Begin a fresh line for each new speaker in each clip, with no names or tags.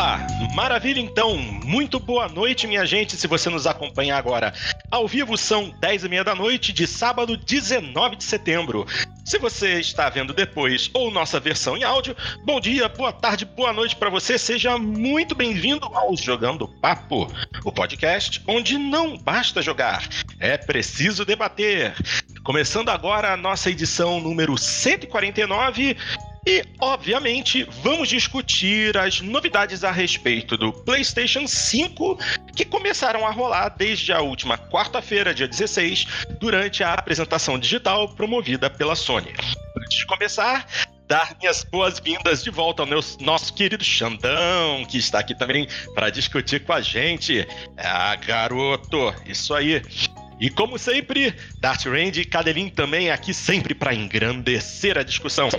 Opa, maravilha então. Muito boa noite, minha gente. Se você nos acompanha agora ao vivo, são 10 e meia da noite de sábado, 19 de setembro. Se você está vendo depois ou nossa versão em áudio, bom dia, boa tarde, boa noite para você. Seja muito bem-vindo ao Jogando Papo, o podcast onde não basta jogar, é preciso debater. Começando agora a nossa edição número 149 e, obviamente, vamos discutir as novidades a respeito do PlayStation 5 que começaram a rolar desde a última quarta-feira, dia 16, durante a apresentação digital promovida pela Sony. Antes de começar, dar minhas boas-vindas de volta ao meu, nosso querido Xandão, que está aqui também para discutir com a gente. Ah, garoto, isso aí. E como sempre, Darth Randy e Cadelin também aqui sempre para engrandecer a discussão.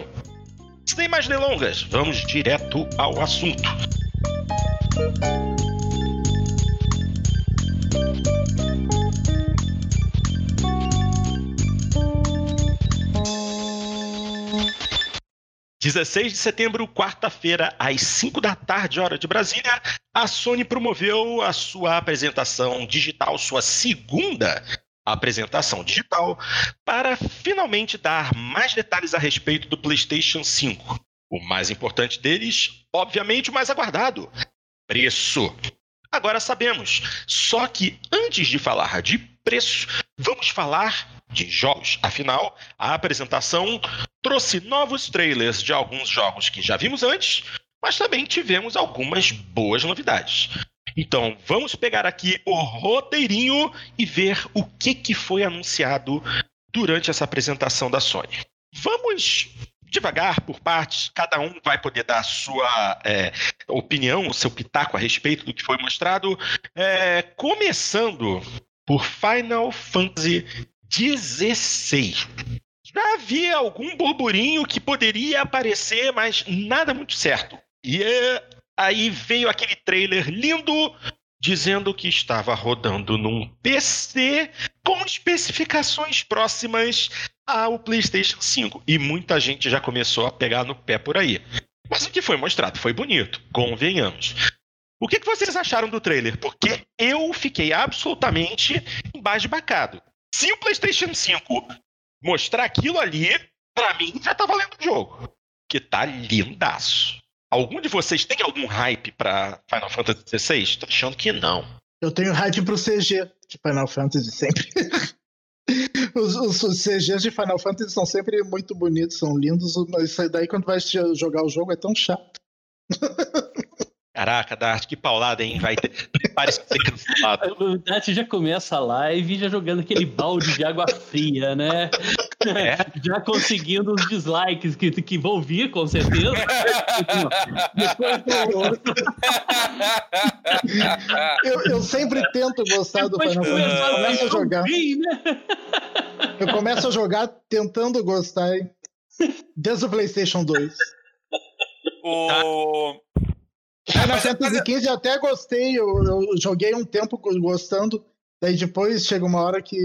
Sem mais delongas, vamos direto ao assunto. ...16 de setembro, quarta-feira, às 5 da tarde, hora de Brasília... ...a Sony promoveu a sua apresentação digital, sua segunda apresentação digital para finalmente dar mais detalhes a respeito do PlayStation 5. O mais importante deles, obviamente, o mais aguardado: preço. Agora sabemos, só que antes de falar de preço, vamos falar de jogos. Afinal, a apresentação trouxe novos trailers de alguns jogos que já vimos antes, mas também tivemos algumas boas novidades. Então, vamos pegar aqui o roteirinho e ver o que, que foi anunciado durante essa apresentação da Sony. Vamos devagar, por partes, cada um vai poder dar a sua é, opinião, o seu pitaco a respeito do que foi mostrado, é, começando por Final Fantasy XVI. Já havia algum burburinho que poderia aparecer, mas nada muito certo. E é, Aí veio aquele trailer lindo dizendo que estava rodando num PC com especificações próximas ao PlayStation 5. E muita gente já começou a pegar no pé por aí. Mas o que foi mostrado foi bonito, convenhamos. O que, vocês acharam do trailer? Porque eu fiquei absolutamente embasbacado. Se o PlayStation 5 mostrar aquilo ali, para mim já tá valendo o jogo. Que tá lindaço. Algum de vocês tem algum hype para Final Fantasy XVI? Tô achando que não.
Eu tenho hype pro CG de Final Fantasy sempre. os, os, os, CGs de Final Fantasy são sempre muito bonitos, são lindos, mas daí quando vai jogar o jogo é tão chato.
Caraca, Dart, que paulada, hein? Vai ter. Parece ser cancelado.
O Dart já começa a live já jogando aquele balde de água fria, né? É? Já conseguindo os dislikes que, que vão vir, com certeza.
eu, eu sempre tento gostar do Final Fantasy. Eu começo a jogar. né? Eu começo a jogar tentando gostar, hein? Desde o PlayStation 2. O. Final Fantasy XV eu até gostei, eu, eu, joguei um tempo gostando, daí depois chega uma hora que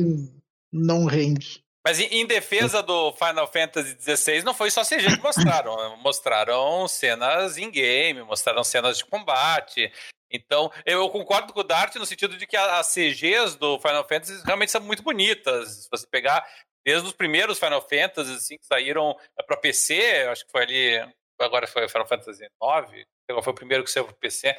não rende.
Mas em, em defesa do Final Fantasy XVI, não foi só CG que mostraram. mostraram cenas in-game, mostraram cenas de combate. Então, eu concordo com o Dart no sentido de que as CGs do Final Fantasy realmente são muito bonitas. Se você pegar desde os primeiros Final Fantasy assim, que saíram para PC, acho que foi ali, agora foi Final Fantasy IX, foi o primeiro que saiu para o PC,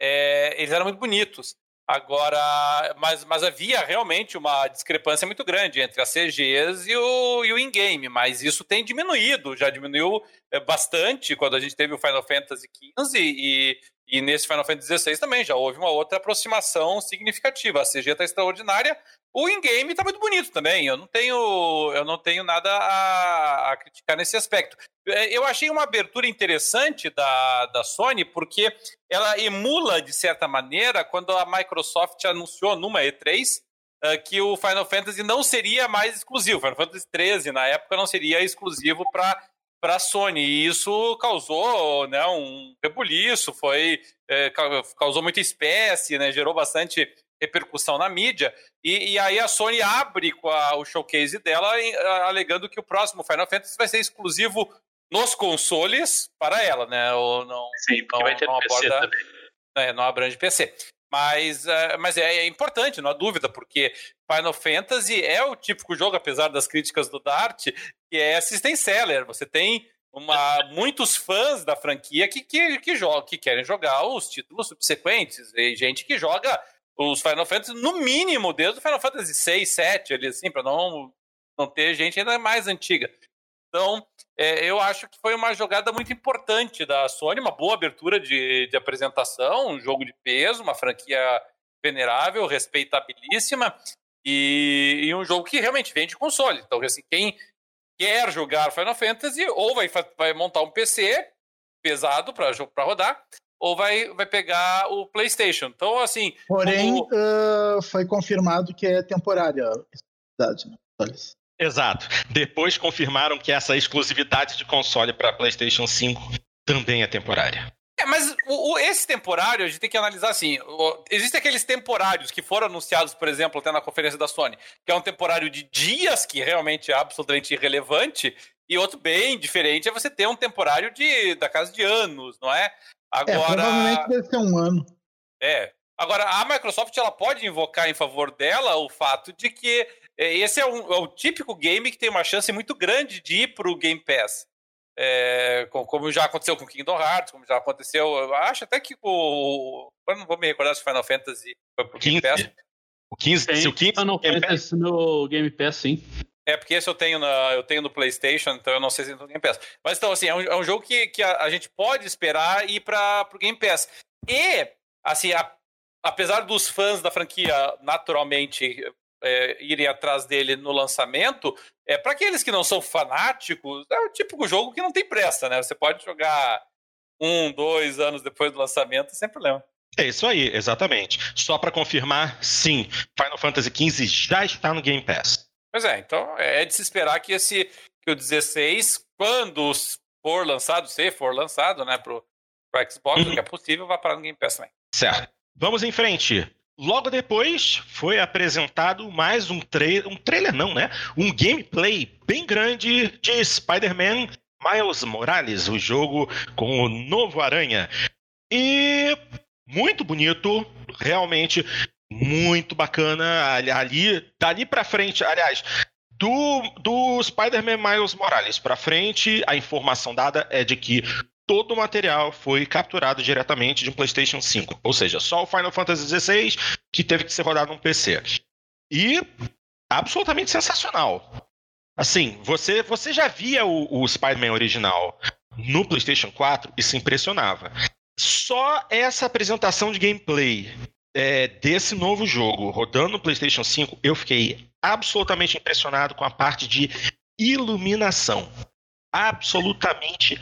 é, eles eram muito bonitos. Agora, mas, mas havia realmente uma discrepância muito grande entre as CGs e o, e o in-game, mas isso tem diminuído, já diminuiu é, bastante quando a gente teve o Final Fantasy XV e, e nesse Final Fantasy XVI também já houve uma outra aproximação significativa. A CG está extraordinária, o in-game está muito bonito também. Eu não tenho, eu não tenho nada a, a criticar nesse aspecto. É, eu achei uma abertura interessante da, da Sony, porque ela emula, de certa maneira, quando a Microsoft anunciou numa E3 uh, ah, que o Final Fantasy não seria mais exclusivo. Final Fantasy 13, na época, não seria exclusivo para para a Sony. E isso causou né, um rebuliço, foi, é, causou muita espécie, né, gerou bastante repercussão na mídia. E, e aí a Sony abre com a, o showcase dela, em, alegando que o próximo Final Fantasy vai ser exclusivo nos consoles para ela, né? Ou não,
Sim, porque não, vai ter não aborda,
também. né, não abrange PC. Mas, uh, mas é, é, importante, não há dúvida, porque Final Fantasy é o típico jogo, apesar das críticas do Dart, que é system seller. Você tem uma, muitos fãs da franquia que, que, que, jogam, que querem jogar os títulos subsequentes, e gente que joga os Final Fantasy, no mínimo, desde o Final Fantasy 6, 7, ali, assim, para não, não ter gente ainda mais antiga. Então, é, eu acho que foi uma jogada muito importante da Sony, uma boa abertura de, de apresentação, um jogo de peso, uma franquia venerável, respeitabilíssima, e, e, um jogo que realmente vende console. Então, assim, quem quer jogar Final Fantasy, ou vai, vai montar um PC pesado para rodar, ou vai, vai pegar o PlayStation. Então, assim.
Porém, como... uh, foi confirmado que é temporária a exclusividade, né?
Exato. Depois confirmaram que essa exclusividade de console para PlayStation 5 também é temporária.
É, mas o, o, esse temporário, a gente tem que analisar assim. O, existem aqueles temporários que foram anunciados, por exemplo, até na conferência da Sony, que é um temporário de dias, que realmente é absolutamente irrelevante, e outro bem diferente é você ter um temporário de, da casa de anos, não é?
Agora. É, provavelmente deve ser um ano.
É. Agora, a Microsoft ela pode invocar em favor dela o fato de que é, esse é, um, é o típico game que tem uma chance muito grande de ir para o Game Pass. É, como já aconteceu com Kingdom Hearts, como já aconteceu, eu acho até que o. Eu não vou me recordar se Final Fantasy foi pro Game Pass.
O 15,
tem, se o 15 Final Fantasy no Game Pass, sim.
É, porque esse eu tenho, na, eu tenho no PlayStation, então eu não sei se no Game Pass. Mas então, assim, é um, é um jogo que, que a, a, gente pode esperar ir para o Game Pass. E, assim, a, apesar dos fãs da franquia naturalmente é, irem atrás dele no lançamento, é para aqueles que não são fanáticos, é o típico jogo que não tem pressa, né? Você pode jogar um, dois anos depois do lançamento sem problema.
É isso aí, exatamente. Só para confirmar, sim, Final Fantasy XV já está no Game Pass.
Pois é, então é de se esperar que esse que o 16, quando for lançado, se for lançado, né, pro, pro Xbox, uhum. que é possível, vá para no Game Pass também.
Certo. Vamos em frente. Logo depois foi apresentado mais um trailer, um trailer não, né? Um gameplay bem grande de Spider-Man Miles Morales, o jogo com o novo Aranha. E muito bonito, realmente muito bacana ali, dali para frente, aliás, do, do Spider-Man Miles Morales para frente, a informação dada é de que todo o material foi capturado diretamente de um PlayStation 5, ou seja, só o Final Fantasy XVI que teve que ser rodado num PC. E absolutamente sensacional. Assim, você, você já via o, o Spider-Man original no PlayStation 4 e se impressionava. Só essa apresentação de gameplay é, desse novo jogo rodando no PlayStation 5, eu fiquei absolutamente impressionado com a parte de iluminação. Absolutamente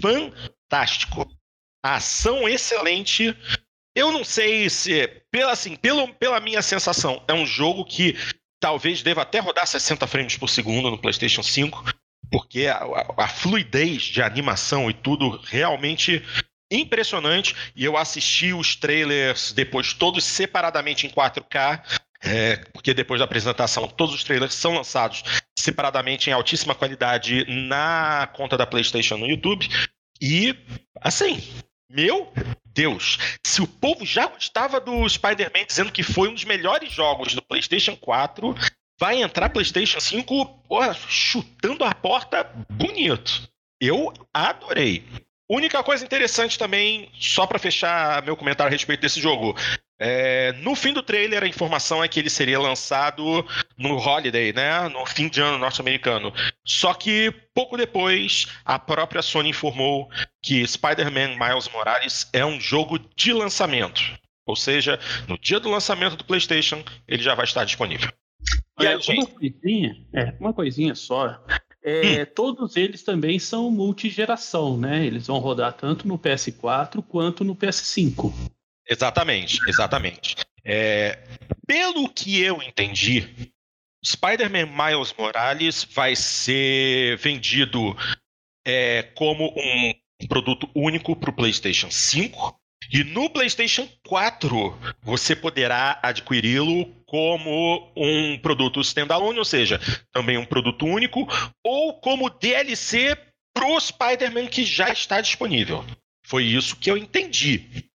fantástico. Ação excelente. Eu não sei se, pela, assim, pelo, pela minha sensação, é um jogo que talvez deva até rodar 60 frames por segundo no PlayStation 5, porque a, a, a fluidez de animação e tudo realmente impressionante. E eu assisti os trailers depois todos separadamente em 4K. É, porque depois da apresentação, todos os trailers são lançados separadamente em altíssima qualidade na conta da PlayStation no YouTube. E, assim, meu Deus, se o povo já gostava do Spider-Man dizendo que foi um dos melhores jogos do PlayStation 4, vai entrar PlayStation 5 porra, chutando a porta bonito. Eu adorei. Única coisa interessante também, só para fechar meu comentário a respeito desse jogo. É, no fim do trailer, a informação é que ele seria lançado no Holiday, né? No fim de ano norte-americano. Só que pouco depois, a própria Sony informou que Spider-Man Miles Morales é um jogo de lançamento. Ou seja, no dia do lançamento do PlayStation, ele já vai estar disponível.
E aí, uma, coisinha, é, uma coisinha só. É, hum. Todos eles também são multigeração, né? Eles vão rodar tanto no PS4 quanto no PS5.
Exatamente, exatamente. É, pelo que eu entendi, Spider-Man Miles Morales vai ser vendido é, como um produto único para o PlayStation 5 e no PlayStation 4 você poderá adquiri-lo como um produto standalone, ou seja, também um produto único, ou como DLC pro Spider-Man que já está disponível. Foi isso que eu entendi.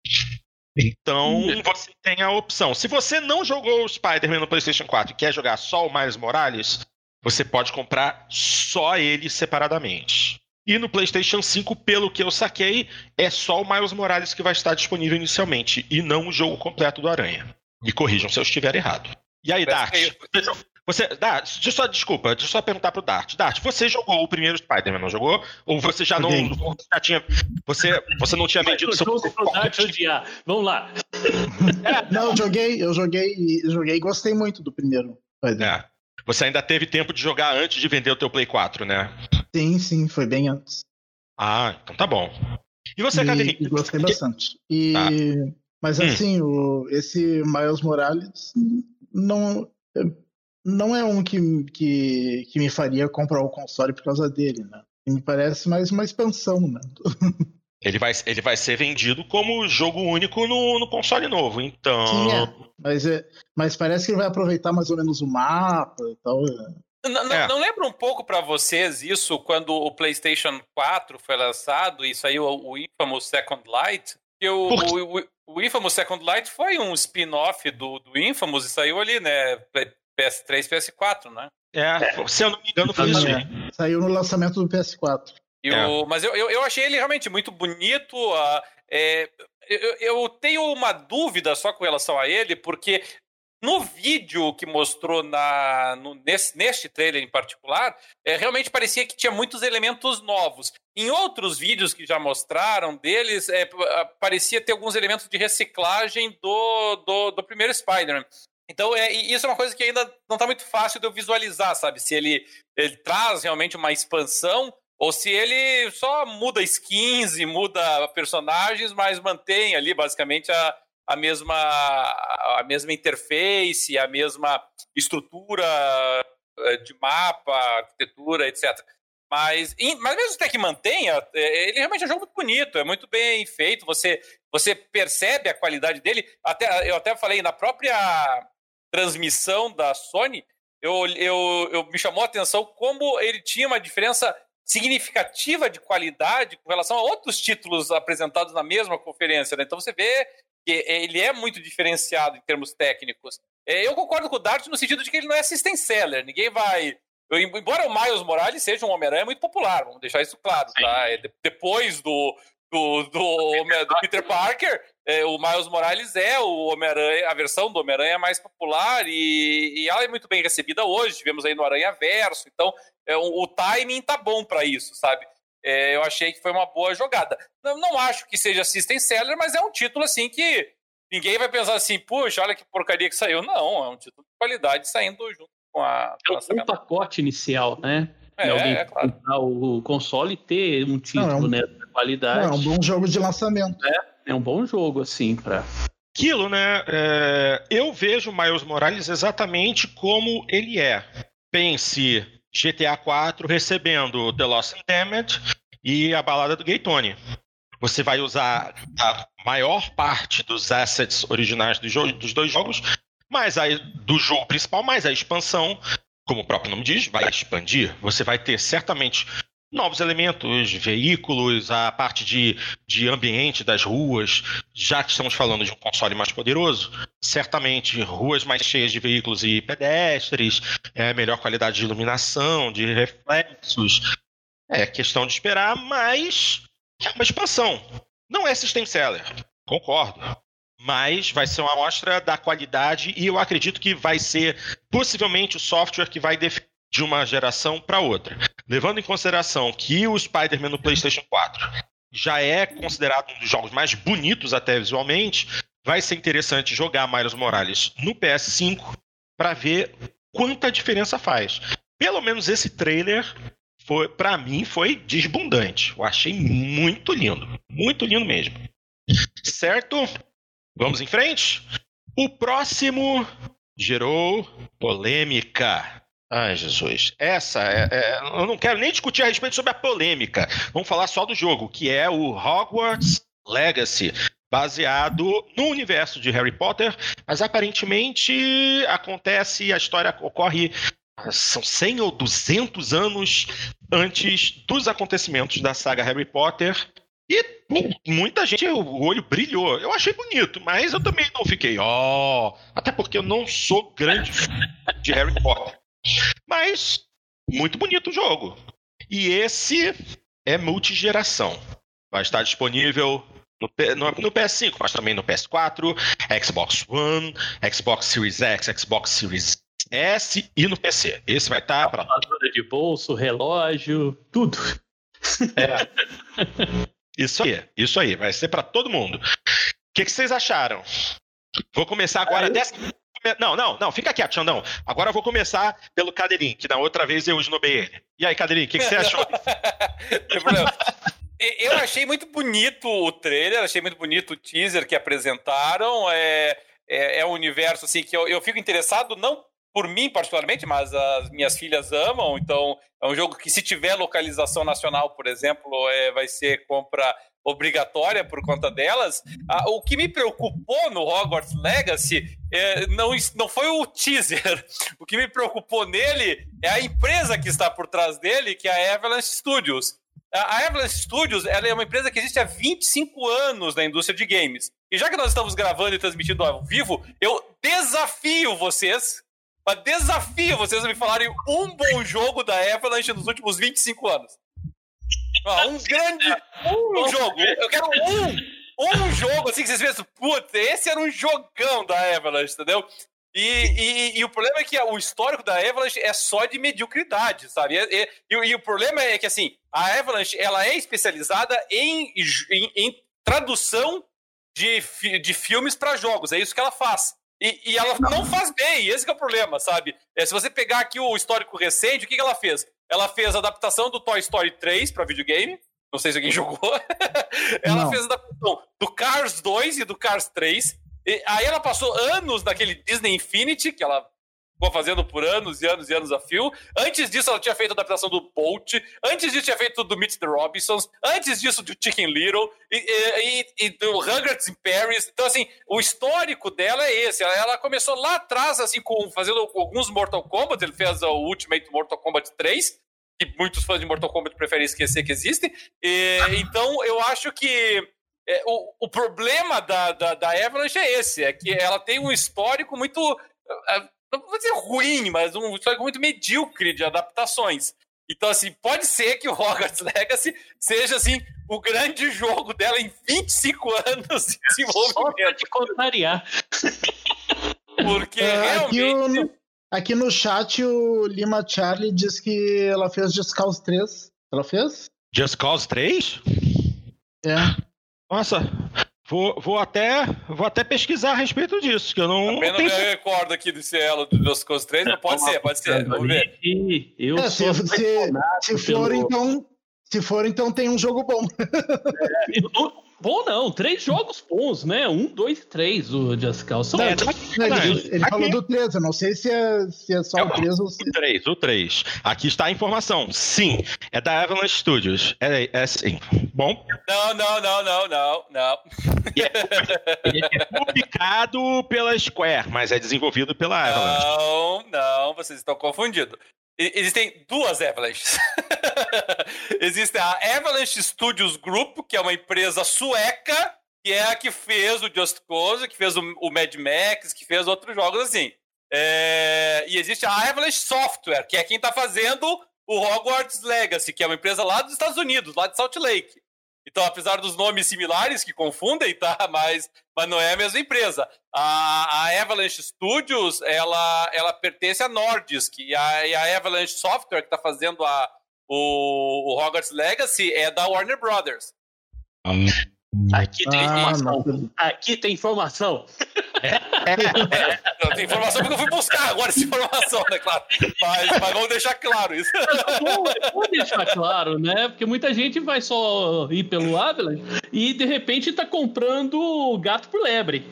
Então você tem a opção. Se você não jogou o Spider-Man no PlayStation 4 e quer jogar só o Miles Morales, você pode comprar só ele separadamente. E no PlayStation 5, pelo que eu saquei, é só o Miles Morales que vai estar disponível inicialmente e não o jogo completo do Aranha. Me corrijam se eu estiver errado. E aí, Dart? Você, Dart, deixa eu só, desculpa, deixa eu só perguntar pro Dart. Dart, você jogou o primeiro Spider-Man, não jogou? Ou você já não, já tinha, você, você não tinha vendido seu...
Dart odiar. Vamos lá.
É, não, eu joguei, eu joguei, eu joguei e gostei muito do primeiro.
É. Você ainda teve tempo de jogar antes de vender o teu Play 4, né?
Sim, sim, foi bem antes.
Ah, então tá bom. E você,
Cadê? Gostei bastante. E... Tá. Mas hum. assim, hum. o, esse Miles Morales não, não é um que, que, que me faria comprar o console por causa dele, né? Me parece mais uma expansão, né?
Ele vai, ele vai ser vendido como jogo único no, no console novo, então. Sim,
é. Mas, é, mas parece que ele vai aproveitar mais ou menos o mapa e tal. É.
Não, é. não, lembra um pouco para vocês isso quando o PlayStation 4 foi lançado e saiu o, o Infamous Second Light? Que o, o, o, o Infamous Second Light foi um spin-off do, do Infamous e saiu ali, né? PS3, PS4, né?
É, se eu não me engano, foi isso.
Saiu no lançamento do PS4.
É. Mas eu, eu, eu, achei ele realmente muito bonito. Uh, é, eu, eu, tenho uma dúvida só com relação a ele, porque no vídeo que mostrou na, no, nesse, neste trailer em particular, é, realmente parecia que tinha muitos elementos novos. Em outros vídeos que já mostraram deles, é, parecia ter alguns elementos de reciclagem do, do, do primeiro Spider-Man. Então, é, isso é uma coisa que ainda não está muito fácil de eu visualizar, sabe? Se ele, ele traz realmente uma expansão ou se ele só muda skins e muda personagens, mas mantém ali basicamente a, a, mesma, a mesma interface, a mesma estrutura eh, de mapa, arquitetura, etc. Mas, mas mesmo até que mantenha, é, ele realmente é um jogo muito bonito, é muito bem feito, você, você percebe a qualidade dele. Até, eu até falei, na própria transmissão da Sony, eu, eu, eu me chamou a atenção como ele tinha uma diferença significativa de qualidade com relação a outros títulos apresentados na mesma conferência. Né? Então você vê que ele é muito diferenciado em termos técnicos. É, eu concordo com o Dart no sentido de que ele não é system seller. Ninguém vai. Embora o Miles Morales seja um Homem-Aranha muito popular, vamos deixar isso claro, tá? É depois do, do, do, do Peter Parker, é, o Miles Morales é o Homem-Aranha, a versão do Homem-Aranha mais popular e, e, ela é muito bem recebida hoje. Tivemos aí no Aranha Verso, então é, o, o timing tá bom para isso, sabe? É, eu achei que foi uma boa jogada. Não, não acho que seja System Seller, mas é um título assim que ninguém vai pensar assim, puxa, olha que porcaria que saiu. Não, é um título de qualidade saindo junto com a.
É um pacote inicial, né? É, alguém é, claro. comprar o console e ter um título, não, é um, né? De qualidade.
Não, é um bom jogo de lançamento.
É, é um bom jogo, assim, para
aquilo, né? É, eu vejo Miles Morales exatamente como ele é. Pense GTA 4 recebendo The Lost and Damned e a balada do Gay Tony. Você vai usar a maior parte dos assets originais do dos dois jogos, mas do jogo principal, mais a expansão como o próprio nome diz, vai expandir. Você vai ter certamente novos elementos, veículos, a parte de, de ambiente das ruas. Já que estamos falando de um console mais poderoso, certamente ruas mais cheias de veículos e pedestres, é, melhor qualidade de iluminação, de reflexos. É questão de esperar, mas é uma expansão. Não é system seller, concordo mas vai ser uma amostra da qualidade e eu acredito que vai ser possivelmente o software que vai de uma geração para outra. Levando em consideração que o Spider-Man no PlayStation 4 já é considerado um dos jogos mais bonitos até visualmente, vai ser interessante jogar Miles Morales no PS5 para ver quanta diferença faz. Pelo menos esse trailer foi para mim foi desbundante. Eu achei muito lindo, muito lindo mesmo. Certo? Vamos em frente? O próximo gerou polêmica. Ai, Jesus. Essa é, é, Eu não quero nem discutir a respeito sobre a polêmica. Vamos falar só do jogo, que é o Hogwarts Legacy. Baseado no universo de Harry Potter, mas aparentemente acontece, a história ocorre são 100 ou 200 anos antes dos acontecimentos da saga Harry Potter E muita gente, o olho brilhou. Eu achei bonito, mas eu também não fiquei, ó. Oh, até porque eu não sou grande de Harry Potter. Mas, muito bonito o jogo. E esse é multigeração. Vai estar disponível no, no, no, PS5, mas também no PS4, Xbox One, Xbox Series X, Xbox Series S e no PC. Esse vai estar para
de bolso, relógio, tudo.
É. Isso aí, isso aí, vai ser para todo mundo. O que, que, vocês acharam? Vou começar agora. Dessa... Não, não, não, fica quieto, Xandão. Agora eu vou começar pelo Cadeirinho, que na outra vez eu esnobei ele. E aí, Cadeirinho, o que, que, você achou?
eu achei muito bonito o trailer, achei muito bonito o teaser que apresentaram. É, é, é um universo assim que eu, eu fico interessado, não por mim particularmente, mas as minhas filhas amam, então é um jogo que se tiver localização nacional, por exemplo, é, vai ser compra obrigatória por conta delas. Ah, o que me preocupou no Hogwarts Legacy é, não, não foi o teaser. O que me preocupou nele é a empresa que está por trás dele, que é a Avalanche Studios. A Avalanche Studios é uma empresa que existe há 25 anos na indústria de games. E já que nós estamos gravando e transmitindo ao vivo, eu desafio vocês desafio vocês a me falarem um bom jogo da Avalanche nos últimos 25 anos. Um grande. Um jogo. Eu quero um. Um jogo assim que vocês pensam, puta, esse era um jogão da Avalanche, entendeu? E, e, e, o problema é que o histórico da Avalanche é só de mediocridade, sabe? E, e, o problema é que, assim, a Avalanche ela é especializada em, em, em tradução de, de filmes para jogos, é isso que ela faz. E, e ela não. faz bem, esse é o problema, sabe? É, se você pegar aqui o histórico recente, o que, que ela fez? Ela fez a adaptação do Toy Story 3 para videogame. Não sei se alguém jogou. ela não. fez a adaptação do Cars 2 e do Cars 3. E aí ela passou anos naquele Disney Infinity, que ela ficou fazendo por anos e anos e anos a fio. Antes disso, ela tinha feito a adaptação do Bolt. Antes disso, tinha feito do Meet the Robinsons. Antes disso, do Chicken Little. E, e, e do Rugrats in Paris. Então, assim, o histórico dela é esse. Ela, começou lá atrás, assim, com, fazendo alguns Mortal Kombat. Ele fez o Ultimate Mortal Kombat 3. Que muitos fãs de Mortal Kombat preferem esquecer que existem. E, então, eu acho que é, o, o problema da, da, da Avalanche é esse. É que ela tem um histórico muito é, não vou dizer ruim, mas um histórico muito medíocre de adaptações. Então, assim, pode ser que o Hogwarts Legacy seja, assim, o grande jogo dela em 25 anos de desenvolvimento. Só
te contrariar.
Porque é, realmente...
Aqui, o, aqui, no chat, o Lima Charlie diz que ela fez Just Cause 3. Ela fez?
Just Cause 3?
É.
Nossa, Vou, vou, até, vou até pesquisar a respeito disso, que eu não.
Apenas tenho... me recordo aqui desse elo dos Cos 3, mas pode ser, pode ser. Vamos ver.
Eu é, se, se, se for, pelo... então. Se for, então tem um jogo bom.
É, Bom não, três jogos bons, né? Um, dois e três, o Just Cause. São
é, ele, ele falou do 3, eu não sei se é, se é só é, o 3 ou se...
O 3, o 3. Aqui está a informação. Sim, é da Avalanche Studios. É, é sim. Bom?
Não, não, não, não, não, não.
Ele é publicado pela Square, mas é desenvolvido pela Avalanche.
Não, não, vocês estão confundindo. Existem duas Avalanches. Existe a Avalanche Studios Group, que é uma empresa sueca, que é a que fez o Just Cause, que fez o, Mad Max, que fez outros jogos assim. É... E existe a Avalanche Software, que é quem está fazendo o Hogwarts Legacy, que é uma empresa lá dos Estados Unidos, lá de Salt Lake. Então, apesar dos nomes similares que confundem, tá? Mas, mas não é a mesma empresa. A, a Avalanche Studios, ela, ela pertence à Nordisk e a, e a Avalanche Software, que está fazendo a, o, o Hogwarts Legacy, é da Warner Brothers.
Hum. Aqui tem ah, informação. Aqui tem informação.
É, é, é. tem informação porque eu fui buscar agora essa informação, né, claro. Mas, mas vamos deixar claro isso.
Vamos deixar claro, né? Porque muita gente vai só ir pelo Avalanche e de repente tá comprando gato por lebre.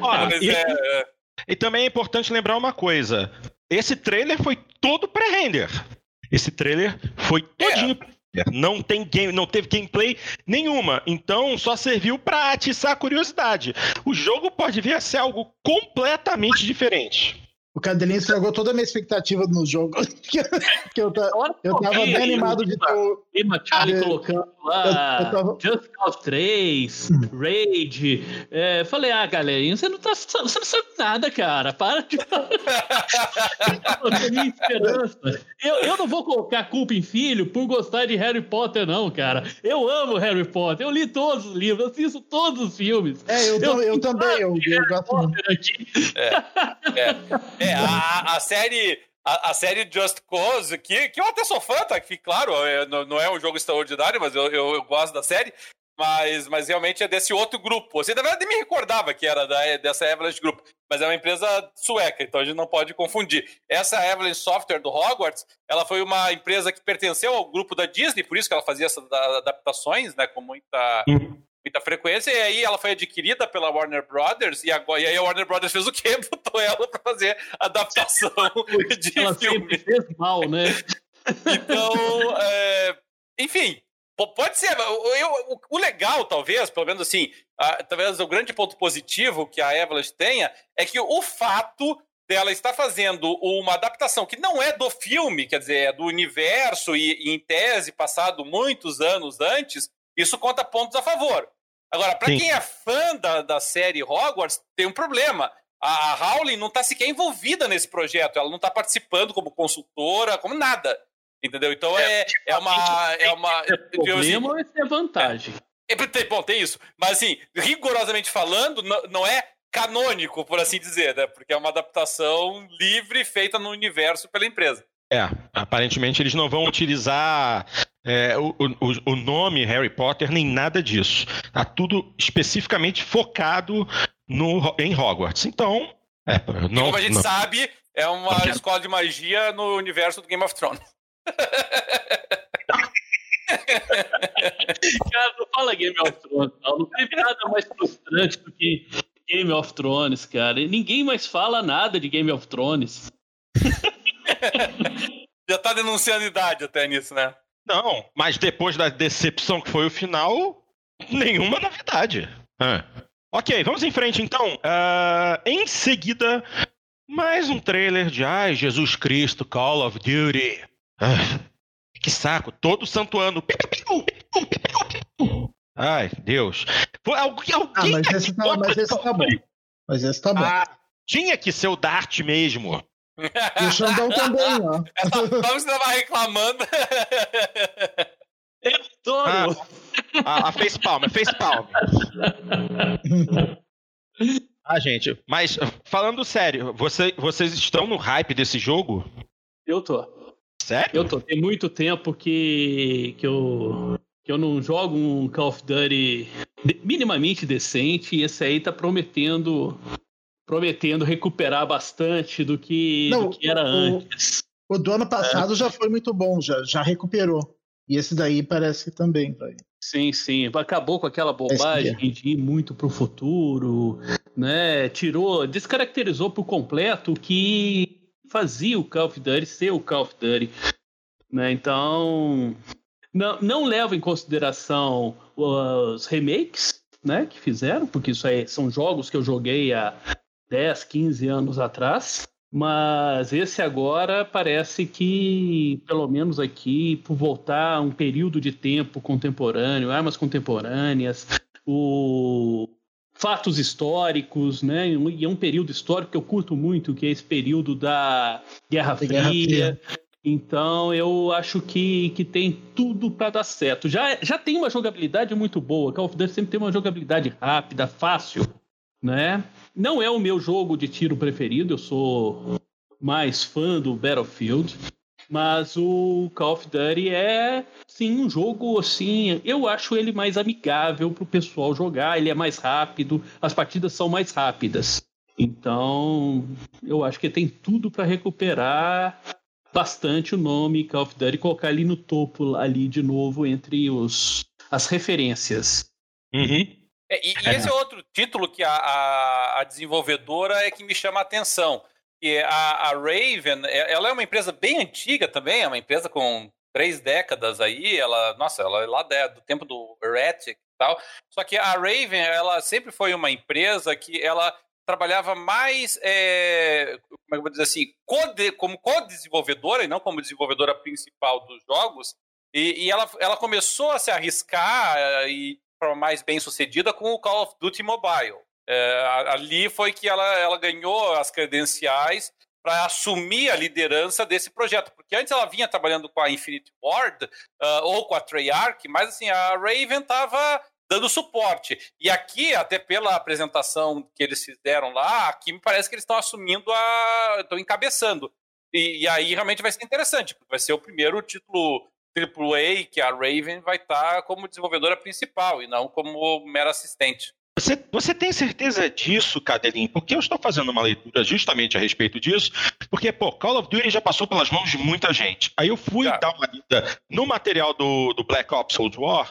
Olha, e, é... e também é importante lembrar uma coisa: esse trailer foi todo pré-render. Esse trailer foi todinho é. Não tem game, não teve gameplay nenhuma, então só serviu para atiçar a curiosidade. O jogo pode vir a ser algo completamente diferente.
O Cadelinho estragou toda a minha expectativa no jogo. que eu, eu, tava bem animado de ter o.
Lima Charlie colocando lá eu, eu tava... Just Cause 3, hum. Rage. É, falei, ah, galerinha, você não, tá, você não sabe nada, cara. Para de. minha esperança. Eu, eu não vou colocar culpa em filho por gostar de Harry Potter, não, cara. Eu amo Harry Potter. Eu li todos os livros, assisto todos os filmes.
É, eu, eu, eu também. Eu, eu gosto.
É, é. É, a, a série. A, a, série Just Cause, que, que eu até sou fã, tá? Que, claro, é, não, não, é um jogo extraordinário, mas eu, eu, eu, gosto da série. Mas, mas realmente é desse outro grupo. Você, na verdade, me recordava que era da, dessa Avalanche Group, mas é uma empresa sueca, então a gente não pode confundir. Essa Avalanche Software do Hogwarts, ela foi uma empresa que pertenceu ao grupo da Disney, por isso que ela fazia essas adaptações, né, com muita, muita frequência, e aí ela foi adquirida pela Warner Brothers, e, agora, e aí a Warner Brothers fez o quê? Botou ela para fazer adaptação de ela filme.
fez mal, né?
Então, é, enfim, pode ser. Eu, o, legal, talvez, pelo menos assim, a, talvez o grande ponto positivo que a Avalanche tenha é que o fato dela estar fazendo uma adaptação que não é do filme, quer dizer, é do universo e, e em tese passado muitos anos antes, isso conta pontos a favor. Agora, para quem é fã da, da série Hogwarts, tem um problema. A, a Rowling não está sequer envolvida nesse projeto, ela não está participando como consultora, como nada. Entendeu? Então é, é uma. É uma
é problema assim, é vantagem.
É, é, bom, tem isso. Mas assim, rigorosamente falando, não, não é canônico, por assim dizer, né? Porque é uma adaptação livre feita no universo pela empresa.
É, aparentemente eles não vão utilizar é, o, o, o, nome Harry Potter nem nada disso. Tá tudo especificamente focado no, em Hogwarts. Então, é,
não, como a gente não. sabe, é uma não escola de magia no universo do Game of Thrones.
cara, não fala Game of Thrones, não. Não teve nada mais frustrante do que Game of Thrones, cara. Ninguém mais fala nada de Game of Thrones.
Já tá denunciando idade até nisso, né?
Não, mas depois da decepção que foi o final, nenhuma novidade. Ah. Ok, vamos em frente então. Uh, em seguida, mais um trailer de Ai, Jesus Cristo, Call of Duty. Ah, que saco, todo santo ano. Ai, Deus.
Alguém, alguém ah, mas, esse tá, mas esse tá bom. Mas esse tá bom. Ah,
tinha que ser o Dart mesmo.
E o Xandão também, ó.
Vamos estava reclamando.
Eu adoro.
Ah, a, a face palm, a face palm. Ah, gente, mas falando sério, você, vocês estão no hype desse jogo?
Eu tô.
Sério?
Eu tô. Tem muito tempo que, que, eu, que eu não jogo um Call of Duty minimamente decente e esse aí tá prometendo prometendo recuperar bastante do que, Não, do que era o, antes.
O do ano passado é. já foi muito bom, já, já recuperou. E esse daí parece que também vai.
Sim, sim. Acabou com aquela bobagem de ir muito pro futuro, né? Tirou, descaracterizou por completo o que fazia o Call of Duty ser o Call of Duty. Né? Então, não, não leva em consideração os remakes né, que fizeram, porque isso aí são jogos que eu joguei há 10, 15 anos atrás. Mas esse agora parece que, pelo menos aqui, por voltar a um período de tempo contemporâneo, armas contemporâneas, o fatos históricos, né? E é um período histórico que eu curto muito, que é esse período da Guerra Fria. Guerra Fria. Então eu acho que, que tem tudo para dar certo. Já, já tem uma jogabilidade muito boa. Call of Duty sempre tem uma jogabilidade rápida, fácil, né? Não é o meu jogo de tiro preferido, eu sou mais fã do Battlefield, mas o Call of Duty é sim um jogo assim, eu acho ele mais amigável para o pessoal jogar, ele é mais rápido, as partidas são mais rápidas. Então, eu acho que tem tudo para recuperar bastante o nome Call of Duty e colocar ali no topo ali de novo entre os as referências.
Uhum.
É, e, e, esse é outro título que a, a, a, desenvolvedora é que me chama a atenção. Que a, a, Raven, é, ela é uma empresa bem antiga também, é uma empresa com três décadas aí. Ela, nossa, ela é lá do tempo do Heretic e tal. Só que a Raven, ela sempre foi uma empresa que ela trabalhava mais, é, como é que eu vou dizer assim, code, como co-desenvolvedora e não como desenvolvedora principal dos jogos. E, e ela, ela começou a se arriscar uh, e forma mais bem sucedida com o Call of Duty Mobile. É, ali foi que ela, ela ganhou as credenciais para assumir a liderança desse projeto, porque antes ela vinha trabalhando com a Infinite Ward uh, ou com a Treyarch, mas assim a Raven estava dando suporte. E aqui, até pela apresentação que eles fizeram lá, aqui me parece que eles estão assumindo a. estão encabeçando. E, e, aí realmente vai ser interessante, porque vai ser o primeiro título AAA que a Raven vai estar tá como desenvolvedora principal e não como mera assistente.
Você, você tem certeza disso, Cadelin? Porque eu estou fazendo uma leitura justamente a respeito disso, porque, pô, Call of Duty já passou pelas mãos de muita gente. Aí eu fui dar uma lida no material do, do Black Ops Cold War,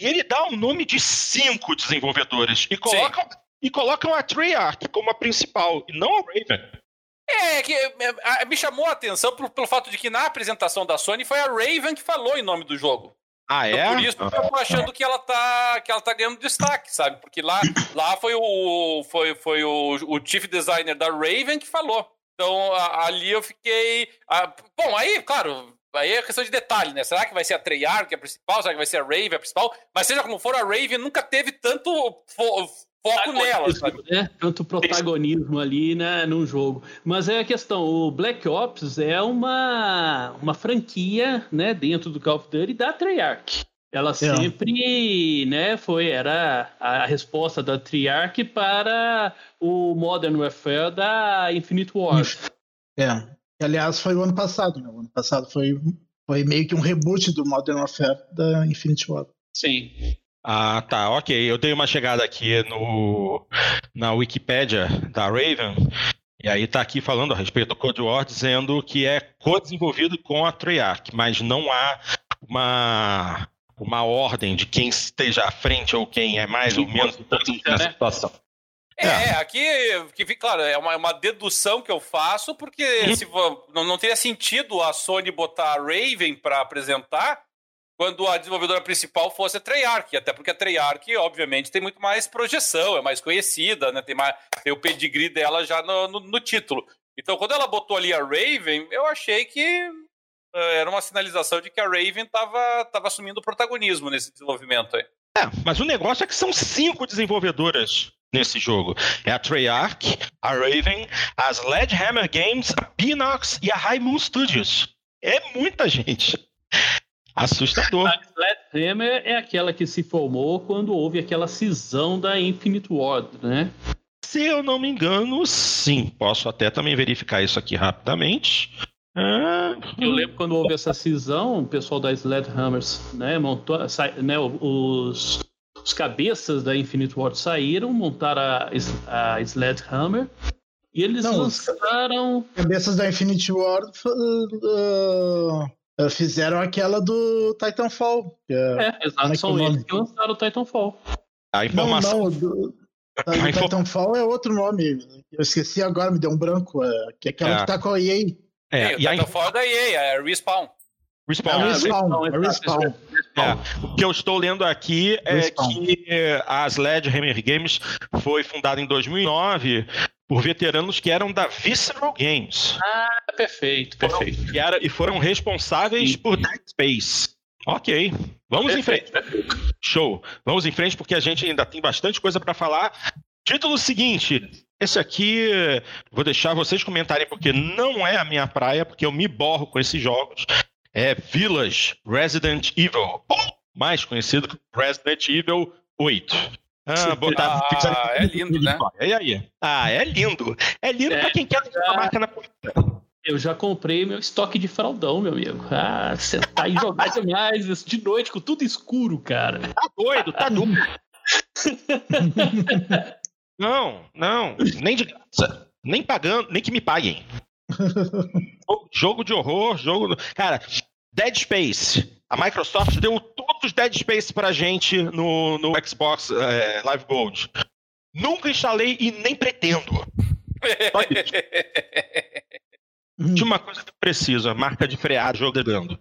e ele dá o nome de cinco desenvolvedores e coloca, e colocam a Treyarch como a principal, e não a Raven.
É, que é, me chamou a atenção pelo, pelo fato de que na apresentação da Sony foi a Raven que falou em nome do jogo.
Ah, é?
Então, por isso eu tô achando que ela tá, que ela tá ganhando destaque, sabe? Porque lá, lá foi, o, foi, foi o, o chief designer da Raven que falou. Então, a, ali eu fiquei. A, bom, aí, claro, aí é questão de detalhe, né? Será que vai ser a Treyarch a principal? Será que vai ser a Raven a principal? Mas seja como for, a Raven nunca teve tanto foco nela, sabe?
Né? Tanto protagonismo ali, né, num jogo. Mas é a questão, o Black Ops é uma, uma franquia, né, dentro do Call of Duty da Treyarch. Ela é. sempre, né, foi, era a resposta da Treyarch para o Modern Warfare da Infinite War.
É. Aliás, foi o ano passado, né? O ano passado foi, foi meio que um reboot do Modern Warfare da Infinite War.
Sim.
Ah, tá, ok. Eu dei uma chegada aqui no, na Wikipédia da Raven, e aí tá aqui falando a respeito do Code War, dizendo que é co-desenvolvido com a Treyarch, mas não há uma, uma ordem de quem esteja à frente ou quem é mais ou menos importante nessa né? situação.
É, é, aqui, que, claro, é uma, uma dedução que eu faço, porque uhum. se, não, não teria sentido a Sony botar a Raven para apresentar, quando a desenvolvedora principal fosse a Treyarch, até porque a Treyarch, obviamente, tem muito mais projeção, é mais conhecida, né? tem, mais, tem o pedigree dela já no, no, no título. Então, quando ela botou ali a Raven, eu achei que uh, era uma sinalização de que a Raven estava tava assumindo o protagonismo nesse desenvolvimento aí.
É, mas o negócio é que são cinco desenvolvedoras nesse jogo. É a Treyarch, a Raven, a Sledgehammer Games, a Pinox e a High Moon Studios. É muita gente. Assustador. A
Sledgehammer é aquela que se formou quando houve aquela cisão da Infinite Ward, né?
Se eu não me engano, sim. Posso até também verificar isso aqui rapidamente.
Ah, eu lembro quando houve essa cisão, o pessoal da Sledgehammers, né, montou, né, os, os cabeças da Infinite Ward saíram, montaram a, a Sledgehammer e eles não, lançaram.
Cabeças da Infinite Ward uh, fizeram aquela do Titanfall.
Que é, é exato, é são eles que lançaram o Titanfall.
A informação. Não, não, do,
a info... Titanfall é outro nome. Eu esqueci agora, me deu um branco. É, que é aquela é. que tá com a EA.
É, e, o Titanfall é da EA, é Respawn.
Respawn. É,
Respawn. É Respawn.
É, o que eu estou lendo aqui é Respawn. que a Sledgehammer Games foi fundada em 2009 por veteranos que eram da Visceral Games.
Ah, perfeito, perfeito.
Foram, e, era, e foram responsáveis Sim. por Dead Space. Ok, vamos perfeito, em frente. Perfeito. Show. Vamos em frente porque a gente ainda tem bastante coisa para falar. Título seguinte. Esse aqui vou deixar vocês comentarem porque não é a minha praia, porque eu me borro com esses jogos. É Village Resident Evil, mais conhecido como Resident Evil 8.
Ah, botar. Ah, é lindo, né?
E aí? Ah, é lindo. É lindo é, pra quem quer já... a marca na ponta.
Eu já comprei meu estoque de fraldão, meu amigo. Ah, sentar e jogar demais de noite com tudo escuro, cara.
Tá doido, tá doido. não, não, nem de graça. Nem pagando, nem que me paguem. jogo de horror, jogo. Cara, Dead Space. A Microsoft deu os Dead Space pra gente no, no Xbox é, Live Gold. Nunca instalei e nem pretendo. Só isso. Tinha uma coisa que eu preciso, a marca de frear jogando.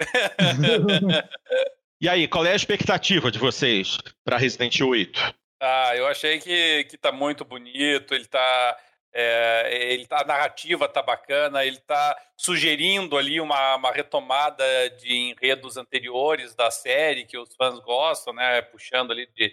e aí, qual é a expectativa de vocês para Resident Evil 8?
Ah, eu achei que, que tá muito bonito, ele tá. É, ele tá, a narrativa tá bacana, ele tá sugerindo ali uma, uma retomada de enredos anteriores da série que os fãs gostam, né? Puxando ali de,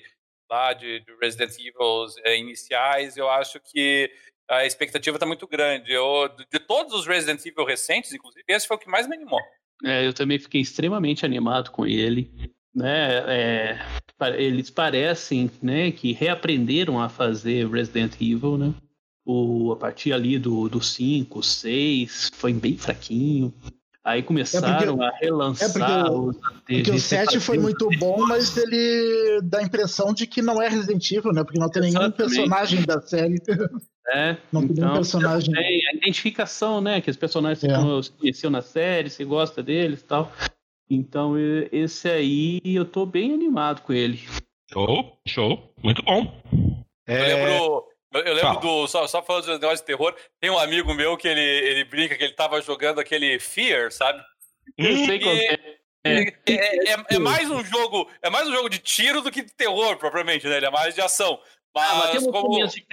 lá de, de Resident Evil é, iniciais. Eu acho que a expectativa tá muito grande. Eu, de todos os Resident Evil recentes, inclusive, esse foi o que mais me animou.
É, eu também fiquei extremamente animado com ele. Né, é, eles parecem né, que reaprenderam a fazer Resident Evil, né? O, a partir ali do 5, 6, foi bem fraquinho. Aí começaram é porque, a relançar. É
porque, os, porque o 7 foi muito bom, mas ele dá a impressão de que não é Resident Evil, né? Porque não tem nenhum personagem da série.
É, não tem então, nenhum personagem. Tem a identificação, né? Que os personagens é. você conheceu na série, você gosta deles e tal. Então, esse aí eu tô bem animado com ele.
Show, show. Muito bom.
É... Eu lembro. Eu lembro do. Só, só falando de negócio de terror, tem um amigo meu que ele, ele brinca que ele tava jogando aquele Fear, sabe?
Eu sei qual é.
É, é, é, é, mais um jogo, é mais um jogo de tiro do que de terror, propriamente, né? Ele é mais de ação.
Mas, ah, mas tem um como... momento, de,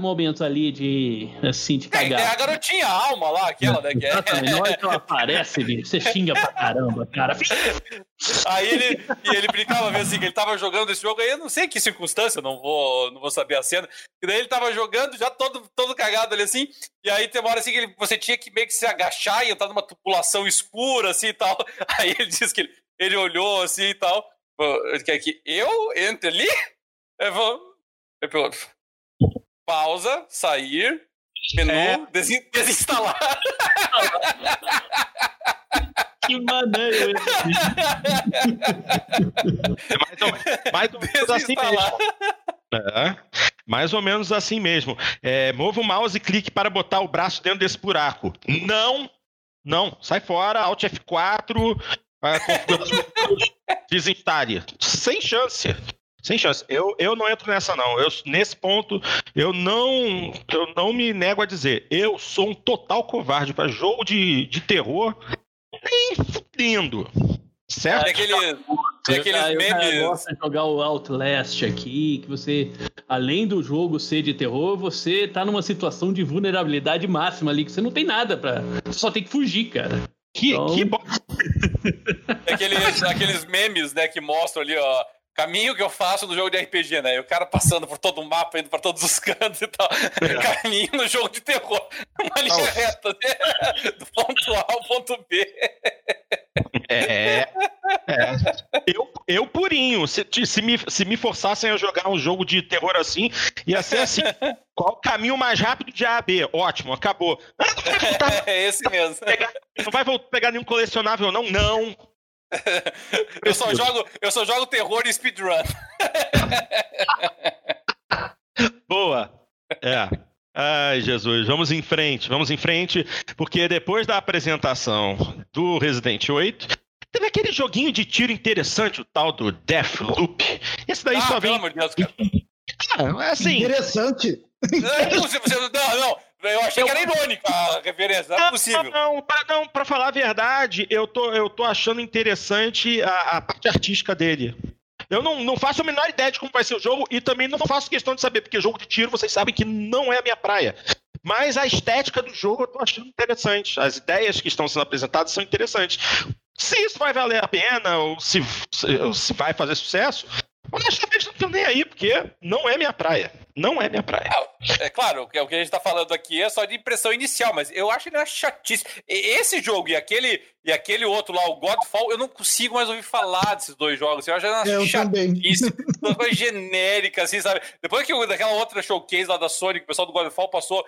momento ali de, assim, de cagar.
Tem, a garotinha alma lá, aquela, né? Que é...
Na hora que ela aparece, você xinga pra caramba, cara.
Aí ele, ele brincava mesmo assim, que ele tava jogando esse jogo aí, eu não sei que circunstância, não vou, não vou saber a cena. E daí ele tava jogando, já todo, todo cagado ali assim, e aí tem uma hora assim que ele, você tinha que meio que se agachar e entrar numa tubulação escura, assim e tal. Aí ele disse que ele, ele olhou assim e tal. Quer que eu entre ali? Eu vou, Pausa, sair, menu, é. desinstalar.
que maneiro
é mais ou, mais ou menos assim mesmo. É, mais ou menos assim mesmo. É, mova o mouse e clique para botar o braço dentro desse buraco. Não, não, sai fora, Alt F4, desinstale. Sem chance. Sem chance. Eu, eu não entro nessa, não. Eu, nesse ponto, eu não, eu não me nego a dizer. Eu sou um total covarde para jogo de, de terror. Nem fudendo. Certo?
É aquele, tem aqueles
eu, memes. Eu gosto de jogar o Outlast aqui, que você, além do jogo ser de terror, você tá numa situação de vulnerabilidade máxima ali, que você não tem nada para Você só tem que fugir, cara.
Que, então... que
aqueles, aqueles memes, né, que mostram ali, ó caminho que eu faço no jogo de RPG, né? E o cara passando por todo o mapa, indo pra todos os cantos e tal. É. Caminho no jogo de terror. Uma linha oh. reta, né? Do ponto A ao ponto B.
É. é. Eu, eu purinho. Se, se, me, se me forçassem a jogar um jogo de terror assim, ia ser assim. Qual o caminho mais rápido de A a B? Ótimo, acabou.
é esse mesmo.
Não vai voltar pegar nenhum colecionável, não? Não
eu, só jogo, eu só jogo terror e speedrun.
Boa. É. Ai, Jesus, vamos em frente, vamos em frente, porque depois da apresentação do Resident 8, teve aquele joguinho de tiro interessante, o tal do Deathloop. Esse daí ah, só vem. Pelo amor de Deus, cara.
Ah, assim. Interessante.
Não, não, não. Eu achei eu... que era irônica a referência, não é possível.
Não, pra, não, pra falar a verdade, eu tô, eu tô achando interessante a, a parte artística dele. Eu não, não faço a menor ideia de como vai ser o jogo e também não faço questão de saber, porque jogo de tiro vocês sabem que não é a minha praia. Mas a estética do jogo eu tô achando interessante. As ideias que estão sendo apresentadas são interessantes. Se isso vai valer a pena ou se, se vai fazer sucesso, honestamente não tô nem aí, porque não é minha praia. Não é minha praia.
É, é claro, o que a gente está falando aqui é só de impressão inicial, mas eu acho ele chatíssimo. Esse jogo e aquele, e aquele outro lá, o Godfall, eu não consigo mais ouvir falar desses dois jogos. Eu acho ele chatíssimo. Uma coisa genérica, assim, sabe? Depois que daquela outra showcase lá da Sony, que o pessoal do Godfall passou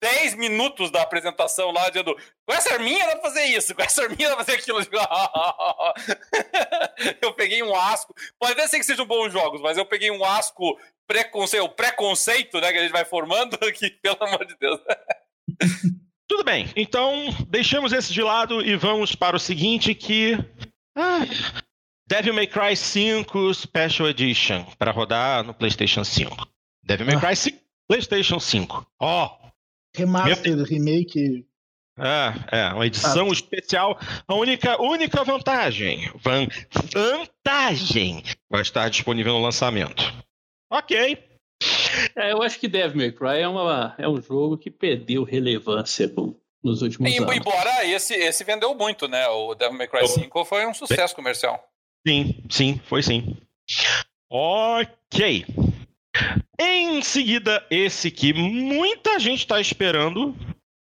10 minutos da apresentação lá, dizendo: com essa arminha dá pra fazer isso, com essa arminha dá pra fazer aquilo. eu peguei um asco. Pode até ser que sejam bons jogos, mas eu peguei um asco preconceito, preconceito né, que a gente vai formando aqui, pelo amor de Deus.
Tudo bem, então deixamos esse de lado e vamos para o seguinte que. Ah, Devil May Cry 5 Special Edition para rodar no PlayStation 5. Devil May ah. Cry 5 PlayStation 5. Ó, oh,
Remaster, Meu... remake.
É, é, uma edição ah. especial. A única, única vantagem, van, vantagem, vai estar disponível no lançamento. Ok.
É, eu acho que Devil May Cry é, uma, é um jogo que perdeu relevância nos últimos
e,
anos.
Embora esse, esse vendeu muito, né? O Devil May Cry 5 foi um sucesso comercial.
Sim, sim, foi sim. Ok. Em seguida, esse que muita gente está esperando,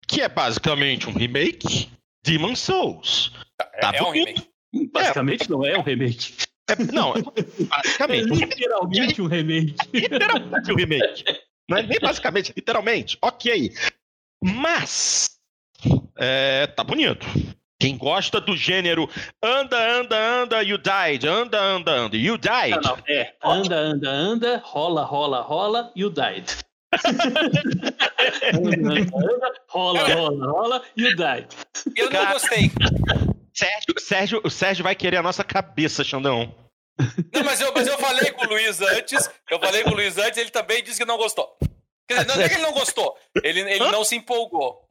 que é basicamente um remake, Demon Souls.
É, tá é um remake.
Basicamente é. não é um remake.
É, não, basicamente.
É literalmente um remake.
Literalmente um remake. Não é nem basicamente, literalmente. Ok. Mas. É, tá bonito. Quem gosta do gênero anda, anda, anda, you died, anda, anda, anda, you died. Não, não,
é, anda, anda, anda, rola, rola, rola, you died. anda, anda, anda, rola, rola, rola, you died.
Eu não gostei.
Sérgio, Sérgio, o Sérgio vai querer a nossa cabeça, Xandão.
Não, mas eu, mas eu falei com o Luiz antes, eu falei com o Luiz antes, ele também disse que não gostou. Quer dizer, não é que ele não gostou, ele, ele não se empolgou.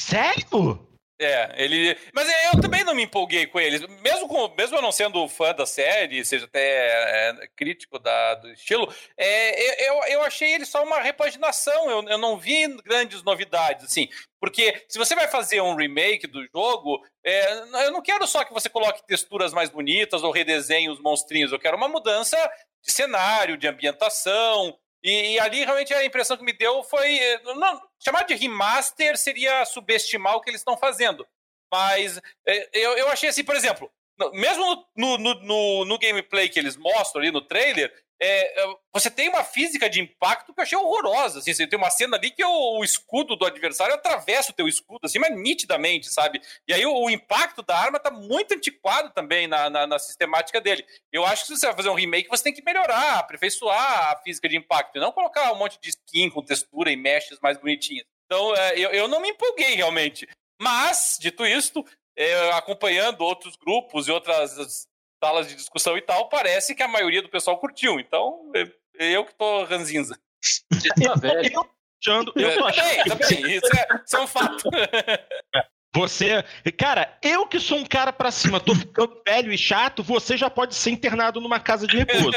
Sério?
É, ele. Mas eu também não me empolguei com eles. Mesmo, com, mesmo eu não sendo fã da série, seja até é, crítico da, do estilo, é, eu, eu achei ele só uma repaginação. Eu, eu não vi grandes novidades, assim. Porque se você vai fazer um remake do jogo, é, eu não quero só que você coloque texturas mais bonitas ou redesenhe os monstrinhos. Eu quero uma mudança de cenário, de ambientação, e, e, ali realmente a impressão que me deu foi. Eh, não, chamar de remaster seria subestimar o que eles estão fazendo. Mas eh, eu, eu achei assim, por exemplo, mesmo no, no, no, no gameplay que eles mostram ali no trailer, é, é, você tem uma física de impacto que eu achei horrorosa. Assim, tem uma cena ali que o, o, escudo do adversário atravessa o teu escudo, assim, mas nitidamente, sabe? E aí o, o impacto da arma tá muito antiquado também na, na, na, sistemática dele. Eu acho que se você vai fazer um remake, você tem que melhorar, aperfeiçoar a física de impacto, e não colocar um monte de skin com textura e meshes mais bonitinhas. Então, é, eu, eu não me empolguei realmente. Mas, dito isto, é, acompanhando outros grupos e outras salas de discussão e tal, parece que a maioria do pessoal curtiu. Então, eu que tô ranzinza.
Velho. Eu, eu tô achando.
Também, isso, é, isso é um fato.
Você, cara, eu que sou um cara pra cima, tô ficando velho e chato, você já pode ser internado numa casa de repouso.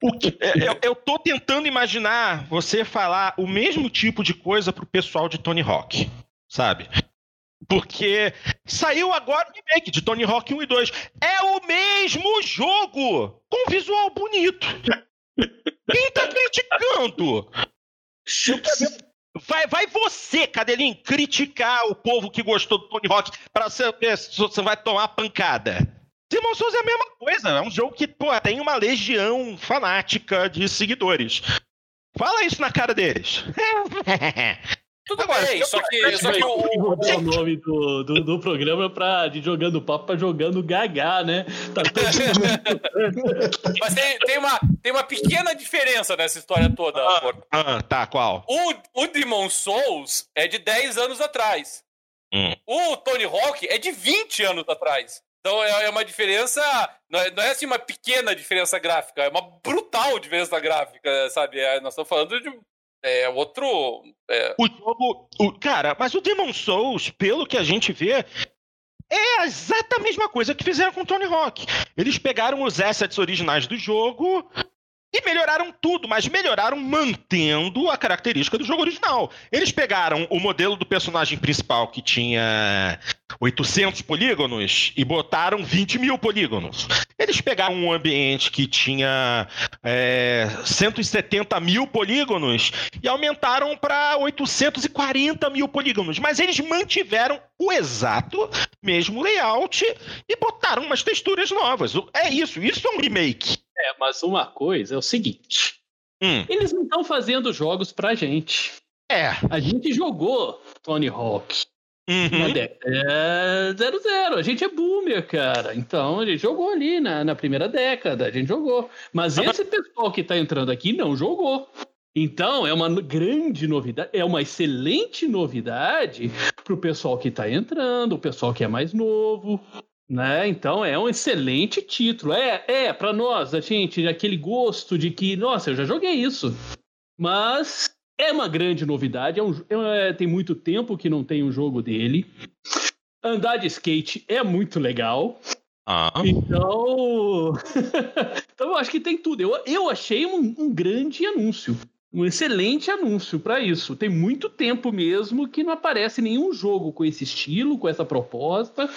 Por quê? eu, eu tô tentando imaginar você falar o mesmo tipo de coisa pro pessoal de Tony Hawk, sabe? Porque saiu agora o remake de Tony Hawk 1 e 2. É o mesmo jogo! Com visual bonito. Quem tá criticando? Vai, vai você, Cadelinho, criticar o povo que gostou do Tony Hawk você ver se você vai tomar pancada. Demon Souls é a mesma coisa, é um jogo que pô, tem uma legião fanática de seguidores. Fala isso na cara deles.
Tudo Agora, bem, só que, só que o,
o nome do, do, do, programa pra, de Jogando Papo pra Jogando Gagá, né? Tá
Mas tem, tem, uma, tem uma pequena diferença nessa história toda.
Ah, ah, tá, qual?
O, o Demon Souls é de 10 anos atrás. Hum. O Tony Hawk é de 20 anos atrás. Então é, é uma diferença, não é, não é, assim uma pequena diferença gráfica, é uma brutal diferença gráfica, sabe? É, nós estamos falando de é outro. É...
O jogo. O, cara, mas o Demon Souls, pelo que a gente vê, é a exata mesma coisa que fizeram com Tony Hawk. Eles pegaram os assets originais do jogo, e melhoraram tudo, mas melhoraram mantendo a característica do jogo original. Eles pegaram o modelo do personagem principal que tinha 800 polígonos e botaram 20 mil polígonos. Eles pegaram um ambiente que tinha é, 170 mil polígonos e aumentaram para 840 mil polígonos. Mas eles mantiveram o exato mesmo layout e botaram umas texturas novas. É isso, isso é um remake.
É, mas uma coisa é o seguinte: hum. eles não estão fazendo jogos pra gente.
É.
A gente jogou Tony Hawk. Uhum. É zero zero. A gente é boomer, cara. Então a gente jogou ali na, na primeira década. A gente jogou. Mas esse pessoal que tá entrando aqui não jogou. Então, é uma grande novidade, é uma excelente novidade para o pessoal que está entrando, o pessoal que é mais novo, né? Então é um excelente título. É, é para nós, a gente, aquele gosto de que, nossa, eu já joguei isso. Mas é uma grande novidade. É um, é, tem muito tempo que não tem um jogo dele. Andar de skate é muito legal. Ah. Então, então eu acho que tem tudo. Eu, eu achei um, um grande anúncio. Um excelente anúncio para isso. Tem muito tempo mesmo que não aparece nenhum jogo com esse estilo, com essa proposta.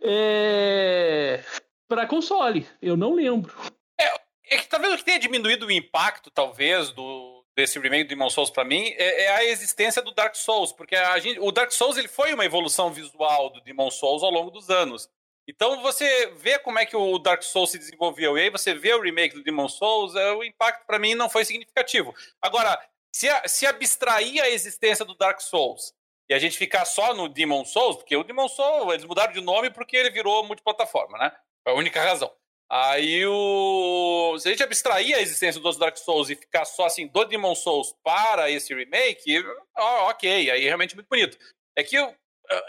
É... Para console. Eu não lembro.
É, é que talvez o que tenha diminuído o impacto, talvez, do, desse remake do Demon Souls para mim é, é, a existência do Dark Souls, porque a gente, o Dark Souls ele foi uma evolução visual do Demon Souls ao longo dos anos. Então você vê como é que o Dark Souls se desenvolveu e aí você vê o remake do Demon Souls, é, o impacto para mim não foi significativo. Agora, se, a, se abstrair a existência do Dark Souls e a gente ficar só no Demon Souls, porque o Demon Souls eles mudaram de nome porque ele virou multiplataforma, né? É a única razão. Aí o. Se a gente abstrair a existência dos Dark Souls e ficar só assim do Demon Souls para esse remake, ó, ok, aí é realmente muito bonito. É que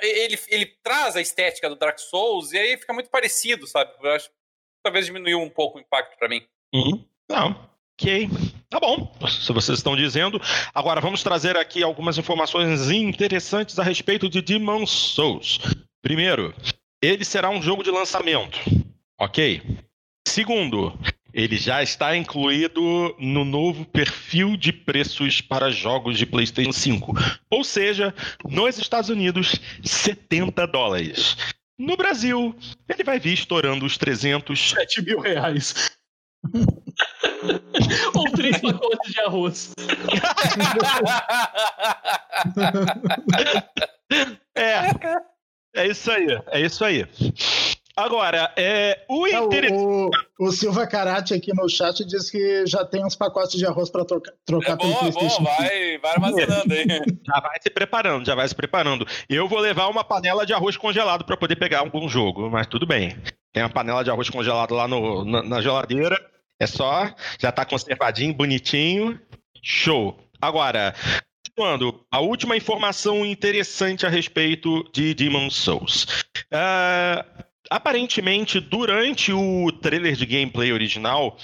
ele, ele traz a estética do Dark Souls e aí fica muito parecido, sabe? Eu acho que talvez diminuiu um pouco o impacto para mim.
Uhum. Não. Ok. Tá bom, se vocês estão dizendo. Agora vamos trazer aqui algumas informações interessantes a respeito de Demon Souls. Primeiro, ele será um jogo de lançamento. Ok. Segundo, ele já está incluído no novo perfil de preços para jogos de PlayStation 5. Ou seja, nos Estados Unidos, 70 dólares. No Brasil, ele vai vir estourando os 300.
7 mil reais. Ou três pacotes de arroz.
é. É isso aí. É isso aí. Agora, é, o
é, interessante. O, o, Silva Karate aqui no chat diz que já tem uns pacotes de arroz para trocar, trocar é
bom, pelo PlayStation. Bom, vai, vai armazenando aí.
Já vai se preparando, já vai se preparando. Eu vou levar uma panela de arroz congelado para poder pegar algum jogo, mas tudo bem. Tem uma panela de arroz congelado lá no, na, na geladeira. É só, já tá conservadinho, bonitinho. Show. Agora, quando a última informação interessante a respeito de Demon Souls. Uh, aparentemente, durante o trailer de gameplay original,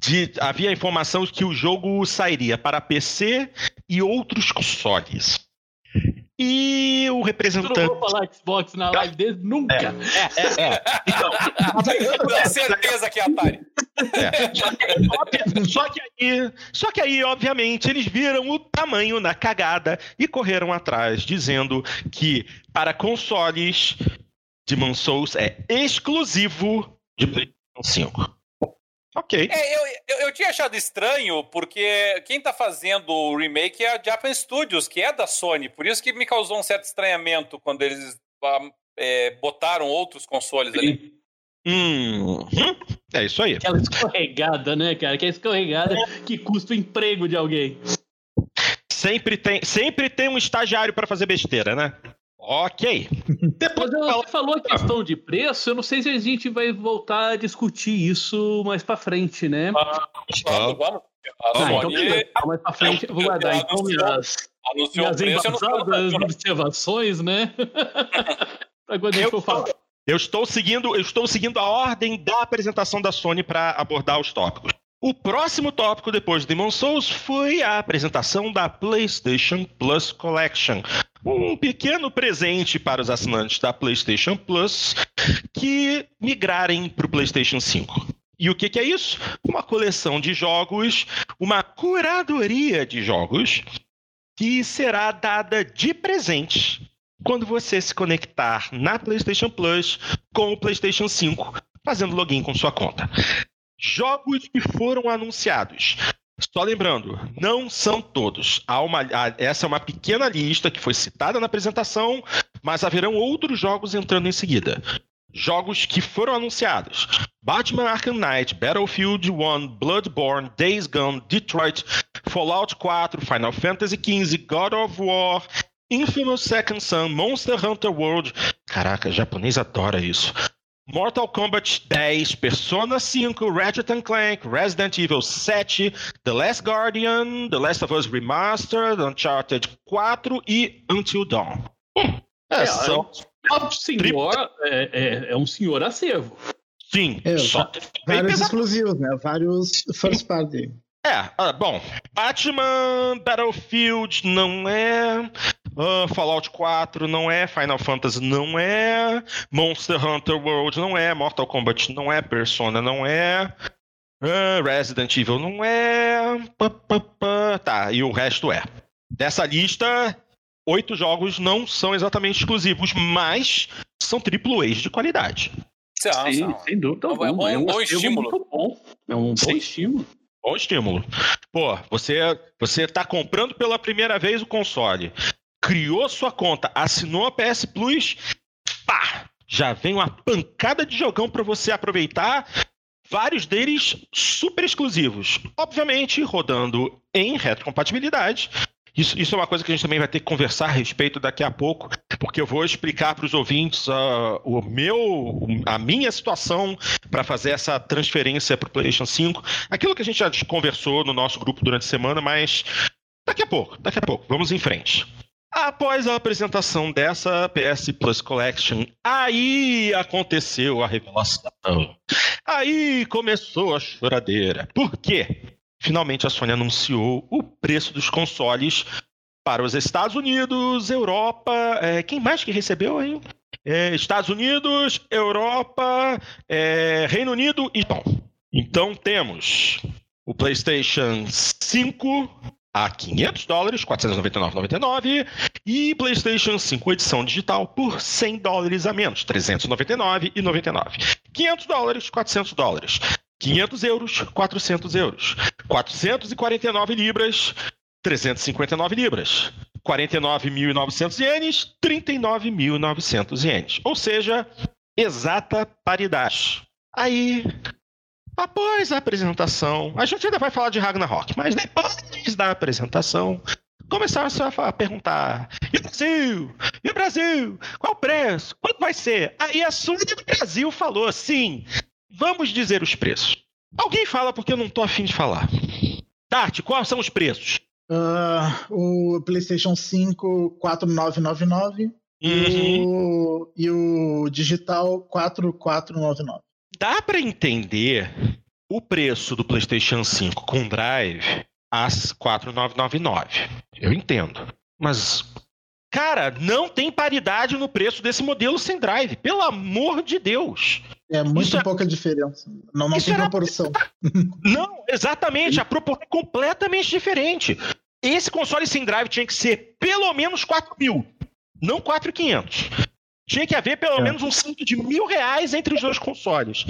de, havia informação que o jogo sairia para PC e outros consoles. E o representante. Eu
não vou falar Xbox na live dele nunca.
É, é, é. é. Então, tenho certeza que é Atari.
É. Só, que aí, só que aí, obviamente, eles viram o tamanho na cagada e correram atrás, dizendo que para consoles Demon Souls é exclusivo de PlayStation 5. Ok.
É, eu, eu, eu, tinha achado estranho, porque quem tá fazendo o remake é a Japan Studios, que é da Sony. Por isso que me causou um certo estranhamento quando eles ah, é, botaram outros consoles ali.
Hum, é isso aí.
Aquela escorregada, né, cara? Que é escorregada que custa o emprego de alguém.
Sempre tem, sempre tem um estagiário para fazer besteira, né? Ok.
Depois Mas você falou a questão de preço, eu não sei se a gente vai voltar a discutir isso mais pra frente, né? Ah,
vamos, vamos.
Ah, então beleza. Mais pra frente, eu vou guardar então minhas, minhas embasadas observações, né? pra quando a gente for falar.
Eu estou seguindo, eu estou seguindo a ordem da apresentação da Sony para abordar os tópicos. O próximo tópico depois de Demon Souls foi a apresentação da PlayStation Plus Collection, um pequeno presente para os assinantes da PlayStation Plus que migrarem para o PlayStation 5. E o que, que é isso? Uma coleção de jogos, uma curadoria de jogos que será dada de presente quando você se conectar na PlayStation Plus com o PlayStation 5, fazendo login com sua conta. Jogos que foram anunciados. Só lembrando, não são todos. Há uma, essa é uma pequena lista que foi citada na apresentação, mas haverão outros jogos entrando em seguida. Jogos que foram anunciados: Batman Arkham Knight, Battlefield 1, Bloodborne, Days Gone, Detroit, Fallout 4, Final Fantasy XV, God of War, Infamous Second Son, Monster Hunter World. Caraca, japonês adora isso. Mortal Kombat 10, Persona 5, Ratchet Clank, Resident Evil 7, The Last Guardian, The Last of Us Remastered, Uncharted 4 e Until Dawn.
Hum, é, é, são... é, um senhor, é, é, é, um senhor acervo.
Sim,
é, só vários exclusivos, né? Vários first party.
É, ah, bom, Batman Battlefield não é. Uh, Fallout 4 não é, Final Fantasy não é, Monster Hunter World não é, Mortal Kombat não é, Persona não é, uh, Resident Evil não é. Pá, pá, pá. Tá, e o resto é. Dessa lista, oito jogos não são exatamente exclusivos, mas são AAAs de qualidade.
São, Sim, são. sem dúvida.
É um, é um bom estímulo.
Muito bom. É um Sim. bom estímulo.
Bom estímulo. Pô, você, você tá comprando pela primeira vez o console, criou sua conta, assinou a PS Plus, pá! Já vem uma pancada de jogão para você aproveitar. Vários deles super exclusivos. Obviamente, rodando em retrocompatibilidade isso, isso é uma coisa que a gente também vai ter que conversar a respeito daqui a pouco, porque eu vou explicar para os ouvintes uh, o meu, a minha situação para fazer essa transferência para o PlayStation 5. Aquilo que a gente já conversou no nosso grupo durante a semana, mas daqui a pouco, daqui a pouco, vamos em frente. Após a apresentação dessa PS Plus Collection, aí aconteceu a revelação. Aí começou a choradeira. Por quê? Finalmente a Sony anunciou o preço dos consoles para os Estados Unidos, Europa. É, quem mais que recebeu, hein? É, Estados Unidos, Europa, é, Reino Unido e Japão. Então temos o PlayStation 5 a 500 dólares, 499,99 e PlayStation 5 edição digital por 100 dólares a menos, 399,99. 500 dólares, 400 dólares. 500 euros, 400 euros. 449 libras, 359 libras. 49.900 ienes, 39.900 ienes. Ou seja, exata paridade. Aí, após a apresentação, a gente ainda vai falar de Ragnarok, mas depois da apresentação, começaram a perguntar: e o Brasil? E o Brasil? Qual o preço? Quanto vai ser? Aí a Sony do Brasil falou assim: Vamos dizer os preços. Alguém fala porque eu não tô afim de falar. Tati, quais são os preços?
Uh, o PlayStation 5, 4999 uhum. e, o, e o digital 4499.
Dá para entender o preço do PlayStation 5 com drive a 4999. Eu entendo. Mas Cara, não tem paridade no preço desse modelo sem drive. Pelo amor de Deus.
É muito Isso é pouca é... diferença. Não, não tem era... proporção.
Não, exatamente. A proporção é completamente diferente. Esse console sem drive tinha que ser pelo menos 4 mil, não 4,500. Tinha que haver pelo é. menos um cinto de mil reais entre os dois consoles.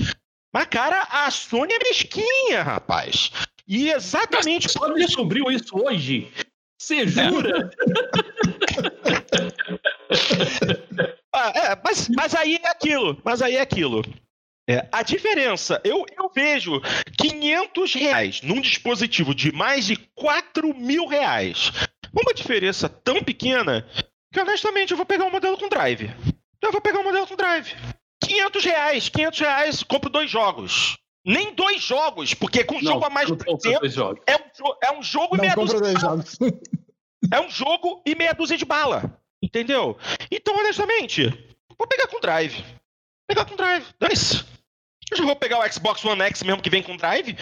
Mas, cara, a Sony é mesquinha, rapaz. E exatamente.
Só descobriu isso hoje. Você jura?
ah, é, mas, mas aí é aquilo. Mas aí é aquilo. É, a diferença, eu, eu vejo 500 reais num dispositivo de mais de 4 mil reais. Uma diferença tão pequena que honestamente eu vou pegar um modelo com drive. Eu vou pegar um modelo com drive. 500 reais, 500 reais, compro dois jogos. Nem dois jogos, porque com não, jogo a mais de tempo é um, é um jogo
não e meia dúzia de jogos.
É um jogo e meia dúzia de bala. Entendeu? Então, honestamente, vou pegar com drive. Vou pegar com drive. Dane-se. Eu já vou pegar o Xbox One X mesmo que vem com drive.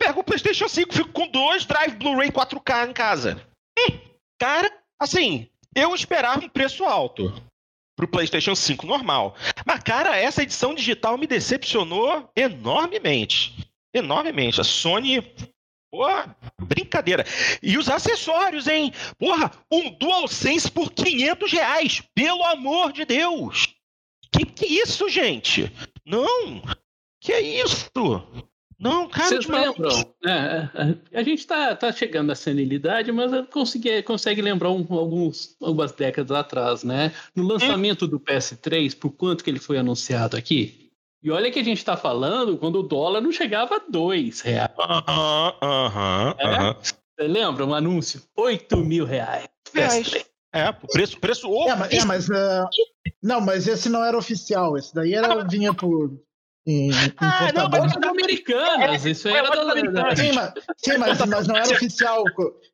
Pego o PlayStation 5, fico com dois drive Blu-ray 4K em casa. Hum, cara, assim, eu esperava um preço alto pro PlayStation 5 normal. Mas, cara, essa edição digital me decepcionou enormemente. Enormemente. A Sony. Pô, brincadeira. E os acessórios, hein? Porra, um DualSense por 500 reais. Pelo amor de Deus. Que que é isso, gente? Não. Que é isso? Não, cara,
Vocês lembram? É, é, a gente tá, tá chegando à senilidade, mas consegui, consegue lembrar um, alguns, algumas décadas atrás, né? No lançamento hum. do PS3, por quanto que ele foi anunciado aqui? E olha que a gente tá falando quando o dólar não chegava a dois reais.
Aham, aham,
aham. Você lembra um anúncio? 8 mil reais.
PS3. É, preço, preço
É, mas, é, mas uh, não, mas esse não era oficial. Esse daí era, vinha por
em, ah, não, mas das americanas. É, isso aí era das americanas.
Sim, mas, sim, mas, mas não era oficial.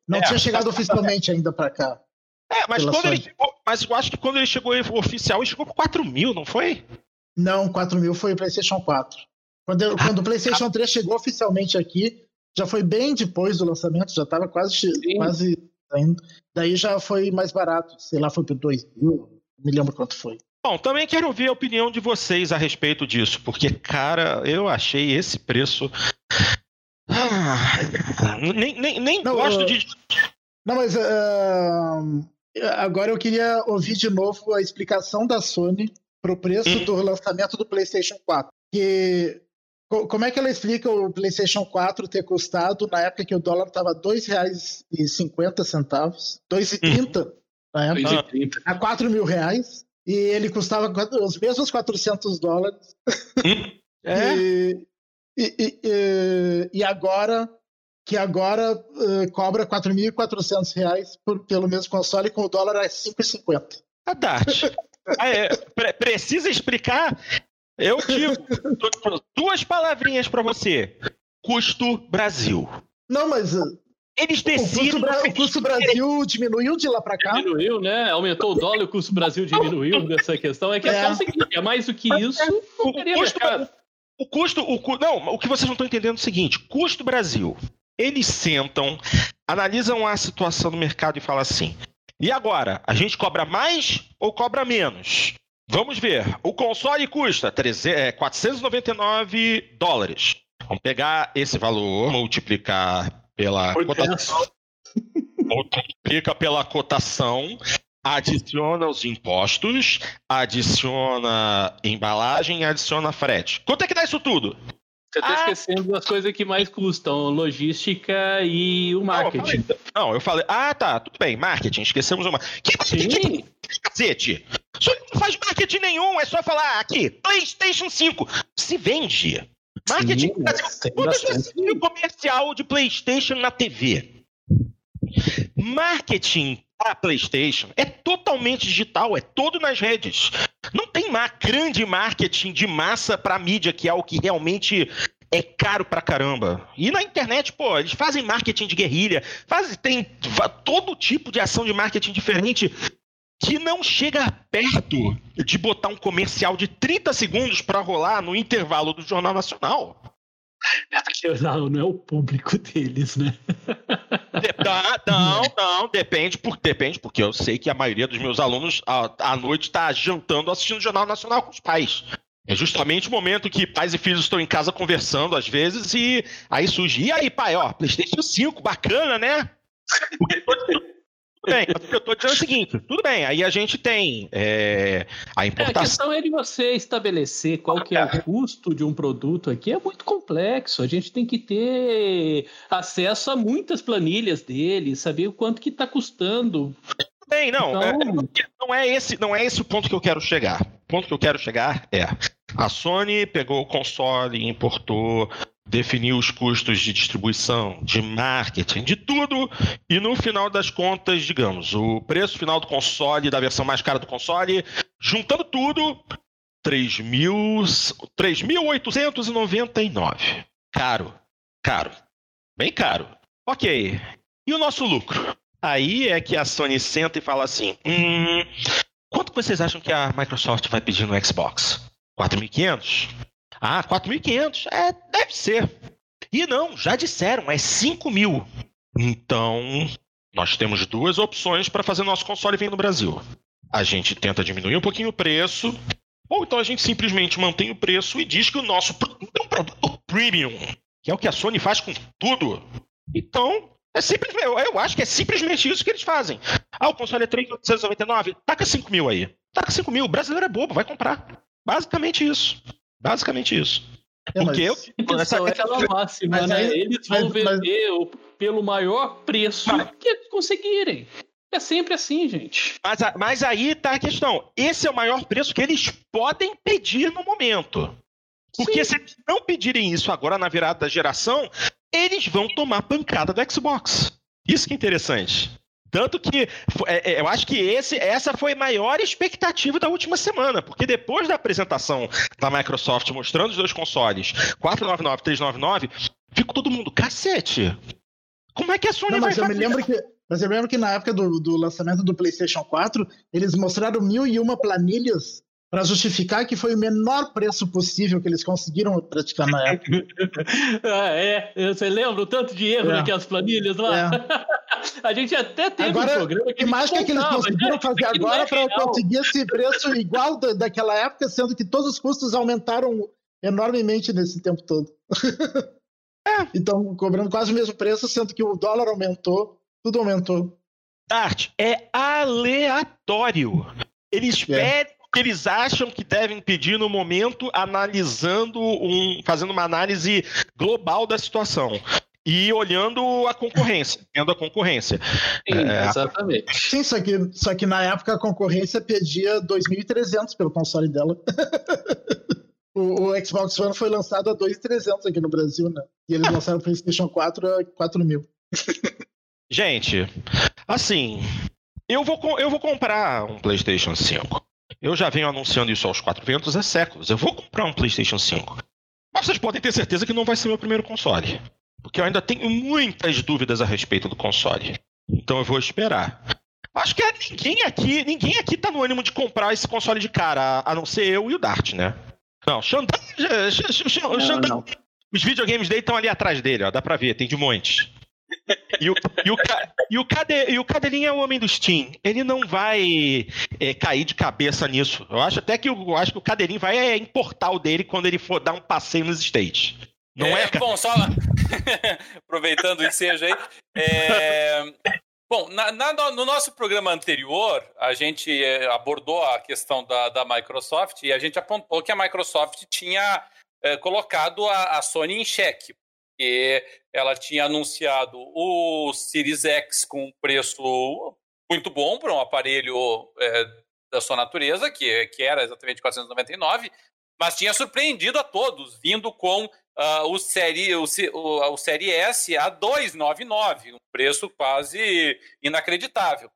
Não é, tinha chegado oficialmente ainda para cá.
É, mas quando ele chegou, mas eu acho que quando ele chegou oficial, ele chegou por 4 mil, não foi?
Não, 4 mil foi o PlayStation 4. Quando, eu, quando o PlayStation 3 chegou oficialmente aqui, já foi bem depois do lançamento, já estava quase, quase saindo. Daí já foi mais barato, sei lá, foi por 2 mil, não me lembro quanto foi.
Bom, também quero ouvir a opinião de vocês a respeito disso, porque, cara, eu achei esse preço. Ah, nem nem, nem não, gosto uh... de.
Não, mas uh... agora eu queria ouvir de novo a explicação da Sony para o preço hum. do lançamento do PlayStation 4. Que como é que ela explica o PlayStation 4 ter custado na época que o dólar estava R$ 2,50, R$ 2,30 na época, 2,30. a 4 mil reais, e ele custava os mesmos 400 dólares.
É?
e, e, e, e, agora que agora uh, cobra 4.400 reais por, pelo mesmo console com o dólar a 5,50.
A Dart, é, pre precisa explicar eu digo duas palavrinhas para você. Custo Brasil.
Não, mas uh,
eles decidem.
O custo, o custo Brasil diminuiu de lá para cá?
Diminuiu, né? Aumentou o dólar e o custo Brasil diminuiu nessa questão. É que é, é. o seguinte: é mais do que isso,
o custo, o custo, o, não, o que vocês não estão entendendo é o seguinte: custo Brasil. Eles sentam, analisam a situação do mercado e falam assim: e agora? A gente cobra mais ou cobra menos? Vamos ver. O console custa 499 é, dólares. Vamos pegar esse valor, multiplicar pela cotação. multiplica pela cotação, adiciona os impostos, adiciona embalagem e adiciona frete. Quanto é que dá isso tudo?
Você está ah, esquecendo das coisas que mais custam, logística e o marketing.
Não eu, falei, não, eu falei, ah, tá, tudo bem, marketing, esquecemos uma. Que marketing? Cacete! Isso não faz marketing nenhum, é só falar aqui, PlayStation 5. Se vende. Marketing. Sim, Quantas vezes viu comercial de PlayStation na TV? Marketing para PlayStation é totalmente digital, é todo nas redes. Não tem uma grande marketing de massa para mídia, que é o que realmente é caro pra caramba. E na internet, pô, eles fazem marketing de guerrilha, fazem, tem todo tipo de ação de marketing diferente que não chega perto de botar um comercial de 30 segundos para rolar no intervalo do Jornal Nacional.
É porque não, não é o público deles, né?
Não, não, depende, por, depende, porque eu sei que a maioria dos meus alunos à, à noite está jantando assistindo o Jornal Nacional com os pais. É justamente o momento que pais e filhos estão em casa conversando às vezes e aí surge, e aí pai, ó, Playstation 5, bacana, né? Tudo bem, o que eu estou dizendo é o seguinte: tudo bem, aí a gente tem é, a importação. É, a
questão é de você estabelecer qual que é o custo de um produto aqui, é muito complexo. A gente tem que ter acesso a muitas planilhas dele, saber o quanto que está custando.
Bem, não, é, então... é, não, é esse, não é esse o ponto que eu quero chegar. O ponto que eu quero chegar é a Sony pegou o console, importou definiu os custos de distribuição, de marketing, de tudo, e no final das contas, digamos, o preço final do console, da versão mais cara do console, juntando tudo, 3.899. Caro, caro, bem caro. Ok, e o nosso lucro? Aí é que a Sony senta e fala assim, hum, quanto vocês acham que a Microsoft vai pedir no Xbox? 4.500? Ah, 4.500. É, deve ser. E não, já disseram, é 5 mil. Então, nós temos duas opções para fazer nosso console vir no Brasil. A gente tenta diminuir um pouquinho o preço, ou então a gente simplesmente mantém o preço e diz que o nosso produto é um produto premium, que é o que a Sony faz com tudo. Então, é simples, eu, eu acho que é simplesmente isso que eles fazem. Ah, o console é 3.899, taca 5 mil aí. Taca 5 mil, o brasileiro é bobo, vai comprar. Basicamente isso. Basicamente isso.
É, Porque mas... eu. Essa, é aquela máxima, mas, né? Eles vão mas, vender mas... pelo maior preço que conseguirem. É sempre assim, gente.
Mas, mas aí tá a questão. Esse é o maior preço que eles podem pedir no momento. Porque Sim. se eles não pedirem isso agora na virada da geração, eles vão tomar pancada do Xbox. Isso que é interessante. Tanto que é, é, eu acho que esse, essa foi a maior expectativa da última semana, porque depois da apresentação da Microsoft mostrando os dois consoles, 499 399, ficou todo mundo, cacete. Como é que a Sony Não,
mas
vai
eu fazer? Me lembro que, mas eu lembro que na época do, do lançamento do PlayStation 4, eles mostraram mil e uma planilhas para justificar que foi o menor preço possível que eles conseguiram praticar na época.
ah, é, você lembra o tanto de erro é. naquelas planilhas lá? É. a gente até teve
agora,
um programa
que mais que, que eles conseguiram fazer agora é para conseguir esse preço igual da, daquela época, sendo que todos os custos aumentaram enormemente nesse tempo todo. é. Então, cobrando quase o mesmo preço, sendo que o dólar aumentou, tudo aumentou.
Dart, é aleatório. Eles é. pedem o que eles acham que devem pedir no momento, analisando um. fazendo uma análise global da situação e olhando a concorrência, vendo a concorrência.
Sim, é, exatamente.
Sim, só que, só que na época a concorrência pedia 2.300 pelo console dela. o, o, Xbox One foi lançado a 2.300 aqui no Brasil, né? E eles lançaram o PlayStation 4 a 4.000.
Gente, assim, eu vou, eu vou comprar um PlayStation 5. Eu já venho anunciando isso aos quatro ventos há séculos. Eu vou comprar um PlayStation 5. Mas vocês podem ter certeza que não vai ser meu primeiro console. Porque eu ainda tenho muitas dúvidas a respeito do console. Então eu vou esperar. Acho que ninguém aqui, ninguém aqui tá no ânimo de comprar esse console de cara, a não ser eu e o Dart, né? Não, Xandão, Xandão, os videogames dele estão ali atrás dele, ó, dá pra ver, tem de monte. E o, e, o, e, o Cade, e o Cadelinho é o homem do Steam. Ele não vai é, cair de cabeça nisso. Eu acho até que eu acho que o Cadelinho vai é, importar o dele quando ele for dar um passeio nos States. Não é?
é bom, só aproveitando o ensejo aí. É... Bom, na, na, no nosso programa anterior, a gente é, abordou a questão da, da, Microsoft e a gente apontou que a Microsoft tinha é, colocado a, a, Sony em xeque, porque ela tinha anunciado o Series X com um preço muito bom para um aparelho é, da sua natureza, que, que era exatamente 499, mas tinha surpreendido a todos, vindo com uh, o, série, o, o, o Série S a 299, um preço quase inacreditável.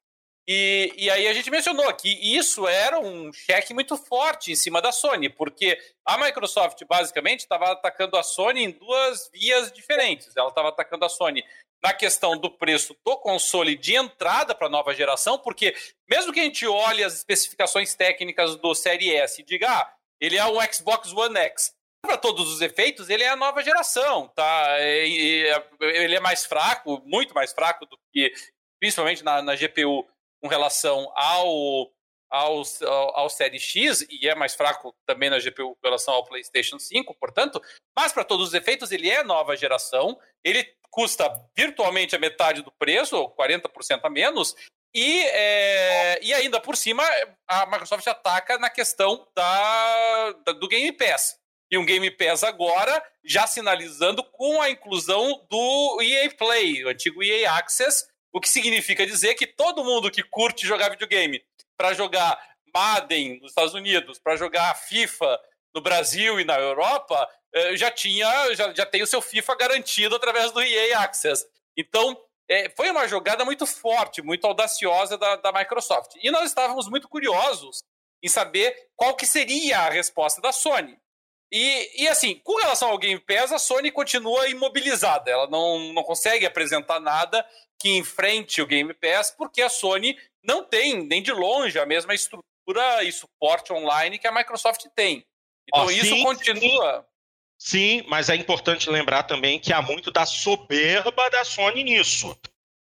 E, e, aí a gente mencionou que isso era um cheque muito forte em cima da Sony, porque a Microsoft basicamente estava atacando a Sony em duas vias diferentes. Ela estava atacando a Sony na questão do preço do console de entrada para a nova geração, porque mesmo que a gente olhe as especificações técnicas do Série S e diga, ah, ele é um Xbox One X, para todos os efeitos, ele é a nova geração, tá? Ele é mais fraco, muito mais fraco do que, principalmente na, na GPU, com relação ao, ao, ao, ao Série X, e é mais fraco também na GPU com relação ao PlayStation 5, portanto, mas para todos os efeitos, ele é nova geração, ele custa virtualmente a metade do preço, 40% a menos, e, é, e ainda por cima, a Microsoft ataca na questão da, da do Game Pass e um Game Pass agora, já sinalizando com a inclusão do EA Play, o antigo EA Access, o que significa dizer que todo mundo que curte jogar videogame para jogar Madden nos Estados Unidos, para jogar FIFA no Brasil e na Europa, eh, já tinha, já, já tem o seu FIFA garantido através do EA Access. Então, é, foi uma jogada muito forte, muito audaciosa da, da Microsoft. E nós estávamos muito curiosos em saber qual que seria a resposta da Sony. E, e assim, com relação ao Game Pass, a Sony continua imobilizada. Ela não, não consegue apresentar nada que enfrente o Game Pass, porque a Sony não tem, nem de longe, a mesma estrutura e suporte online que a Microsoft tem. Então oh, isso sim, continua.
Sim, mas é importante lembrar também que há muito da soberba da Sony nisso.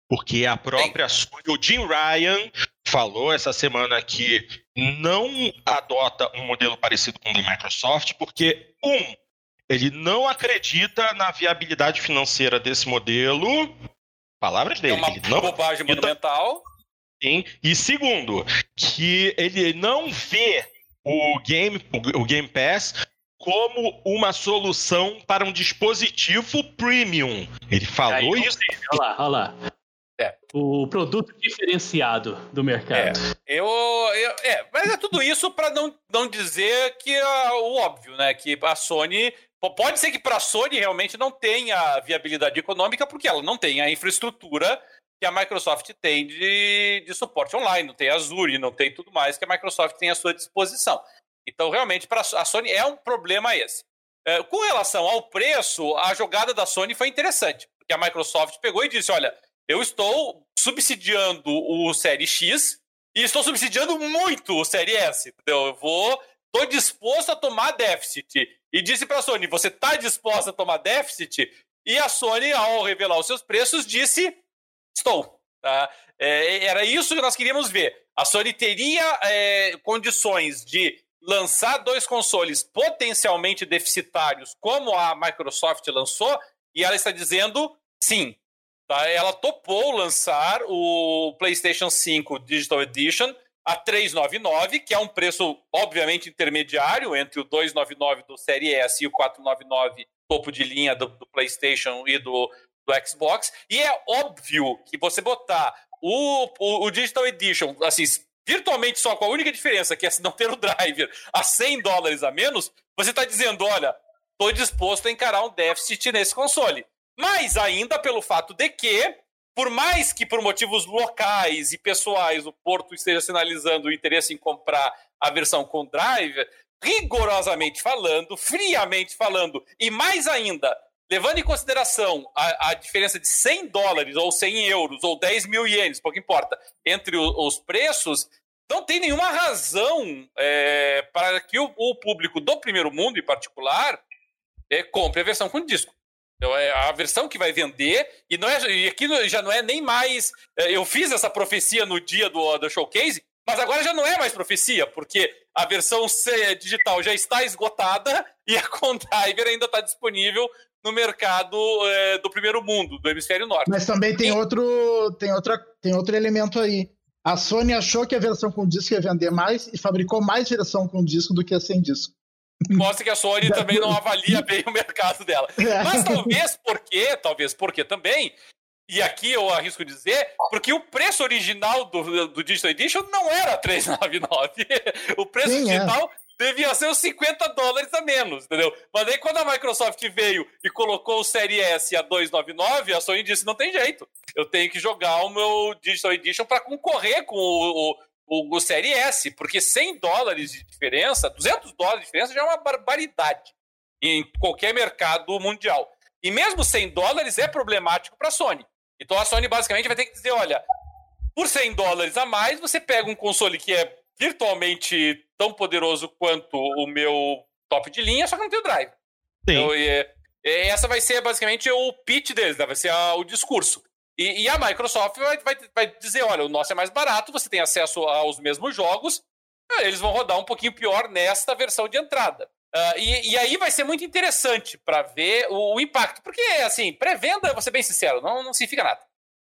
Porque a própria Sony, o Jim Ryan falou essa semana que não adota um modelo parecido com o da Microsoft, porque, um, ele não acredita na viabilidade financeira desse modelo. Palavras dele. É
uma
ele não
bobagem acredita... monumental.
Sim. E segundo, que ele não vê o Game, o Game Pass como uma solução para um dispositivo premium. Ele falou Aí, isso.
Olha lá, olha lá. É. O produto diferenciado do mercado.
É, eu, eu é mas é tudo isso para não, não dizer que é o óbvio, né? Que a Sony. Pode ser que para a Sony realmente não tenha viabilidade econômica, porque ela não tem a infraestrutura que a Microsoft tem de, de suporte online, não tem Azure, não tem tudo mais que a Microsoft tem à sua disposição. Então, realmente, para a Sony é um problema esse. É, com relação ao preço, a jogada da Sony foi interessante, porque a Microsoft pegou e disse: olha, eu estou subsidiando o Série X e estou subsidiando muito o Série S. Entendeu? Eu vou. Estou disposto a tomar déficit. E disse para a Sony: você está disposta a tomar déficit? E a Sony, ao revelar os seus preços, disse: estou. Tá? É, era isso que nós queríamos ver. A Sony teria é, condições de lançar dois consoles potencialmente deficitários, como a Microsoft lançou, e ela está dizendo sim. Tá? Ela topou lançar o PlayStation 5 Digital Edition a 399, que é um preço obviamente intermediário entre o 299 do Série S e o 499 topo de linha do, do PlayStation e do, do Xbox. E é óbvio que você botar o, o, o Digital Edition, assim, virtualmente só com a única diferença, que é não ter o driver a 100 dólares a menos, você está dizendo, olha, estou disposto a encarar um déficit nesse console. Mas ainda pelo fato de que, por mais que por motivos locais e pessoais o Porto esteja sinalizando o interesse em comprar a versão com driver, rigorosamente falando, friamente falando, e mais ainda, levando em consideração a, a, diferença de 100 dólares ou 100 euros ou 10 mil ienes, pouco importa, entre o, os preços, não tem nenhuma razão é, para que o, o, público do primeiro mundo, em particular, é, compre a versão com disco. Então, é a versão que vai vender, e, não é, e aqui já não é nem mais. É, eu fiz essa profecia no dia do, do showcase, mas agora já não é mais profecia, porque a versão C digital já está esgotada e a Condriver ainda está disponível no mercado é, do primeiro mundo, do hemisfério norte.
Mas também tem, outro, tem, outra, tem outro elemento aí. A Sony achou que a versão com disco ia vender mais e fabricou mais versão com disco do que a sem disco.
Mostra que a Sony também não avalia bem o mercado dela. Mas talvez porque, talvez porque também, e aqui eu arrisco dizer, porque o preço original do, do Digital Edition não era 399. O preço Sim, é. digital é devia ser os 50 dólares a menos, entendeu? Mas aí quando a Microsoft veio e colocou o Série S a 299, a Sony disse, não tem jeito, eu tenho que jogar o meu Digital Edition para concorrer com o, o, o, o Série S, porque 100 dólares de diferença, 200 dólares de diferença já é uma barbaridade em qualquer mercado mundial. E mesmo 100 dólares é problemático para a Sony. Então a Sony basicamente vai ter que dizer, olha, por 100 dólares a mais, você pega um console que é virtualmente tão poderoso quanto o meu top de linha, só que não tem o drive. Sim. Então, é, é, essa vai ser basicamente o pitch deles, né? vai ser a, o discurso. E, e, a Microsoft vai, vai, vai dizer: olha, o nosso é mais barato, você tem acesso aos mesmos jogos, eles vão rodar um pouquinho pior nesta versão de entrada. Uh, e, e, aí vai ser muito interessante para ver o, o, impacto. Porque, assim, pré-venda, vou ser bem sincero, não, não significa nada.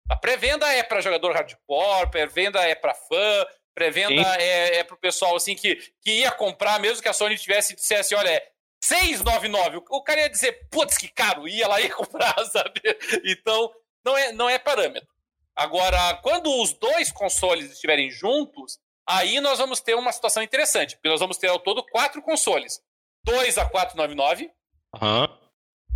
A pré-venda é para jogador hardcore, pré-venda é para fã, Pré-venda é, é pro pessoal assim que, que ia comprar, mesmo que a Sony tivesse dissesse, olha, é 699. O cara ia dizer, putz, que caro, ia lá e comprar, sabe? Então, não é, não é parâmetro. Agora, quando os dois consoles estiverem juntos, aí nós vamos ter uma situação interessante, porque nós vamos ter ao todo quatro consoles. Dois a 499, uhum.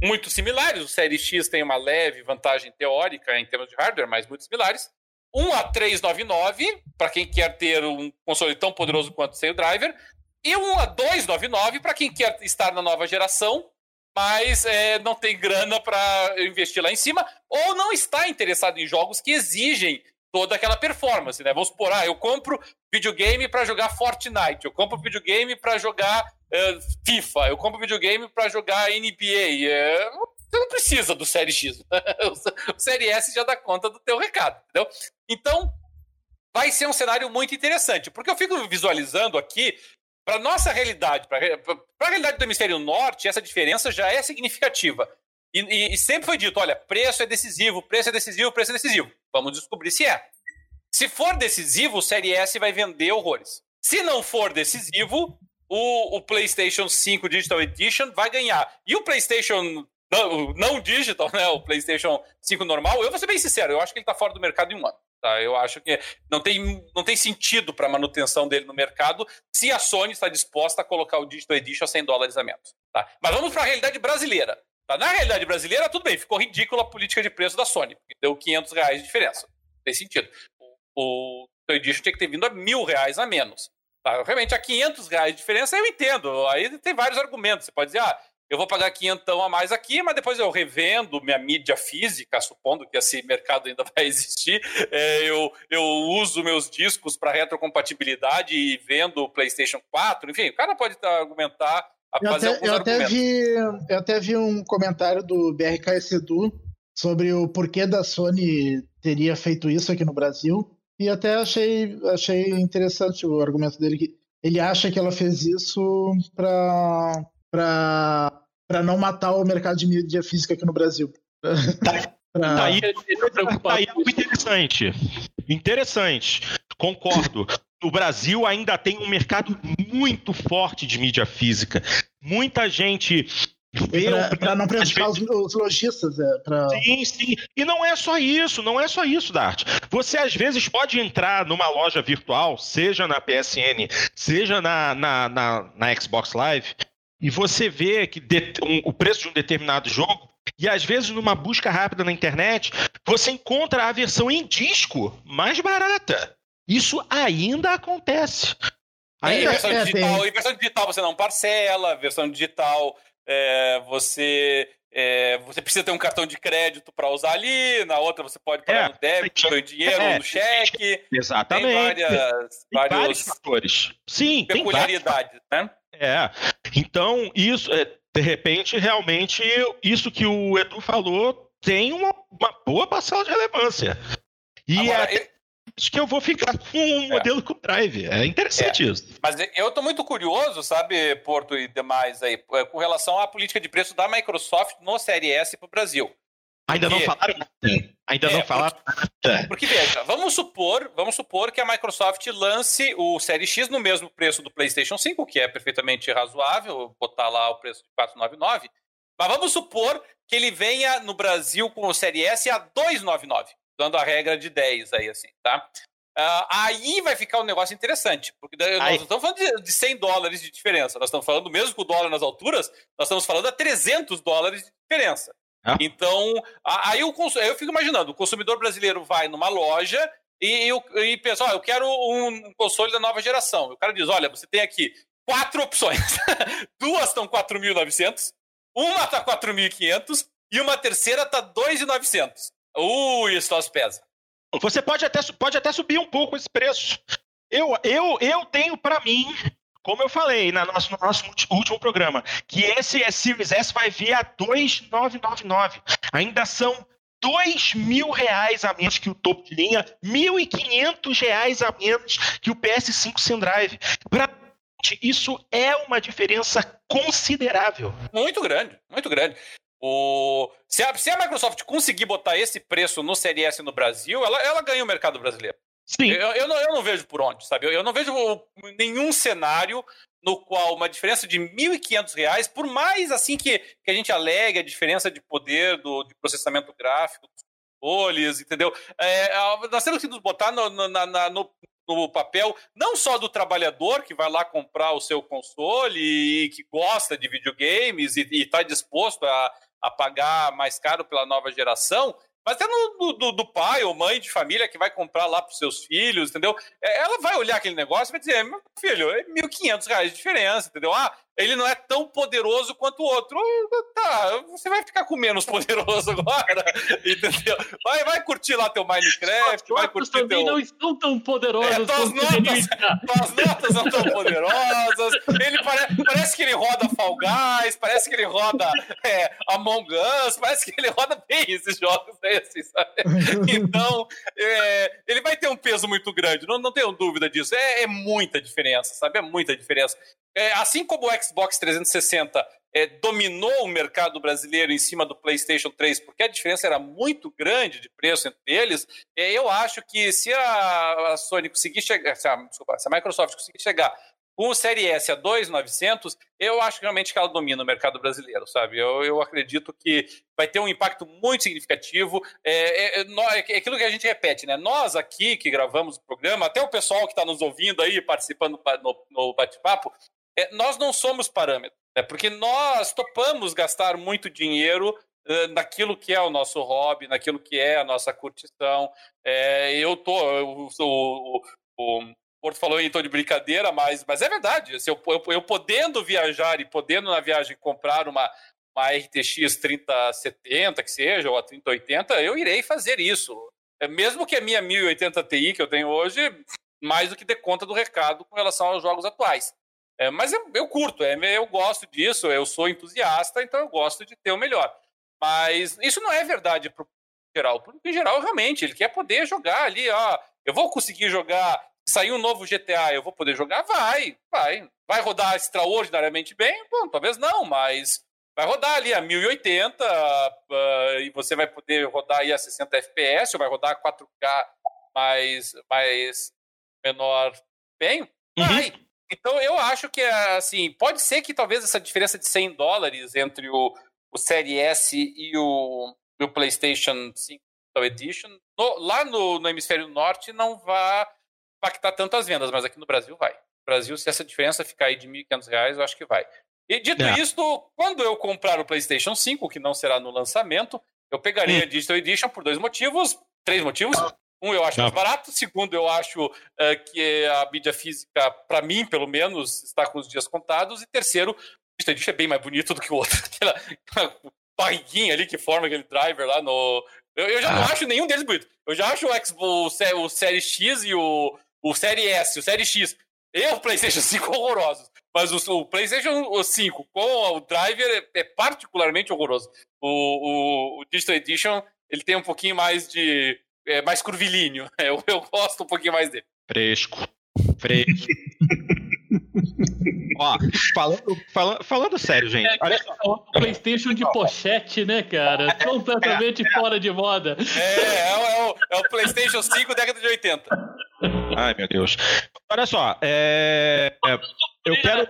muito similares. O Série X tem uma leve vantagem teórica em termos de hardware, mas muito similares. Um a 399, para quem quer ter um console tão poderoso quanto sem o driver, e um a 299 para quem quer estar na nova geração, mas é, não tem grana para investir lá em cima, ou não está interessado em jogos que exigem toda aquela performance, né? Vamos supor, ah, eu compro videogame para jogar Fortnite, eu compro videogame para jogar uh, FIFA, eu compro videogame para jogar NBA. É, você não precisa do Série X. o Série S já dá conta do teu recado, entendeu? Então, vai ser um cenário muito interessante, porque eu fico visualizando aqui, para nossa realidade, para a realidade do hemisfério norte, essa diferença já é significativa. E, e, e, sempre foi dito: olha, preço é decisivo, preço é decisivo, preço é decisivo. Vamos descobrir se é. Se for decisivo, o Série S vai vender horrores. Se não for decisivo, o, o, PlayStation 5 Digital Edition vai ganhar. E o PlayStation não, não digital, né? O PlayStation 5 normal, eu vou ser bem sincero, eu acho que ele está fora do mercado em um ano. Tá? Eu acho que não tem, não tem sentido para a manutenção dele no mercado se a Sony está disposta a colocar o Digital Edition a 100 dólares a menos. Tá? Mas vamos para a realidade brasileira. Tá? Na realidade brasileira, tudo bem, ficou ridícula a política de preço da Sony, porque deu 500 reais de diferença. Não tem sentido. O, o Digital Edition tinha que ter vindo a mil reais a menos. Tá? Realmente, a 500 reais de diferença eu entendo. Aí tem vários argumentos. Você pode dizer, ah, eu vou pagar quinhentão a mais aqui, mas depois eu revendo minha mídia física, supondo que esse mercado ainda vai existir. É, eu, eu uso meus discos para retrocompatibilidade e vendo o PlayStation 4. Enfim, o cara pode argumentar. A
eu,
fazer
até, eu, até vi, eu até vi um comentário do BRKS Edu sobre o porquê da Sony teria feito isso aqui no Brasil. E até achei, achei interessante o argumento dele que ele acha que ela fez isso para para não matar o mercado de mídia física aqui no Brasil.
Tá, pra... tá aí, tá aí algo interessante. Interessante. Concordo. O Brasil ainda tem um mercado muito forte de mídia física. Muita gente
para não prejudicar vezes... os, lojistas. É, pra...
Sim, sim. E não é só isso, não é só isso, Dart. Você às vezes pode entrar numa loja virtual, seja na PSN, seja na, na, na, na Xbox Live, e você vê que de, um, o preço de um determinado jogo, e às vezes numa busca rápida na internet, você encontra a versão em disco mais barata. Isso ainda acontece.
Ainda... É, versão digital, e versão digital você não parcela, versão digital é, você é, você precisa ter um cartão de crédito para usar ali, na outra você pode pagar é, no débito, em dinheiro, é, no cheque.
Exatamente.
Tem várias,
tem vários, vários fatores. Sim,
peculiaridades, né?
É. Então, isso, é, de repente, realmente, isso que o Edu falou tem uma, uma boa parcela de relevância. E Agora, é, acho que eu vou ficar com um é. modelo com drive. É interessante é. isso.
Mas eu estou muito curioso, sabe, Porto e demais aí, é, com relação à política de preço da Microsoft no Série S para o Brasil.
Ainda porque... não falaram? Ainda é, não falaram?
Porque, porque, veja, vamos supor, vamos supor que a Microsoft lance o Série X no mesmo preço do PlayStation 5, que é perfeitamente razoável, botar lá o preço de 499. Mas vamos supor que ele venha no Brasil com o Série S a 299 dando a regra de 10 aí, assim, tá? Uh, aí vai ficar um negócio interessante, porque nós não estamos falando de, de 100 dólares de diferença, nós estamos falando, mesmo com o dólar nas alturas, nós estamos falando a 300 dólares de diferença. Ah. Então, aí, o, aí eu fico imaginando, o consumidor brasileiro vai numa loja e, e, e pensa, oh, eu quero um console da nova geração. O cara diz, olha, você tem aqui quatro opções. Duas estão 4.900, uma está 4.500 e uma terceira está 2.900. Ui, isso nós pesa.
Você pode até, pode até subir um pouco esse preço. Eu, eu, eu tenho para mim, como eu falei na nosso, no nosso último programa, que esse Series S vai vir a 2,999. Ainda são dois mil reais a menos que o topo de linha, mil e quinhentos reais a menos que o PS5 sem drive. Pra isso é uma diferença considerável.
Muito grande, muito grande. O... Se, a, se a Microsoft conseguir botar esse preço no Series S no Brasil, ela, ela ganha o mercado brasileiro.
Sim.
Eu, eu, não, eu não vejo por onde, sabe? Eu, eu não vejo nenhum cenário no qual uma diferença de R$ 1.500, por mais assim que, que a gente alegue a diferença de poder do, de processamento gráfico dos controles, entendeu? É, nós temos que nos botar no, na, no, no papel não só do trabalhador que vai lá comprar o seu console e que gosta de videogames e está disposto a, a pagar mais caro pela nova geração, mas até no, do, do, pai ou mãe de família que vai comprar lá para os seus filhos, entendeu? É, ela vai olhar aquele negócio e vai dizer, meu filho, é R$ 1.500 de diferença, entendeu? Ah, ele não é tão poderoso quanto o outro. Tá, você vai ficar com menos poderoso agora, entendeu? Vai, vai curtir lá teu Minecraft, vai curtir
também teu... não estão tão poderosos é,
tuas, notas, tuas notas não tão poderosas. Ele pare... parece que ele roda Fall Guys, parece que ele roda é, Among Us, parece que ele roda bem esses jogos aí, assim, sabe? Então, é, ele vai ter um peso muito grande, não, não tenho dúvida disso. É, é muita diferença, sabe? É muita diferença. É, assim como o Xbox 360 é, dominou o mercado brasileiro em cima do PlayStation 3, porque a diferença era muito grande de preço entre eles, é, eu acho que se a, a Sony conseguir chegar, se a, desculpa, se a Microsoft conseguir chegar com o Série S a 2,900, eu acho realmente que ela domina o mercado brasileiro, sabe? Eu, eu acredito que vai ter um impacto muito significativo. É, é, é, é aquilo que a gente repete, né? Nós aqui que gravamos o programa, até o pessoal que está nos ouvindo aí, participando no, no bate-papo, é, nós não somos parâmetro, né? porque nós topamos gastar muito dinheiro naquilo que é o nosso hobby, naquilo que é a nossa curtição. É, eu tô, o, Porto falou em tom de brincadeira, mas, mas é verdade. Se eu, eu, eu, podendo viajar e podendo na viagem comprar uma, uma RTX 3070, que seja, ou a 3080, eu irei fazer isso. É, mesmo que a minha 1080 Ti que eu tenho hoje, mais do que dê conta do recado com relação aos jogos atuais. É, mas eu, eu curto, é, eu gosto disso, eu sou entusiasta, então eu gosto de ter o melhor. Mas isso não é verdade para o geral. O público em geral, realmente, ele quer poder jogar ali, ó. Eu vou conseguir jogar. Sair um novo GTA, eu vou poder jogar? Vai, vai. Vai rodar extraordinariamente bem? Bom, talvez não, mas vai rodar ali a 1080 uh, e você vai poder rodar aí a 60 FPS, ou vai rodar a 4K mais, mais menor bem? Uhum. Vai. Uhum. Então eu acho que assim, pode ser que talvez essa diferença de 100 dólares entre o, o Série S e o, o PlayStation 5 Edition, no, lá no, no hemisfério norte não vá impactar tanto as vendas, mas aqui no Brasil vai. No Brasil, se essa diferença ficar aí de R$ 1.500, eu acho que vai. E dito é. isto, quando eu comprar o PlayStation 5, que não será no lançamento, eu pegaria hum. a Digital Edition por dois motivos, três motivos. Um, eu acho mais barato. Segundo, eu acho uh, que a mídia física, para mim, pelo menos, está com os dias contados. E terceiro, o Digital Edition é bem mais bonito do que o outro. Aquela, aquela barriguinha ali que forma aquele driver lá no. Eu, eu já ah. não acho nenhum deles bonito. Eu já acho o, Xbox, o, o Série X e o, o Série S, o Série X e o PlayStation 5 horrorosos. Mas o, o, PlayStation 5 com o driver é, é particularmente horroroso. O, o, o, Digital Edition ele tem um pouquinho mais de. É, mais curvilíneo. Eu, eu gosto um pouquinho mais dele.
Fresco. Fresco. Ó, falando, falando, falando sério, gente. É, olha...
É o PlayStation de pochete, né, cara? Completamente é, é, fora de moda.
É, é o, é o PlayStation 5 década de 80.
Ai, meu Deus. Olha só, é, é, eu quero.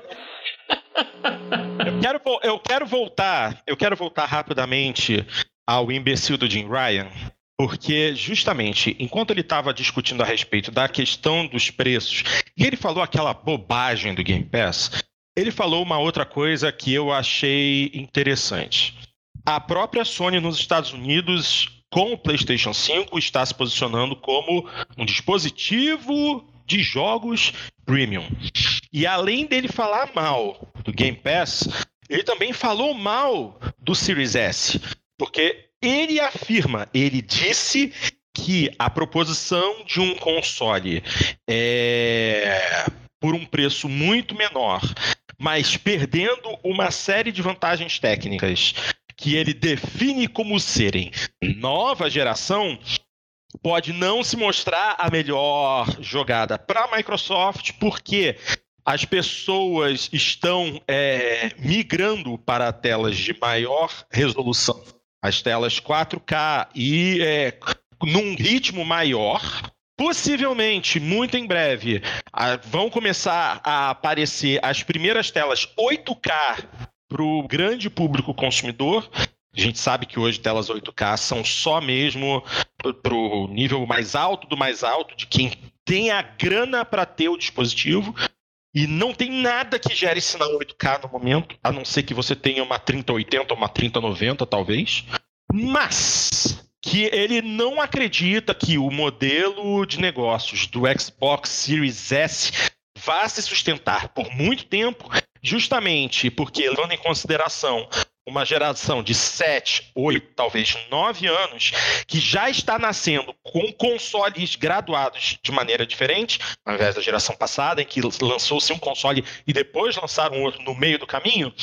Eu quero, eu quero voltar. Eu quero voltar rapidamente ao imbecil do Jim Ryan. Porque, justamente, enquanto ele estava discutindo a respeito da questão dos preços, e ele falou aquela bobagem do Game Pass, ele falou uma outra coisa que eu achei interessante. A própria Sony nos Estados Unidos com o PlayStation 5 está se posicionando como um dispositivo de jogos premium. E além dele falar mal do Game Pass, ele também falou mal do Series S, porque ele afirma, ele disse que a proposição de um console é, por um preço muito menor, mas perdendo uma série de vantagens técnicas que ele define como serem. Nova geração, pode não se mostrar a melhor jogada para a Microsoft, porque as pessoas estão é, migrando para telas de maior resolução, as telas 4K e é, num ritmo maior. Possivelmente, muito em breve, vão começar a aparecer as primeiras telas 8K para o grande público consumidor. A gente sabe que hoje telas 8K são só mesmo para o nível mais alto do mais alto, de quem tem a grana para ter o dispositivo. E não tem nada que gere sinal 8K no momento, a não ser que você tenha uma 3080 ou uma 3090, talvez. Mas que ele não acredita que o modelo de negócios do Xbox Series S vá se sustentar por muito tempo justamente porque, levando em consideração uma geração de 7, 8, talvez 9 anos, que já está nascendo com consoles graduados de maneira diferente, ao invés da geração passada, em que lançou-se um console e depois lançaram outro no meio do caminho,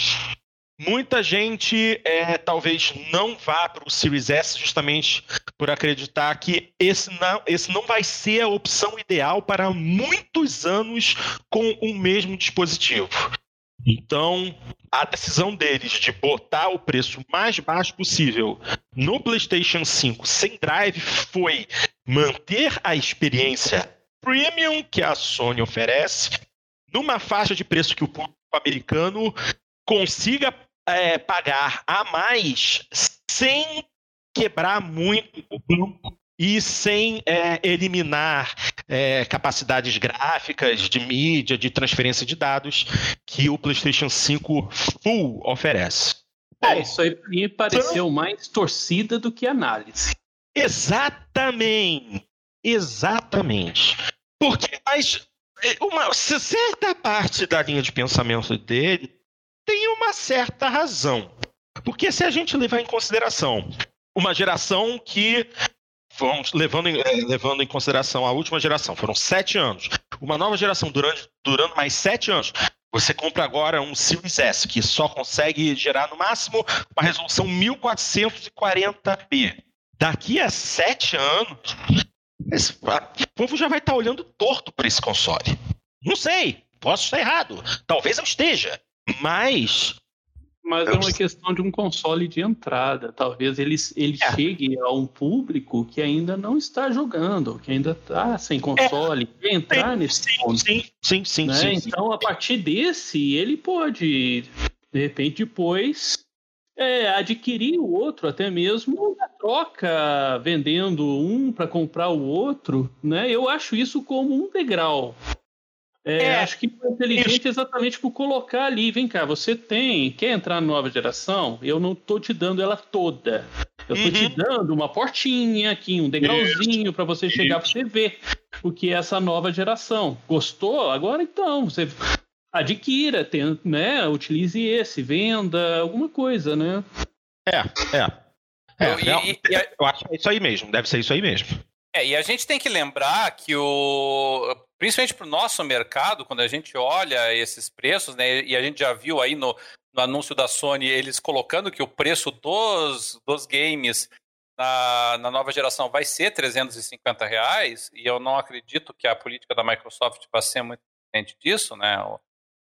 muita gente é, talvez não vá para o Series S justamente por acreditar que esse não, esse não vai ser a opção ideal para muitos anos com o mesmo dispositivo. Então, a decisão deles de botar o preço mais baixo possível no PlayStation 5 sem drive foi manter a experiência premium que a Sony oferece numa faixa de preço que o público americano consiga é, pagar a mais sem quebrar muito o banco e sem é, eliminar é, capacidades gráficas, de mídia, de transferência de dados que o PlayStation 5 Full oferece.
É, isso aí me pareceu então... mais torcida do que análise.
Exatamente. Exatamente. Porque mas, é, uma certa parte da linha de pensamento dele tem uma certa razão. Porque se a gente levar em consideração uma geração que levando em, é, levando em consideração a última geração, foram sete anos. Uma nova geração durante, durando mais sete anos. Você compra agora um Series S, que só consegue gerar no máximo uma resolução 1440p. Daqui a sete anos, esse, o povo já vai estar tá olhando torto para esse console. Não sei, posso estar errado. Talvez eu esteja. Mas
mas é uma questão de um console de entrada. Talvez ele, ele é. chegue a um público que ainda não está jogando, que ainda está sem console, é. entrar sim,
nesse sim, ponto. Sim, sim, sim,
né?
sim,
Então, a partir desse, ele pode, de repente, depois é, adquirir o outro, até mesmo na troca, vendendo um para comprar o outro. Né? Eu acho isso como um degrau. É, é, acho que foi inteligente isso. exatamente por colocar ali, vem cá, você tem, quer entrar na nova geração? Eu não tô te dando ela toda. Eu tô uhum. te dando uma portinha aqui, um degrauzinho para você chegar para você ver o que é essa nova geração. Gostou? Agora então, você adquira, tem, né, utilize esse, venda, alguma coisa, né?
É, é. é eu, e, e, eu acho que é isso aí mesmo, deve ser isso aí mesmo.
É, e a gente tem que lembrar que o principalmente para o nosso mercado, quando a gente olha esses preços, né, e a gente já viu aí no, no anúncio da Sony eles colocando que o preço dos, dos games na, na, nova geração vai ser 350 reais, e eu não acredito que a política da Microsoft vai ser muito diferente disso, né?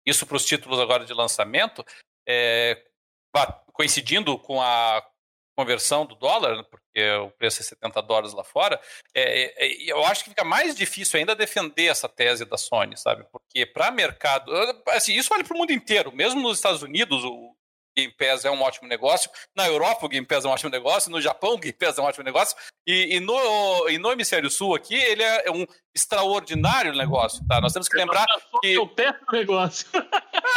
Isso para os títulos agora de lançamento, é, coincidindo com a conversão do dólar, porque o preço é 70 dólares lá fora, é, é, eu acho que fica mais difícil ainda defender essa tese da Sony, sabe? Porque para mercado, assim, isso vale para o mundo inteiro, mesmo nos Estados Unidos, o Game Pass é um ótimo negócio, na Europa o Game Pass é um ótimo negócio, no Japão o Game Pass é um ótimo negócio, e, e no, e no Hemisfério Sul aqui ele é um extraordinário negócio, tá? Nós temos que lembrar que...
Eu peço o negócio.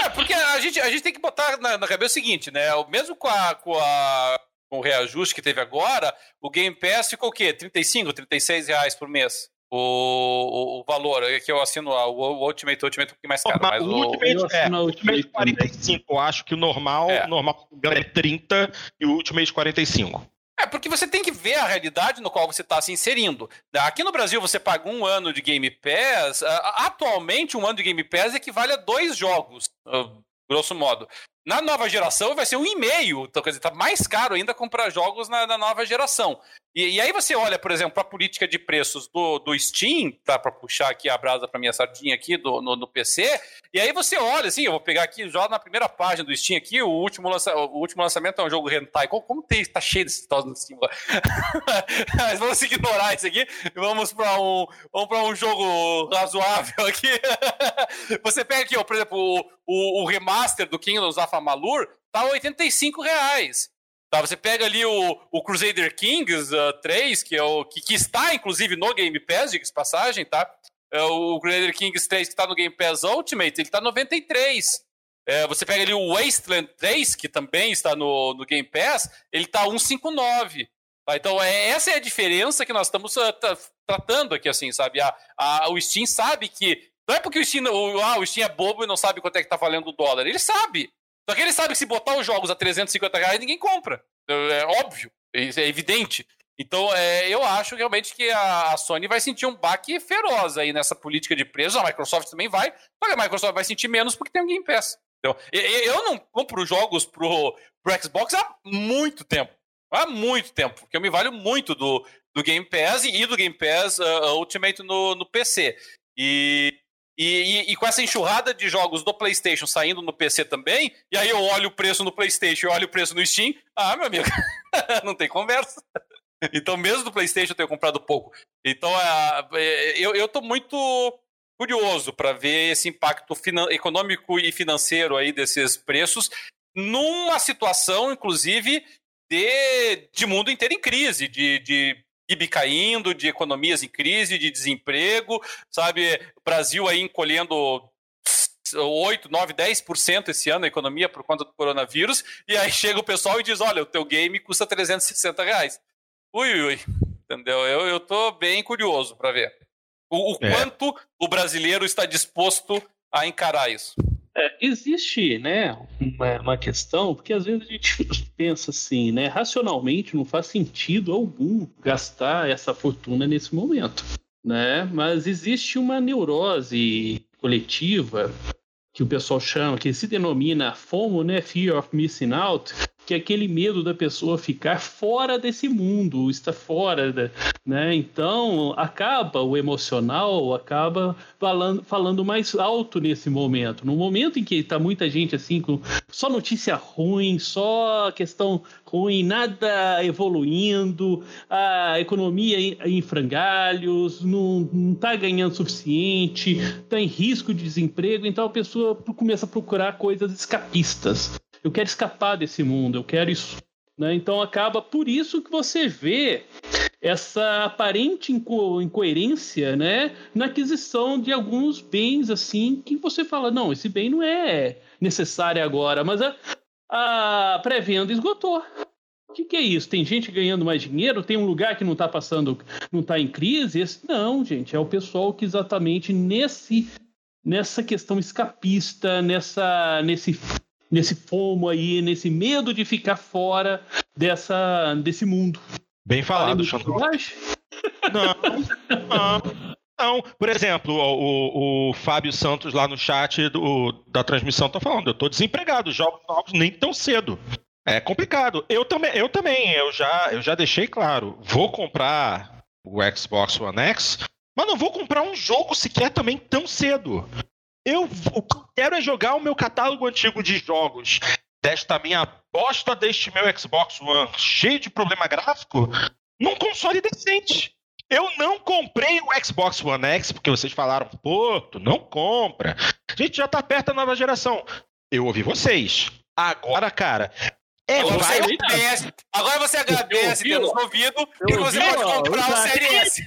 É, porque a gente, a gente tem que botar na, na cabeça o seguinte, né? Mesmo com a, com a com o reajuste que teve agora, o Game Pass ficou o quê? 35, 36 reais por mês. O, o, o valor, é que eu assino o, o Ultimate, o Ultimate é um pouquinho mais caro. Mas o,
Ultimate, é, o Ultimate 45, eu acho que o normal, é. normal é 30 e o Ultimate 45.
É, porque você tem que ver a realidade no qual você está se inserindo. Aqui no Brasil você paga um ano de Game Pass. Atualmente, um ano de Game Pass equivale a dois jogos, grosso modo. Na nova geração vai ser um e-mail, então quer dizer, tá mais caro ainda comprar jogos na, na nova geração. E, e, aí você olha, por exemplo, a política de preços do, do Steam, tá? Para puxar aqui a brasa para minha sardinha aqui do, no, no, PC, e aí você olha, assim, eu vou pegar aqui, já na primeira página do Steam aqui, o último, lança, o último lançamento é um jogo hentai. Como, como tem, tá cheio desses titãs no Steam Mas vamos ignorar isso aqui, vamos para um, vamos para um jogo razoável aqui. você pega aqui, ó, por exemplo, o, o, o remaster do Kingdoms of Amalur, tá 85 reais. Tá, você pega ali o, o Crusader Kings uh, 3, que, é o, que, que, está inclusive no Game Pass, diga passagem, tá? É o Crusader Kings 3 que está no Game Pass Ultimate, ele está 93. É, você pega ali o Wasteland 3, que também está no, no Game Pass, ele está 159. Tá? Então, é, essa é a diferença que nós estamos uh, tratando aqui, assim, sabe? A, a, o Steam sabe que. Não é porque o Steam, o, ah, o Steam é bobo e não sabe quanto é que está valendo o dólar. Ele sabe. Só que ele sabe que se botar os jogos a 350 reais, ninguém compra. É óbvio, é evidente. Então, é, eu acho realmente que a, a, Sony vai sentir um baque feroz aí nessa política de preços. A Microsoft também vai, mas a Microsoft vai sentir menos porque tem um Game Pass. Então, eu, eu não compro jogos pro, pro Xbox há muito tempo. Há muito tempo, porque eu me valho muito do, do Game Pass e do Game Pass uh, Ultimate no, no PC. E e, e, e, com essa enxurrada de jogos do PlayStation saindo no PC também, e aí eu olho o preço no PlayStation e olho o preço no Steam, ah, meu amigo, não tem conversa. Então, mesmo do PlayStation, eu tenho comprado pouco. Então, é, é eu, eu tô muito curioso para ver esse impacto econômico e financeiro aí desses preços numa situação, inclusive, de, de mundo inteiro em crise, de, de PIB caindo, de economias em crise, de desemprego, sabe? Brasil aí encolhendo 8, 9, 10% esse ano a economia por conta do coronavírus, e aí chega o pessoal e diz: olha, o teu game custa 360 reais. Ui, ui, entendeu? Eu, eu tô bem curioso para ver o, o é. quanto o brasileiro está disposto a encarar isso.
É, existe, né, uma, uma, questão, porque às vezes a gente pensa assim, né, racionalmente não faz sentido algum gastar essa fortuna nesse momento, né, mas existe uma neurose coletiva que o pessoal chama, que se denomina FOMO, né? Fear of Missing Out, que é aquele medo da pessoa ficar fora desse mundo, está fora, da, né? Então acaba o emocional, acaba falando, falando mais alto nesse momento. No momento em que está muita gente assim com só notícia ruim, só questão ruim, nada evoluindo, a economia em frangalhos, não está ganhando o suficiente, está em risco de desemprego, então a pessoa começa a procurar coisas escapistas eu quero escapar desse mundo, eu quero isso. Né? Então acaba por isso que você vê essa aparente inco incoerência né, na aquisição de alguns bens assim que você fala, não, esse bem não é necessário agora, mas a, a pré-venda esgotou. O que, que, é isso? Tem gente ganhando mais dinheiro? Tem um lugar que não está passando, não está em crise? Esse, não, gente, é o pessoal que exatamente nesse nessa questão escapista, nessa nesse nesse fomo aí, nesse medo de ficar fora dessa, desse mundo.
Bem falado, Xandão. Não, não, não. Por exemplo, o, o, Fábio Santos lá no chat do, da transmissão tá falando, eu tô desempregado, jogos novos nem tão cedo. É complicado. Eu também, eu também, eu já, eu já deixei claro, vou comprar o Xbox One X, mas não vou comprar um jogo sequer também tão cedo. Eu, o quero é jogar o meu catálogo antigo de jogos desta minha bosta deste meu Xbox One cheio de problema gráfico num console decente. Eu não comprei o Xbox One X porque vocês falaram, pô, tu não compra. A gente já tá perto da nova geração. Eu ouvi vocês. Agora, cara,
é, agora, você agradece, agora você agradece pelos ouvidos e você pode comprar o Série S.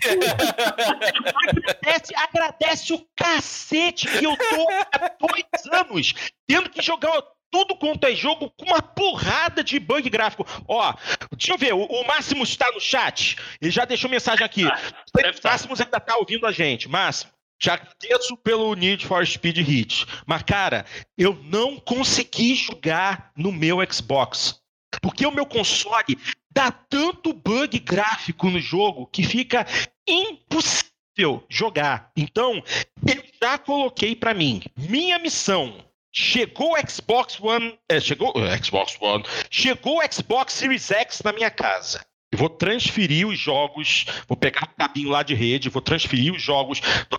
agradece, agradece o cacete que eu tô há dois anos tendo que jogar tudo quanto é jogo com uma porrada de bug gráfico. Ó, deixa eu ver, o, o Máximo está no chat. Ele já deixou mensagem aqui. Ah, o Máximo ainda tá ouvindo a gente. Máximo, já agradeço pelo Need for Speed Hit. Mas, cara, eu não consegui jogar no meu Xbox. Porque o meu console dá tanto bug gráfico no jogo que fica impossível jogar. Então, eu já coloquei para mim. Minha missão Chegou o Xbox One. É, chegou. Xbox One. Chegou o Xbox Series X na minha casa. Eu vou transferir os jogos. Vou pegar o cabinho lá de rede, vou transferir os jogos do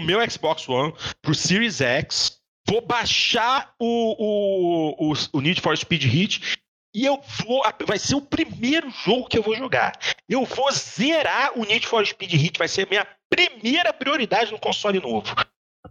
meu Xbox One pro Series X. Vou baixar o, o, o, o Need for Speed Heat e eu vou. Vai ser o primeiro jogo que eu vou jogar. Eu vou zerar o Need for Speed Heat. Vai ser a minha primeira prioridade no console novo.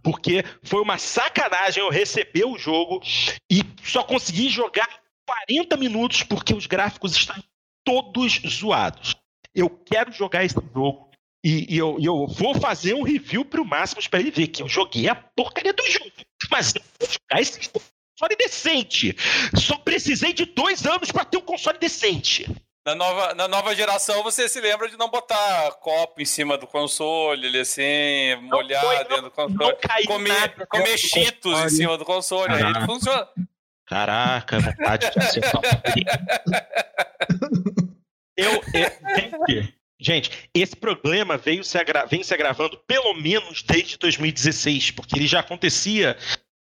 Porque foi uma sacanagem eu receber o jogo e só consegui jogar 40 minutos porque os gráficos estão todos zoados. Eu quero jogar esse jogo e, e, eu, eu, vou fazer um review pro Máximos para ele ver que eu joguei a porcaria do jogo. Mas eu vou jogar esse console decente. Só precisei de dois anos para ter um console decente.
Na nova, na nova geração, você se lembra de não botar copo em cima do console, ele assim, não molhar foi, dentro do console. comer comer cheetos em cima do console, Caraca. aí funciona.
Caraca, vontade de acertar eu, eu, Gente, esse problema veio se vem se agravando pelo menos desde 2016, porque ele já acontecia,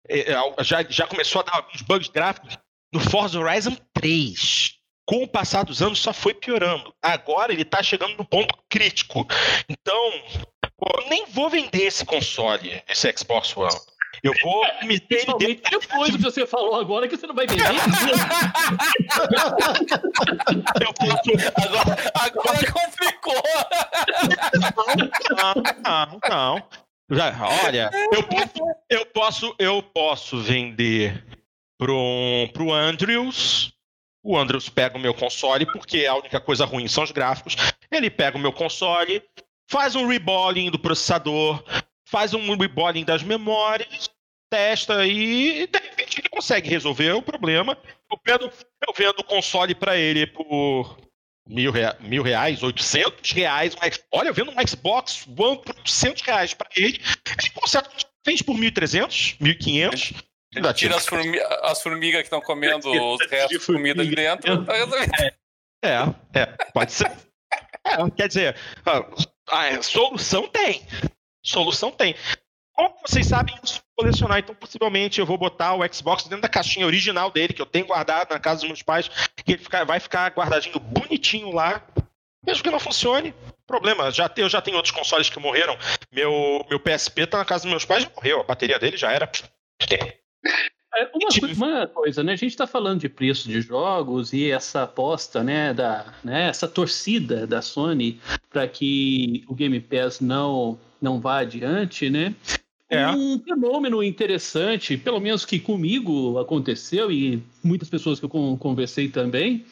é, é, já, já começou a dar alguns bugs gráficos no Forza Horizon 3. Com o passar dos anos só foi piorando. Agora ele está chegando no ponto crítico. Então, eu nem vou vender esse console, esse Xbox One. Eu vou meter ele
dentro. Depois que você falou agora que você não vai vender.
eu posso... agora, agora complicou.
Não, não, não. Já, olha, eu posso, eu posso, eu posso vender pro, pro Andrews. O Andrews pega o meu console, porque a única coisa ruim são os gráficos. Ele pega o meu console, faz um reballing do processador, faz um reballing das memórias, testa e de repente ele consegue resolver o problema. Eu vendo, eu vendo o console para ele por mil, rea, mil reais, oitocentos reais. olha, eu vendo um Xbox One por oitocentos reais para ele. Ele consegue, fez por mil trezentos, mil quinhentos.
Tira as, formi as formigas que estão comendo os restos de comida de dentro. Tá
é, é, pode ser. É, quer dizer, a, a solução tem. Solução tem. como vocês sabem, isso colecionar. Então, possivelmente, eu vou botar o Xbox dentro da caixinha original dele, que eu tenho guardado na casa dos meus pais, que ele fica, vai ficar guardadinho bonitinho lá. Mesmo que não funcione, problema. Já, eu já tenho outros consoles que morreram. Meu, meu PSP tá na casa dos meus pais, já morreu. A bateria dele já era.
É, uma, uma, coisa, né? A gente está falando de preço de jogos e essa aposta, né, da, né, essa torcida da Sony para que o Game Pass não não vá adiante, né? É. Um fenômeno interessante, pelo menos que comigo aconteceu e muitas pessoas que eu conversei também,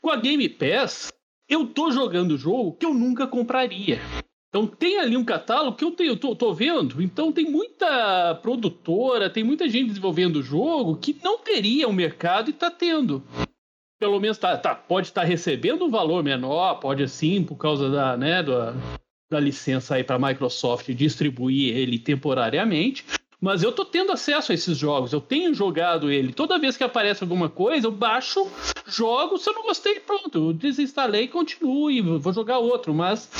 com a Game Pass, eu tô jogando jogo que eu nunca compraria. Então tem ali um catálogo que eu, tenho, eu tô, tô, vendo. Então tem muita produtora, tem muita gente desenvolvendo jogo que não teria um mercado e tá tendo. Pelo menos tá, tá pode estar tá recebendo um valor menor, pode assim, por causa da, né, da, da licença aí para a Microsoft distribuir ele temporariamente. Mas eu tô tendo acesso a esses jogos, eu tenho jogado ele. Toda vez que aparece alguma coisa, eu baixo, jogo. Se eu não gostei, pronto, eu desinstalei e continuo e vou jogar outro. Mas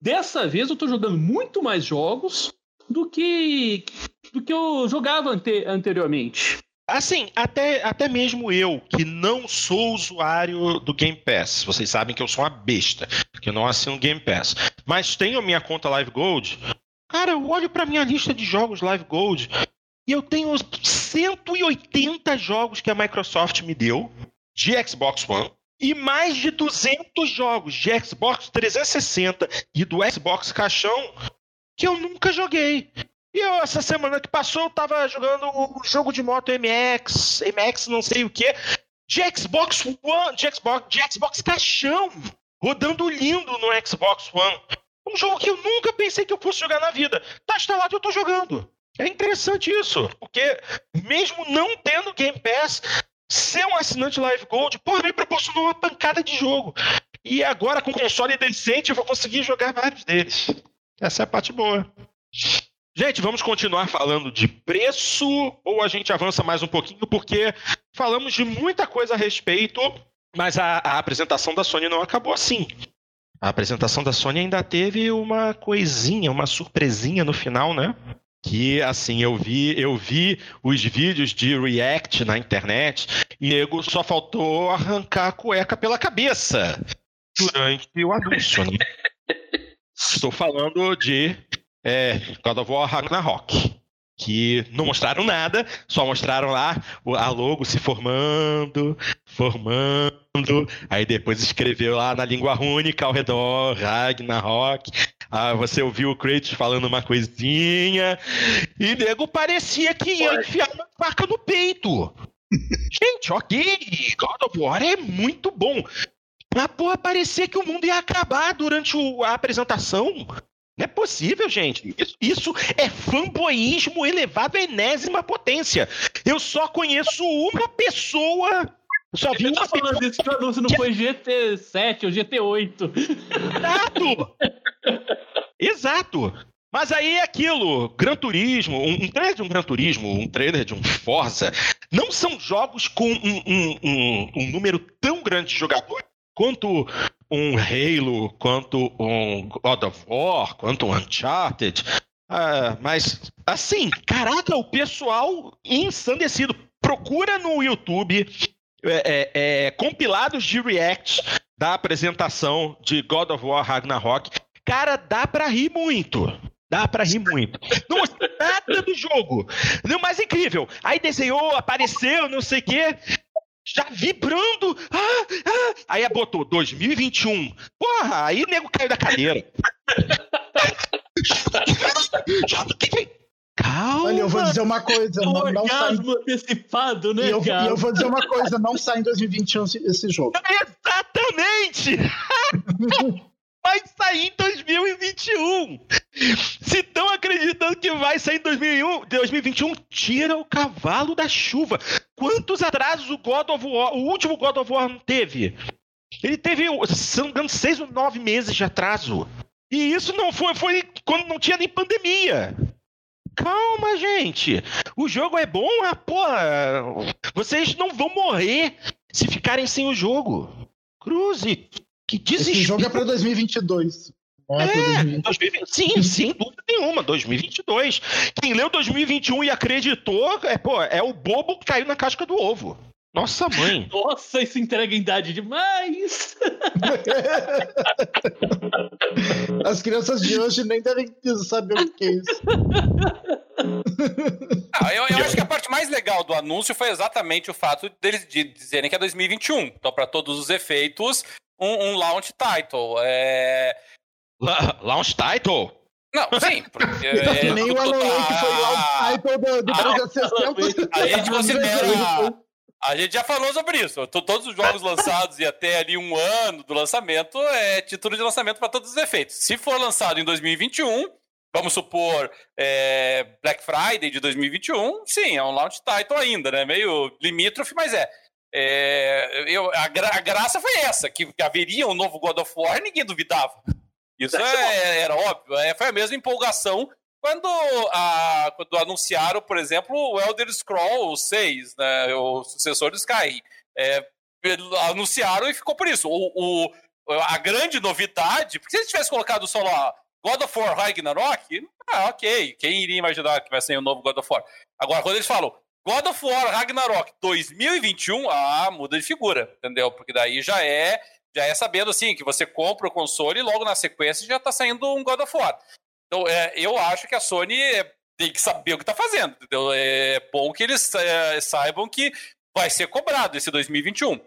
dessa vez eu tô jogando muito mais jogos do que do que eu jogava ante anteriormente.
Assim, até, até mesmo eu, que não sou usuário do Game Pass, vocês sabem que eu sou uma besta, que eu não assino Game Pass, mas tenho minha conta Live Gold. Cara, eu olho para minha lista de jogos Live Gold e eu tenho 180 jogos que a Microsoft me deu de Xbox One e mais de 200 jogos de Xbox 360 e do Xbox Caixão que eu nunca joguei. E eu, essa semana que passou, eu tava jogando o jogo de moto MX, MX não sei o que, de Xbox One, de Xbox, de Xbox caixão, rodando lindo no Xbox One. Um jogo que eu nunca pensei que eu fosse jogar na vida. Tá instalado e eu tô jogando. É interessante isso, porque mesmo não tendo Game Pass, ser um assinante Live Gold, porra, me proporcionou uma pancada de jogo. E agora, com console decente, eu vou conseguir jogar vários deles. Essa é a parte boa. Gente, vamos continuar falando de preço ou a gente avança mais um pouquinho, porque falamos de muita coisa a respeito, mas a, a apresentação da Sony não acabou assim. A apresentação da Sony ainda teve uma coisinha, uma surpresinha no final, né? Que assim, eu vi, eu vi os vídeos de React na internet e nego só faltou arrancar a cueca pela cabeça durante o anúncio, né? Estou falando de é, God of War Ragnarok. Que não mostraram nada, só mostraram lá a logo se formando, formando. Aí depois escreveu lá na língua única ao redor, Ragnarok. Ah, você ouviu o Kratos falando uma coisinha. E nego parecia que ia enfiar uma faca no peito. Gente, ok, God of War é muito bom. Mas, porra, parecia que o mundo ia acabar durante a apresentação. Não é possível, gente. Isso, isso é fanboísmo elevado à enésima potência. Eu só conheço uma pessoa só vi
uma falando pessoa... isso que o anúncio não foi GT7 ou GT8.
Exato! Exato! Mas aí é aquilo, Gran Turismo, um, um, trailer de um Gran Turismo, um trailer de um Forza, não são jogos com um, um, um número tão grande de jogadores quanto um Halo, quanto um God of War, quanto um Uncharted. Uh, mas, assim, caraca, o pessoal ensandecido. Procura no YouTube é, é, é, compilados de reacts da apresentação de God of War Ragnarok. Cara, dá pra rir muito. Dá pra rir muito. Não nada do jogo. O mais incrível. Aí desenhou, apareceu, não sei o quê já vibrando. Ah, ah. Aí botou 2021. Porra, aí o nego caiu da cadeira.
Calma. Olha, eu vou dizer uma coisa.
não, não sai... antecipado, né,
e eu, e eu, vou dizer uma coisa, não sai em 2021 esse jogo.
Exatamente! vai sair em 2021. Se estão acreditando que vai sair em 2001, 2021, tira o cavalo da chuva. Quantos atrasos o God of War, o último God of War teve? Ele teve, se não me seis ou nove meses de atraso. E isso não foi, foi quando não tinha nem pandemia. Calma, gente. O jogo é bom, ah, porra. Vocês não vão morrer se ficarem sem o jogo. Cruze, que desespero.
Esse jogo é para 2022.
é, sim, sem dúvida nenhuma, 2022. Quem leu 2021 e acreditou, é, pô, é o bobo que caiu na casca do ovo. Nossa mãe.
Nossa, isso entrega idade demais.
As crianças de hoje nem devem saber o que é isso.
Ah, eu, eu, acho que a parte mais legal do anúncio foi exatamente o fato deles de dizerem que é 2021. Então, para todos os efeitos, um, um launch title. É...
La launch title?
Não, sim, porque.
é, nem o Alan Wake foi o launch title do, do 360.
A gente considera. A gente já falou sobre isso. Todos os jogos lançados e até ali um ano do lançamento é título de lançamento para todos os efeitos. Se for lançado em 2021, vamos supor é, Black Friday de 2021, sim, é um launch title ainda, né? Meio limítrofe, mas é. É eu, a, gra, a, graça foi essa, que, haveria um novo God of War, ninguém duvidava. Isso é, era óbvio. É, foi a mesma empolgação quando, a, quando anunciaram, por exemplo, o Elder Scrolls 6, né, o sucessor do Sky, é, anunciaram e ficou por isso. O, o, a grande novidade, porque se eles tivessem colocado só lá God of War Ragnarok, ah, ok, quem iria imaginar que vai ser o um novo God of War? Agora, quando eles falam God of War Ragnarok 2021, ah, muda de figura, entendeu? Porque daí já é já é sabendo assim que você compra o console e logo na sequência já está saindo um God of War. Então, é, eu acho que a Sony é, tem que saber o que está fazendo. Entendeu? É bom que eles é, saibam que vai ser cobrado esse 2021.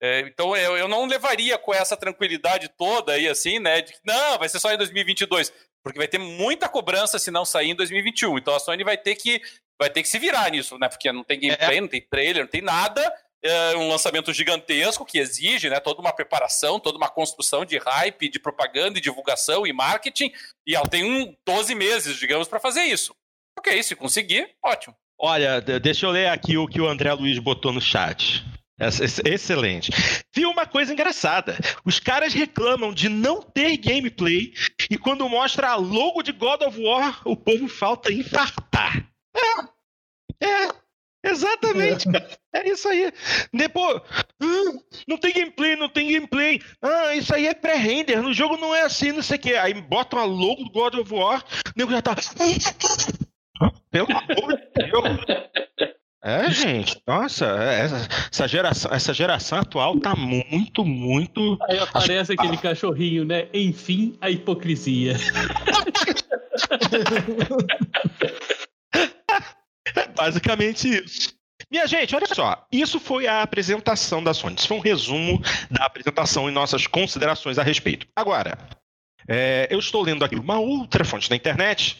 É, então, eu, eu não levaria com essa tranquilidade toda aí, assim, né? De que não, vai ser só em 2022. Porque vai ter muita cobrança se não sair em 2021. Então, a Sony vai ter que, vai ter que se virar nisso, né? Porque não tem gameplay, é. não tem trailer, não tem nada é um lançamento gigantesco que exige né, toda uma preparação, toda uma construção de hype, de propaganda, e divulgação e marketing, e ela tem um 12 meses, digamos, para fazer isso. Ok, se conseguir, ótimo.
Olha, deixa eu ler aqui o que o André Luiz botou no chat. Excelente. Viu uma coisa engraçada. Os caras reclamam de não ter gameplay e quando mostra a logo de God of War, o povo falta infartar. É. É. Exatamente, cara. É isso aí. Depois, ah, não tem gameplay, não tem gameplay. Ah, isso aí é pré-render. No jogo não é assim, não sei o que. Aí botam a logo do God of War, o nego já tá. Pelo amor de Deus. É, gente, nossa, é, essa, essa, geração, essa geração atual tá muito, muito.
Aí aparece aquele cachorrinho, né? Enfim, a hipocrisia.
É basicamente isso. Minha gente, olha só. Isso foi a apresentação da Sony. Isso foi um resumo da apresentação e nossas considerações a respeito. Agora, é, eu estou lendo aqui uma outra fonte da internet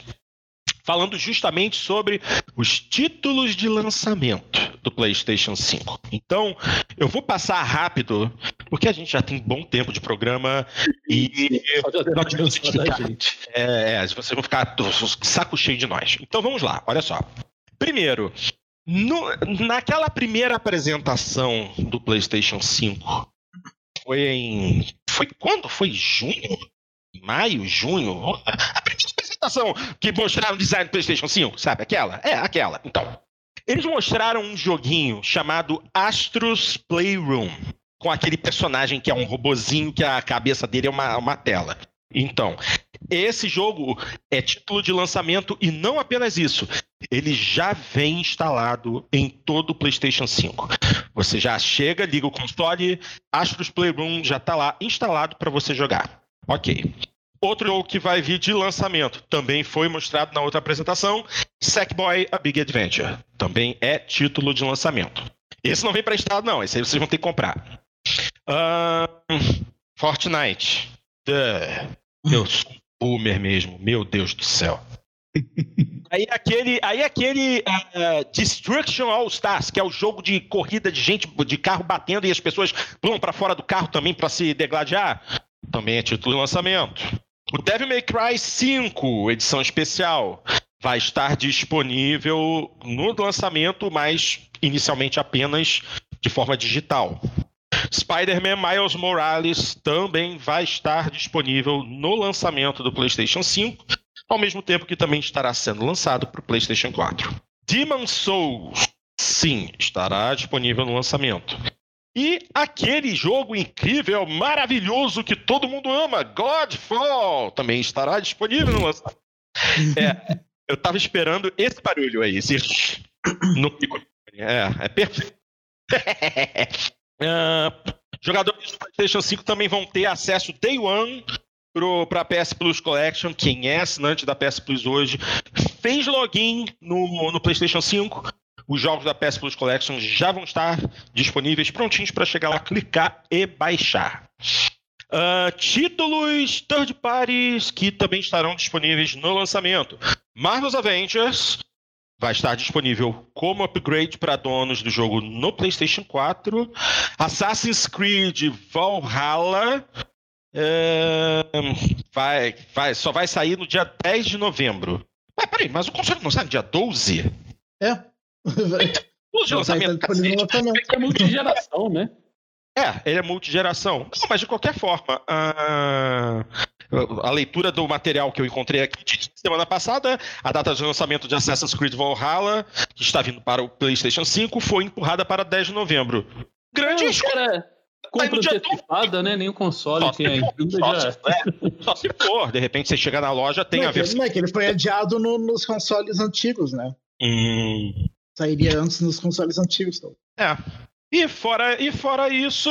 falando justamente sobre os títulos de lançamento do PlayStation 5. Então, eu vou passar rápido, porque a gente já tem bom tempo de programa e. É, é, vocês vão ficar saco cheio de nós. Então vamos lá, olha só. Primeiro, no, naquela primeira apresentação do PlayStation 5, foi em. Foi quando? Foi junho? Maio, junho? A primeira apresentação que mostraram o design do PlayStation 5, sabe? Aquela? É, aquela. Então. Eles mostraram um joguinho chamado Astros Playroom, com aquele personagem que é um robozinho que a cabeça dele é uma, uma tela. Então, esse jogo é título de lançamento e não apenas isso. Ele já vem instalado em todo o PlayStation 5. Você já chega, liga o console, Astros Playroom já está lá instalado para você jogar. Ok. Outro jogo que vai vir de lançamento também foi mostrado na outra apresentação: Sackboy A Big Adventure. Também é título de lançamento. Esse não vem para instalado, não. Esse aí vocês vão ter que comprar. Uh, Fortnite. Duh. Eu sou boomer mesmo, meu Deus do céu. aí aquele, aí aquele uh, Destruction All Stars, que é o jogo de corrida de gente de carro batendo e as pessoas pulam para fora do carro também para se degladiar, também é título de lançamento. O Devil May Cry 5, edição especial, vai estar disponível no lançamento, mas inicialmente apenas de forma digital. Spider-Man Miles Morales também vai estar disponível no lançamento do PlayStation 5, ao mesmo tempo que também estará sendo lançado para o PlayStation 4. Demon Souls, sim, estará disponível no lançamento. E aquele jogo incrível, maravilhoso que todo mundo ama, Godfall, também estará disponível no lançamento. É, eu tava esperando esse barulho aí, esse no. É, é perfeito. uh, jogadores do PlayStation 5 também vão ter acesso Day One para PS Plus Collection. Quem é assinante da PS Plus hoje fez login no, no PlayStation 5 os jogos da PS Plus Collection já vão estar disponíveis, prontinhos para chegar lá, clicar e baixar. Uh, títulos third parties que também estarão disponíveis no lançamento. Marvel's Avengers vai estar disponível como upgrade para donos do jogo no PlayStation 4. Assassin's Creed Valhalla uh, vai, vai, só vai sair no dia 10 de novembro. Mas peraí, mas o console não sai no dia 12?
É.
Os lançamento
é multigeração, né?
É, ele é multigeração. Não, mas de qualquer forma, a, a leitura do material que eu encontrei aqui de semana passada, a data de lançamento de Assassin's Creed Valhalla, que está vindo para o PlayStation 5, foi empurrada para 10 de novembro. Grande
Não, cara, compra antecipada, né? Nem o console só tinha ainda
só, já. Se, é, só se for, de repente você chega na loja, tem
não,
a versão.
Não é que ele foi adiado no, nos consoles antigos, né?
Hum.
Sairia antes nos consoles antigos. Então.
É. E fora, e fora isso,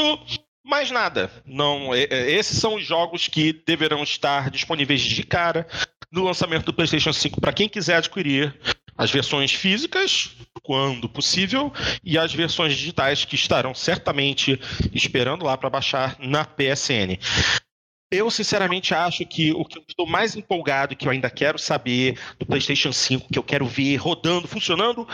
mais nada. Não, esses são os jogos que deverão estar disponíveis de cara no lançamento do PlayStation 5 para quem quiser adquirir as versões físicas, quando possível, e as versões digitais que estarão certamente esperando lá para baixar na PSN. Eu, sinceramente, acho que o que eu estou mais empolgado, que eu ainda quero saber do PlayStation 5, que eu quero ver rodando, funcionando,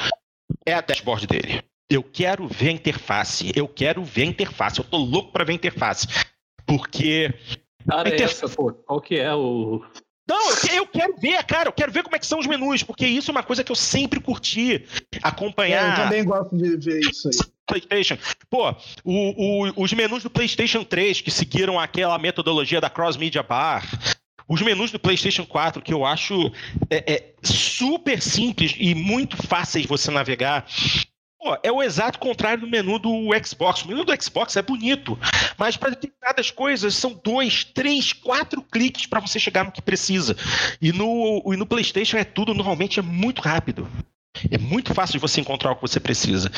é a dashboard dele. Eu quero ver a interface. Eu quero ver a interface. Eu tô louco para ver a interface. Porque.
Cara, é interface... essa, pô. Qual que é o.
Não, eu quero ver, cara, eu quero ver como é que são os menus, porque isso é uma coisa que eu sempre curti acompanhar.
É, eu também gosto de ver isso aí.
PlayStation. Pô, o, o, os menus do PlayStation 3 que seguiram aquela metodologia da Cross Media Bar, os menus do PlayStation 4, que eu acho é, é super simples e muito fáceis você navegar. Pô, é o exato contrário do menu do Xbox. O menu do Xbox é bonito, mas para determinadas coisas são dois, três, quatro cliques para você chegar no que precisa. E no, e no PlayStation é tudo, normalmente é muito rápido. É muito fácil de você encontrar o que você precisa.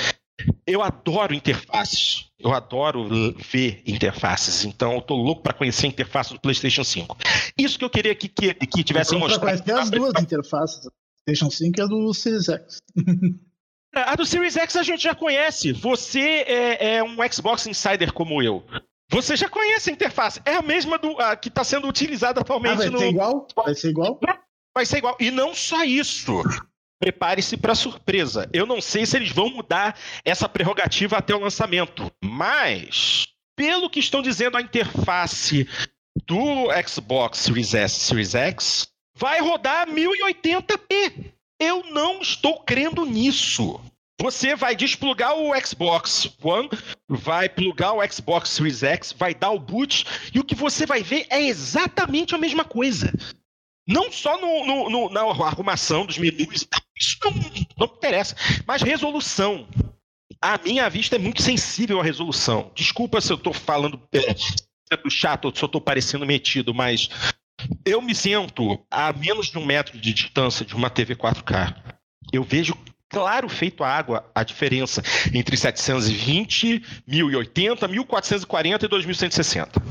Eu adoro interfaces. Eu adoro ver interfaces. Então, eu tô louco para conhecer a interface do PlayStation 5. Isso que eu queria que, que, que tivessem mostrado.
Conhecer as duas interfaces. PlayStation 5 e a do Series X.
a do Series X a gente já conhece. Você é, é, um Xbox Insider como eu. Você já conhece a interface. É a mesma do, a, que está sendo utilizada atualmente
ah, vai
no.
Ser igual? Vai ser igual?
Vai ser igual. E não só isso prepare-se para surpresa. Eu não sei se eles vão mudar essa prerrogativa até o lançamento, mas pelo que estão dizendo a interface do Xbox Series S, Series X, vai rodar 1080p. Eu não estou crendo nisso. Você vai desplugar o Xbox One, vai plugar o Xbox Series X, vai dar o boot e o que você vai ver é exatamente a mesma coisa. Não só no, no, no, na arrumação dos menus, isso não, não interessa, mas resolução. A minha vista é muito sensível à resolução. Desculpa se eu estou falando é, chato se eu estou parecendo metido, mas eu me sento a menos de um metro de distância de uma TV 4K. Eu vejo claro feito a água a diferença entre 720, 1080, 1440 e 2160.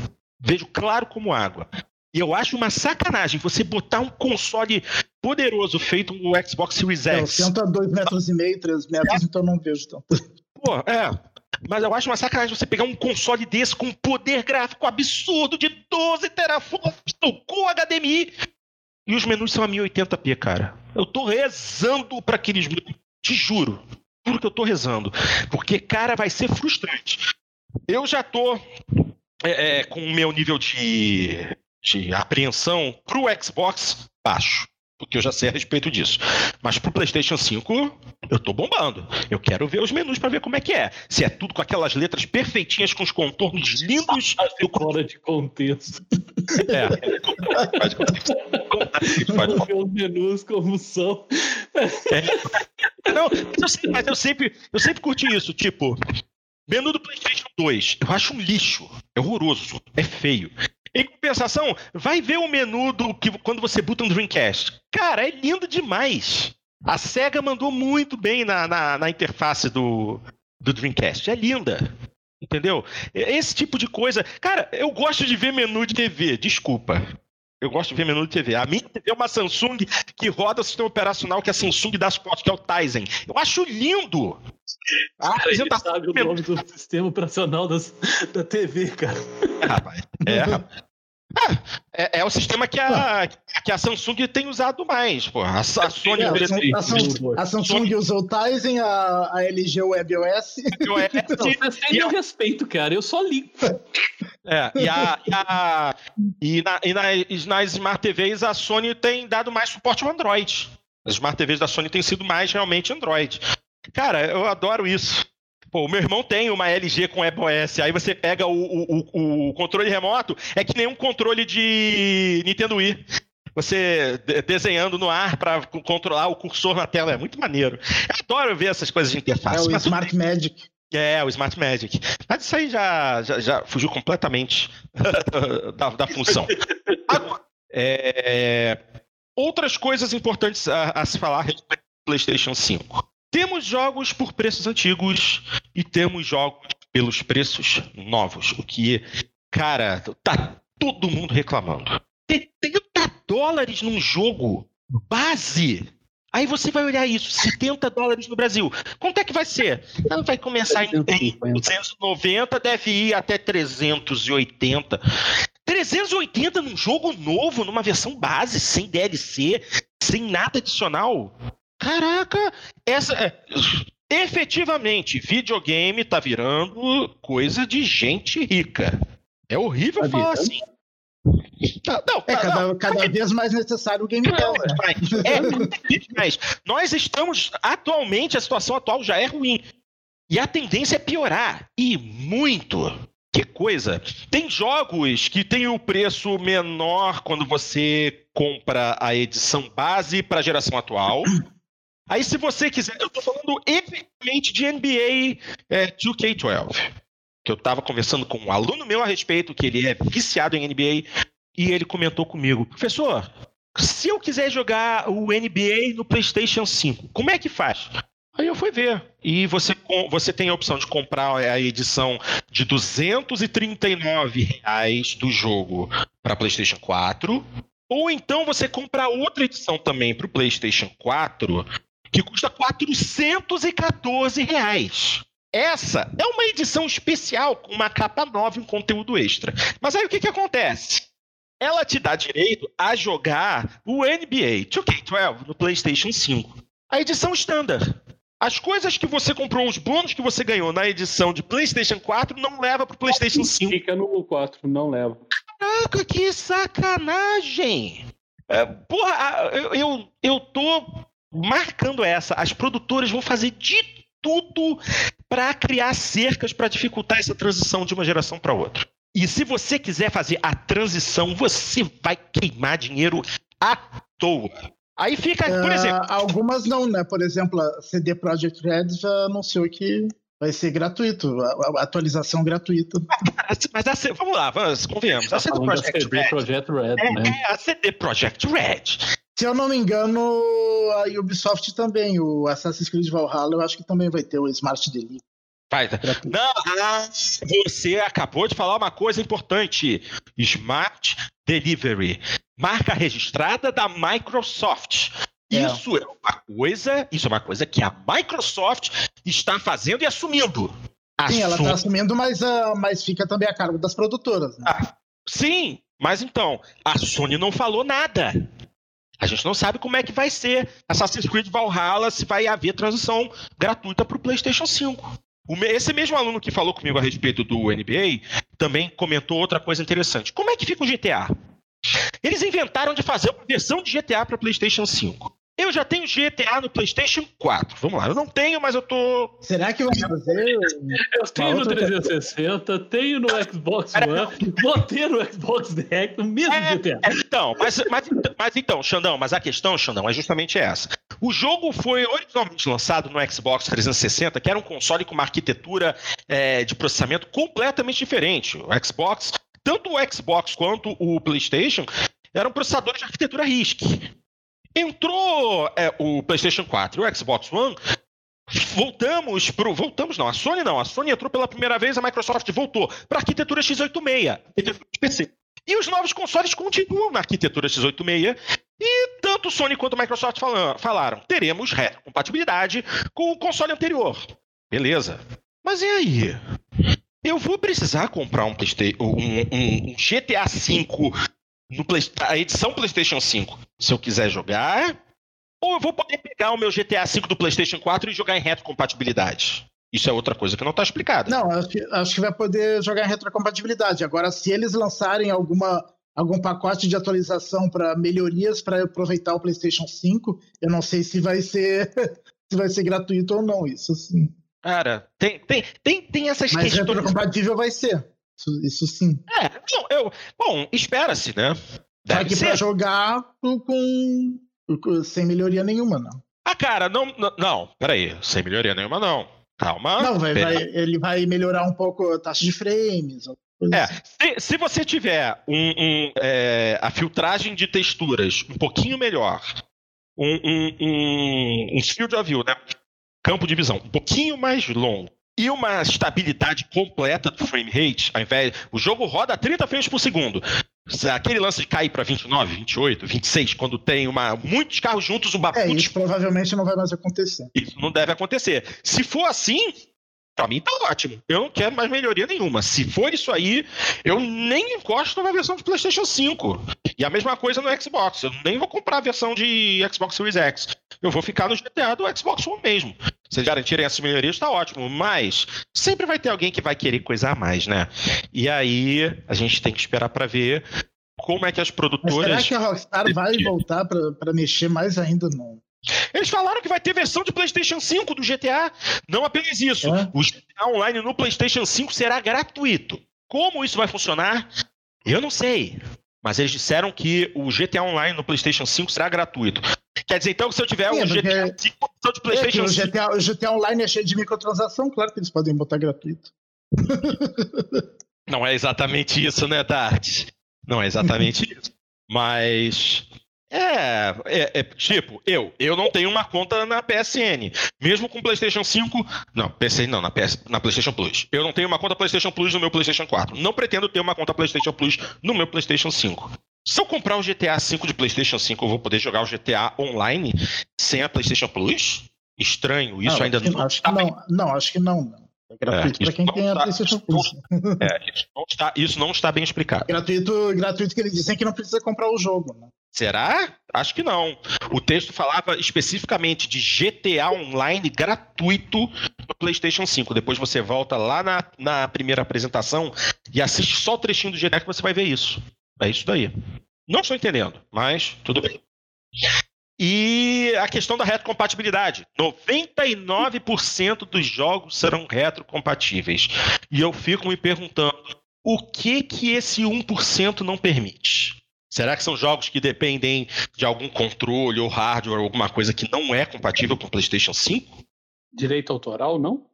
Vejo claro como água. E eu acho uma sacanagem você botar um console poderoso feito no Xbox Series X.
Eu sento a 2 metros e meio, 3 metros, é. então não vejo tanto.
Pô, é. Mas eu acho uma sacanagem você pegar um console desse com um poder gráfico absurdo de 12 teraflops com HDMI e os menus são a 1080p, cara. Eu tô rezando para aqueles menus. Te juro. Juro que eu tô rezando. Porque, cara, vai ser frustrante. Eu já tô é, é, com o meu nível de de apreensão para o Xbox baixo. Porque eu já sei a respeito disso. Mas pro PlayStation 5, eu tô bombando. Eu quero ver os menus para ver como é que é. Se é tudo com aquelas letras perfeitinhas, com os contornos lindos.
Do... Fora de contexto.
É.
Faz Faz ver os menus como são.
É. Não, mas eu, sempre, mas eu sempre, eu sempre curti isso. Tipo, Menu do PlayStation 2, eu acho um lixo. É horroroso. É feio. Em compensação, vai ver o menu do que quando você boota um Dreamcast. Cara, é lindo demais. A SEGA mandou muito bem na, na, na interface do, do Dreamcast. É linda. Entendeu? Esse tipo de coisa. Cara, eu gosto de ver menu de TV, desculpa. Eu gosto de ver menu de TV. A minha TV é uma Samsung que roda o sistema operacional que a Samsung dá suporte, que é o Tizen. Eu acho lindo.
A apresentação sabe o nome do sistema operacional das, da TV, cara.
É, rapaz. É, rapaz. É, é, o sistema que a, que a Samsung tem usado mais. Pô. A, a Sony.
É, a, Samsung, a Samsung usou o Tizen, a, a LG WebOS.
Vocês têm meu respeito, cara. Eu só ligo.
É, e, a, e, a, e, na, e nas, nas Smart TVs a Sony tem dado mais suporte ao Android. As Smart TVs da Sony têm sido mais realmente Android. Cara, eu adoro isso. Pô, o meu irmão tem uma LG com WebOS, aí você pega o, o, o controle remoto, é que nem um controle de Nintendo Wii. Você desenhando no ar para controlar o cursor na tela, é muito maneiro. Eu adoro ver essas coisas de interface.
É o Smart Magic.
É, o Smart Magic. Mas isso aí já, já, já fugiu completamente da, da, função. Agora, é, outras coisas importantes a, a se falar a respeito do PlayStation 5. Temos jogos por preços antigos e temos jogos pelos preços novos. O que, cara, tá todo mundo reclamando. 70 dólares num jogo base. Aí você vai olhar isso, 70 dólares no Brasil. Quanto é que vai ser? Ela vai começar em 290, deve ir até 380. 380 num jogo novo, numa versão base, sem DLC, sem nada adicional. Caraca, essa é, efetivamente videogame tá virando coisa de gente rica. É horrível tá falar assim.
Não, não, é cada, não, cada vez mais necessário o Game Pass.
É, mas nós estamos atualmente a situação atual já é ruim e a tendência é piorar e muito. Que coisa! Tem jogos que tem o preço menor quando você compra a edição base para a geração atual. Aí, se você quiser, eu estou falando efetivamente de NBA é, 2K12. Que eu estava conversando com um aluno meu a respeito, que ele é viciado em NBA, e ele comentou comigo: professor, se eu quiser jogar o NBA no PlayStation 5, como é que faz? Aí eu fui ver. E você, você tem a opção de comprar a edição de 239 reais do jogo para PlayStation 4. Ou então você compra outra edição também para o PlayStation 4 que custa 414 reais. Essa é uma edição especial com uma capa nova e um conteúdo extra. Mas aí o que, que acontece? Ela te dá direito a jogar o NBA 2K12 no PlayStation 5. A edição standard. As coisas que você comprou, os bônus que você ganhou na edição de PlayStation 4 não leva pro PlayStation 5.
Fica no 4, não leva.
Caraca, que sacanagem! É, porra, eu, eu, eu tô marcando essa. As produtoras vão fazer de tudo para criar cercas para dificultar essa transição de uma geração para outra. E se você quiser fazer a transição, você vai queimar dinheiro à toa. Aí fica, por
uh,
exemplo.
Algumas não, né? Por exemplo, a CD Projekt Red já anunciou que vai ser gratuito, a, a atualização gratuita.
Mas a, vamos lá, vamos, convenhamos. A CD Projekt Red,
Project Red é, né?
é a CD Projekt Red
se eu não me engano, a Ubisoft também, o Assassin's Creed Valhalla, eu acho que também vai ter o Smart Delivery.
Vai, não, você acabou de falar uma coisa importante. Smart Delivery. Marca registrada da Microsoft. É. Isso é uma coisa, isso é uma coisa que a Microsoft está fazendo e assumindo.
Sim, ela está assumindo, mas, uh, mas fica também a cargo das produtoras. Né? Ah,
sim, mas então, a Sony não falou nada. A gente não sabe como é que vai ser Assassin's Creed Valhalla, se vai haver transição gratuita para o PlayStation 5. Esse mesmo aluno que falou comigo a respeito do NBA também comentou outra coisa interessante. Como é que fica o GTA? Eles inventaram de fazer uma versão de GTA para PlayStation 5. Eu já tenho GTA no PlayStation 4. Vamos lá, eu não tenho, mas eu tô.
Será que vai fazer?
Eu tenho no 360, tenho no Xbox One, vou ter no Xbox Direct, no mesmo é, GTA.
É, então, mas, mas, mas então, Xandão, mas a questão, Xandão, é justamente essa. O jogo foi originalmente lançado no Xbox 360, que era um console com uma arquitetura é, de processamento completamente diferente. O Xbox, tanto o Xbox quanto o PlayStation, eram processadores de arquitetura RISC. Entrou é, o PlayStation 4 e o Xbox One, voltamos pro. Voltamos, não. A Sony não. A Sony entrou pela primeira vez, a Microsoft voltou para a arquitetura x86, arquitetura de PC. E os novos consoles continuam na arquitetura x86. E tanto Sony quanto Microsoft falaram: teremos retrocompatibilidade com o console anterior. Beleza. Mas e aí? Eu vou precisar comprar um, um, um GTA V no Play, a edição PlayStation 5 se eu quiser jogar, ou eu vou poder pegar o meu GTA V do PlayStation 4 e jogar em retrocompatibilidade. Isso é outra coisa que não está explicada.
Não, acho que, acho que vai poder jogar em retrocompatibilidade. Agora, se eles lançarem alguma, algum pacote de atualização para melhorias para aproveitar o PlayStation 5, eu não sei se vai ser se vai ser gratuito ou não. Isso sim.
Cara, tem, tem, tem, tem essas
Mas questões. retrocompatível vai ser. Isso, isso sim.
É, não, eu, bom, espera-se, né?
Deve Só que ser. pra jogar com, com, sem melhoria nenhuma, não.
Ah, cara, não, não, não, peraí, sem melhoria nenhuma, não. Calma.
Não, vai, vai, ele vai melhorar um pouco a taxa de frames.
É, assim. se, se, você tiver um, um é, a filtragem de texturas um pouquinho melhor, um, um, um, um field of view, né? campo de visão um pouquinho mais longo, e uma estabilidade completa do frame rate, ao invés. O jogo roda a 30 frames por segundo. Aquele lance de cair para 29, 28, 26, quando tem uma, muitos carros juntos, o
Baput... É, isso provavelmente não vai mais acontecer.
Isso não deve acontecer. Se for assim, Pra mim tá ótimo. Eu não quero mais melhoria nenhuma. Se for isso aí, eu nem encosto na versão de PlayStation 5. E a mesma coisa no Xbox. Eu nem vou comprar a versão de Xbox Series X. Eu vou ficar no GTA do Xbox One mesmo. Se eles garantirem essas melhorias, tá ótimo. Mas sempre vai ter alguém que vai querer coisa a mais, né? E aí a gente tem que esperar para ver como é que as produtoras. Mas
será que a Rockstar vai voltar para mexer mais ainda no,
eles falaram que vai ter versão de PlayStation 5 do GTA. Não apenas isso. É? O GTA Online no PlayStation 5 será gratuito. Como isso vai funcionar? Eu não sei. Mas eles disseram que o GTA Online no PlayStation 5 será gratuito. Quer dizer, então, que se eu tiver um GTA 5
de PlayStation é, 5. O GTA, o GTA Online é cheio de microtransação, claro que eles podem botar gratuito.
Não é exatamente isso, né, Dart? Não é exatamente isso. Mas é, é, é, tipo, eu, eu não tenho uma conta na PSN. Mesmo com PlayStation 5, não, PSN não, na, PS, na PlayStation Plus. Eu não tenho uma conta PlayStation Plus no meu PlayStation 4. Não pretendo ter uma conta PlayStation Plus no meu PlayStation 5. Se eu comprar o GTA 5 de PlayStation 5, eu vou poder jogar o GTA online sem a PlayStation Plus? Estranho, isso não, ainda
não. Acho que não, não, acho que não. É gratuito é, para quem tem a PlayStation Plus.
É, isso, não está, isso não está bem explicado.
Gratuito, gratuito que eles dizem que não precisa comprar o jogo. Né?
Será? Acho que não. O texto falava especificamente de GTA Online gratuito no PlayStation 5. Depois você volta lá na, na primeira apresentação e assiste só o trechinho do GTA que você vai ver isso. É isso daí. Não estou entendendo, mas tudo bem. E a questão da retrocompatibilidade. 99% dos jogos serão retrocompatíveis. E eu fico me perguntando, o que que esse 1% não permite? Será que são jogos que dependem de algum controle ou hardware ou alguma coisa que não é compatível com o PlayStation 5?
Direito autoral, não?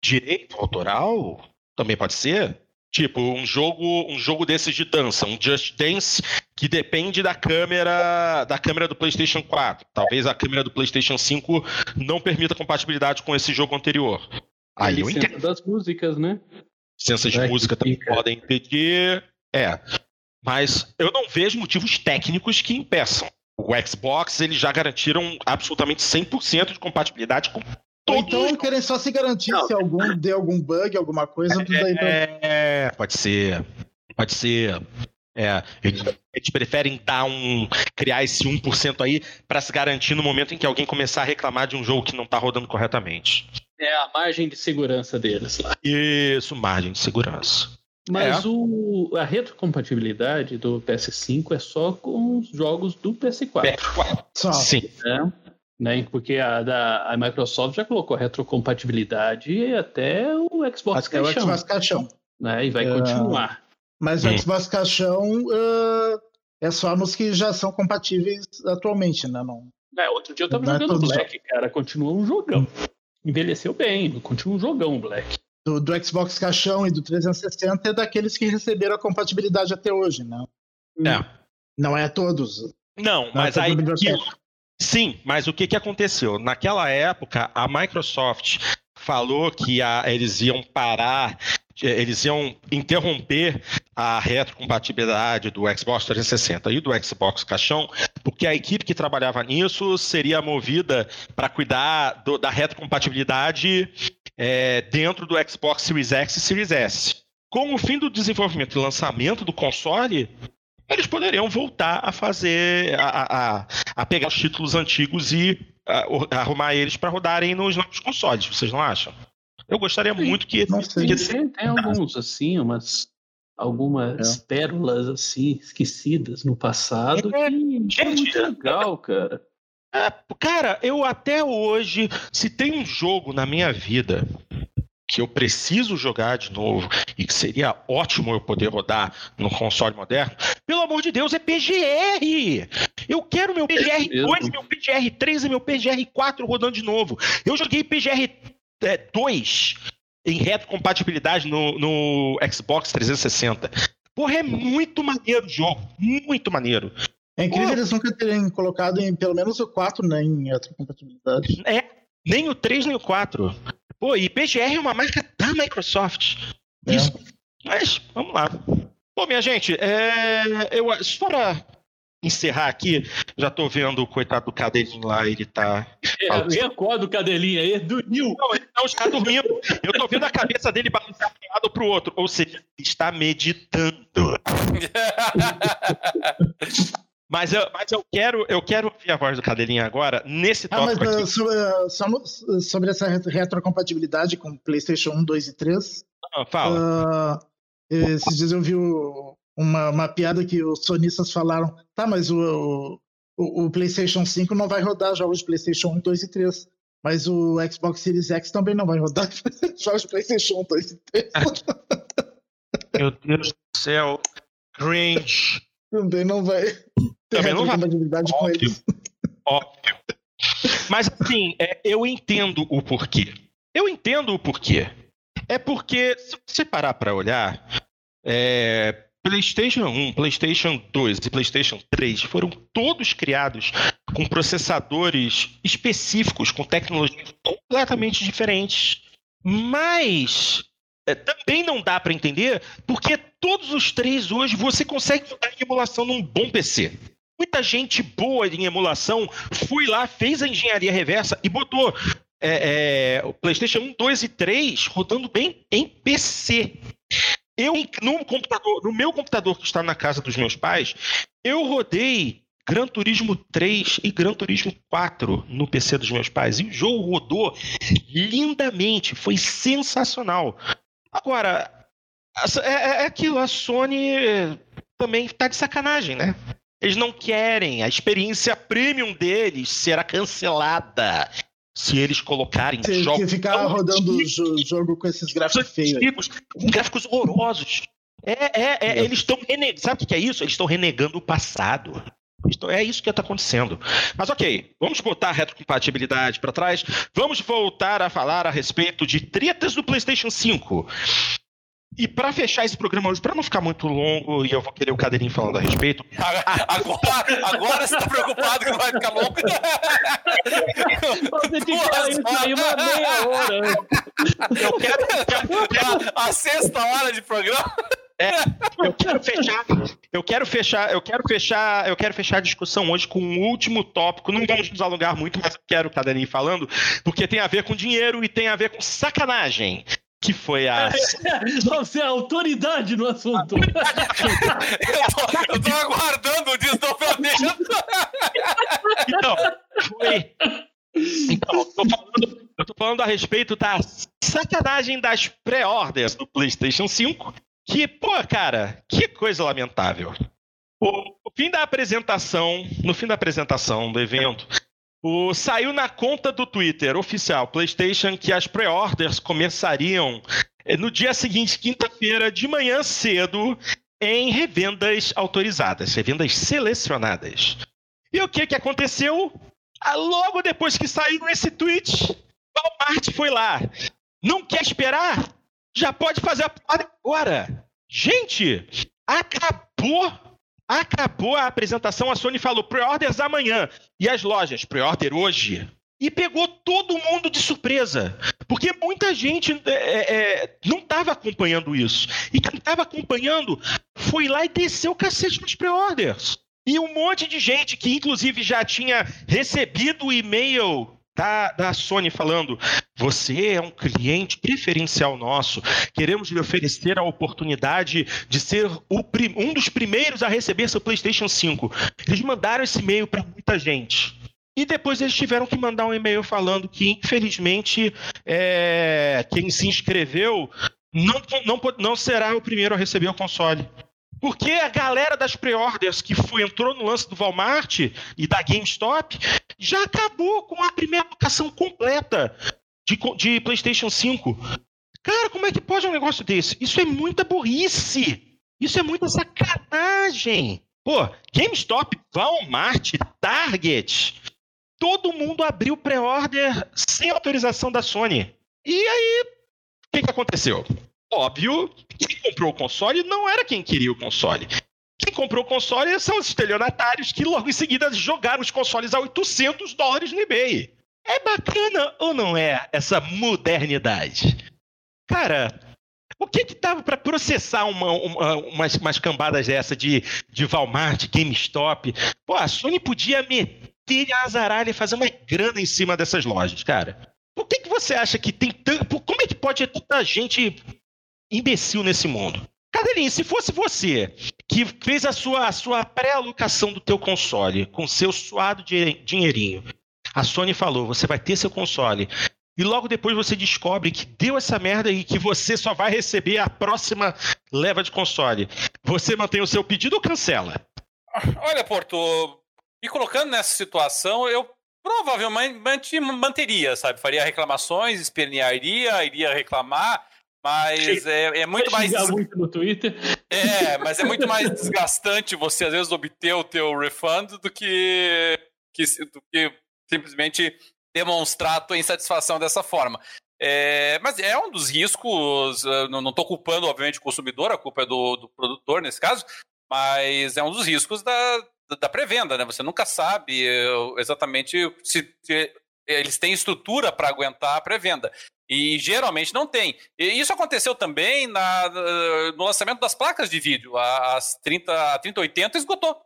Direito autoral? Também pode ser. Tipo, um jogo, um jogo desses de dança, um Just Dance que depende da câmera da câmera do PlayStation 4. Talvez a câmera do PlayStation 5 não permita compatibilidade com esse jogo anterior.
Aí eu entendo. das músicas, né?
Licenças de é música também podem impedir. É. Mas eu não vejo motivos técnicos que impeçam. O Xbox, eles já garantiram absolutamente 100% de compatibilidade com
Ou então querem só se garantir não. se algum deu algum bug, alguma coisa.
É, é, pode ser. Pode ser. É, eles preferem dar um, criar esse 1% aí para se garantir no momento em que alguém começar a reclamar de um jogo que não está rodando corretamente.
É a margem de segurança deles.
Isso, margem de segurança.
Mas é. o, a retrocompatibilidade do PS5 é só com os jogos do PS4.
PS4. Só. Sim.
É, né? Porque a, da, a Microsoft já colocou retrocompatibilidade até o Xbox
até Caixão. o Xbox Caixão.
Né? E vai uh, continuar.
Mas o. Xbox Caixão uh, é só nos que já são compatíveis atualmente, né? Não,
É, outro dia eu tava Não é jogando Black, cara. Continua um jogão. Envelheceu bem, continua um jogão Black.
Do, do, Xbox Caixão e do 360 é daqueles que receberam a compatibilidade até hoje, né?
É.
Não é todos.
Não, Não mas é aí. Sim, mas o que, que aconteceu? Naquela época, a Microsoft falou que a, eles iam parar, eles iam interromper a retrocompatibilidade do Xbox 360 e do Xbox Caixão, porque a equipe que trabalhava nisso seria movida para cuidar do, da retrocompatibilidade é, dentro do Xbox Series X e Series S. Com o fim do desenvolvimento e lançamento do console, eles poderiam voltar a fazer, a, a, a pegar os títulos antigos e a, arrumar eles para rodarem nos novos consoles, vocês não acham? Eu gostaria Sim, muito que.
Não sei. Que tem, tem alguns, assim, umas. Algumas é. pérolas assim, esquecidas no passado. É, que é muito legal, cara.
É, cara, eu até hoje, se tem um jogo na minha vida que eu preciso jogar de novo e que seria ótimo eu poder rodar no console moderno, pelo amor de Deus, é PGR! Eu quero meu PGR2, meu PGR3 e meu PGR4 rodando de novo. Eu joguei PGR2 em retrocompatibilidade no, no Xbox 360. Porra, é muito maneiro o jogo, muito maneiro.
É incrível eles nunca terem colocado em pelo menos o 4 né, em retrocompatibilidade.
É, nem o 3 nem o 4. Pô, e PGR é uma marca da Microsoft. É. Isso. Mas, vamos lá. Bom, minha gente, é, eu, só para encerrar aqui, já tô vendo o coitado do cadelinho lá, ele tá.
É, vem a cor do cadelinho aí, dormiu.
Não, ele não está dormindo. Eu tô vendo a cabeça dele balançar de um lado pro outro. Ou seja, está meditando. Mas eu, mas eu quero eu quero ouvir a voz do Cadelinho agora nesse
tópico. Ah, mas uh, sobre, uh, sobre, essa retrocompatibilidade com PlayStation 1, 2 e 3.
Ah, fala. Uh,
esses dias eu vi uma, uma piada que os sonistas falaram. Tá, mas o, o, o, PlayStation 5 não vai rodar jogos de PlayStation 1, 2 e 3. Mas o Xbox Series X também não vai rodar jogos de PlayStation 1, 2 e 3.
Meu Deus do céu. Cringe.
Também não vai Também não vai. compatibilidade com eles.
Óbvio. Mas assim, é, eu entendo o porquê. Eu entendo o porquê. É porque, se você parar para olhar, é, PlayStation 1, PlayStation 2 e PlayStation 3 foram todos criados com processadores específicos, com tecnologias completamente diferentes. Mas é, também não dá para entender porque todos os três hoje você consegue jogar em emulação num bom PC. Muita gente boa em emulação foi lá, fez a engenharia reversa e botou é, é, o PlayStation 1, 2 e 3 rodando bem em PC. Eu, no computador, no meu computador que está na casa dos meus pais, eu rodei Gran Turismo 3 e Gran Turismo 4 no PC dos meus pais. E o jogo rodou lindamente, foi sensacional. Agora, é, é, é aquilo, a Sony também está de sacanagem, né? Eles não querem a experiência premium deles será cancelada se eles colocarem
se, jogos. Se ficar rodando o jogo com esses gráficos feios.
Com gráficos horrorosos. É, é, é eles estão renegando. Sabe o que é isso? Eles estão renegando o passado. É isso que está acontecendo. Mas ok, vamos botar a retrocompatibilidade para trás. Vamos voltar a falar a respeito de tretas do PlayStation 5. E para fechar esse programa hoje, para não ficar muito longo, e eu vou querer o Cadeirinho falando a respeito.
Agora, agora você tá preocupado que não vai ficar longo?
Você falar isso aí uma meia hora.
Eu quero, eu
quero... A, a sexta hora de programa.
É, eu quero fechar, eu quero fechar, eu quero fechar, eu quero fechar a discussão hoje com um último tópico. Não vamos nos alongar muito, mas eu quero o Cadeirinho falando, porque tem a ver com dinheiro e tem a ver com sacanagem que foi a.
Você é autoridade no assunto.
eu, tô, eu tô aguardando o desdobramento.
então, foi. Então, eu tô, falando, eu tô falando a respeito da sacanagem das pré-orders do PlayStation 5. Que, pô, cara, que coisa lamentável. O, o fim da apresentação, no fim da apresentação do evento, o, saiu na conta do Twitter oficial PlayStation que as pre-orders começariam eh, no dia seguinte, quinta-feira, de manhã cedo, em revendas autorizadas, revendas selecionadas. E o que, que aconteceu? Ah, logo depois que saiu esse tweet, Walmart foi lá. Não quer esperar? Já pode fazer a agora. Gente, acabou. Acabou a apresentação. A Sony falou pre-orders amanhã. E as lojas, pre-order hoje. E pegou todo mundo de surpresa. Porque muita gente é, é, é não estava acompanhando isso. E quem estava acompanhando foi lá e desceu o cacete nos pre-orders. E um monte de gente que, inclusive, já tinha recebido o e-mail da, da Sony falando: você é um cliente preferencial nosso, queremos lhe oferecer a oportunidade de ser o, um dos primeiros a receber seu PlayStation 5. Eles mandaram esse e-mail para muita gente. E depois eles tiveram que mandar um e-mail falando que, infelizmente, é, quem se inscreveu não, não, não será o primeiro a receber o console. Porque a galera das pre-orders que foi, entrou no lance do Walmart e da GameStop já acabou com a primeira locação completa de, de PlayStation 5. Cara, como é que pode um negócio desse? Isso é muita burrice. Isso é muita sacanagem. Pô, GameStop, Walmart, Target, todo mundo abriu pré-order sem autorização da Sony. E aí, o que, que aconteceu? Óbvio, quem comprou o console não era quem queria o console. Quem comprou o console são os estelionatários que logo em seguida jogaram os consoles a 800 dólares no eBay. É bacana ou não é essa modernidade? Cara, o que que tava para processar uma, uma, umas, umas cambadas dessa de, de Walmart, GameStop? Pô, a Sony podia meter a azaralha e fazer uma grana em cima dessas lojas, cara. Por que, que você acha que tem tanto. Como é que pode ter tanta gente imbecil nesse mundo. Cadelinho, se fosse você que fez a sua, a sua pré-alocação do teu console com seu suado dinheirinho, a Sony falou, você vai ter seu console, e logo depois você descobre que deu essa merda e que você só vai receber a próxima leva de console. Você mantém o seu pedido ou cancela?
Olha, Porto, me colocando nessa situação, eu provavelmente manteria, sabe? Faria reclamações, espernearia, iria reclamar, mas é, é muito mais.
muito no Twitter.
É, mas é muito mais desgastante você, às vezes, obter o teu refund do que, que, do que simplesmente demonstrar a tua insatisfação dessa forma. É, mas é um dos riscos, não estou culpando, obviamente, o consumidor, a culpa é do, do produtor nesse caso, mas é um dos riscos da, da pré-venda, né? Você nunca sabe eh, exatamente se, se eles têm estrutura para aguentar a pré-venda. E geralmente não tem. E isso aconteceu também na, no lançamento das placas de vídeo. As 30, a 3080 esgotou.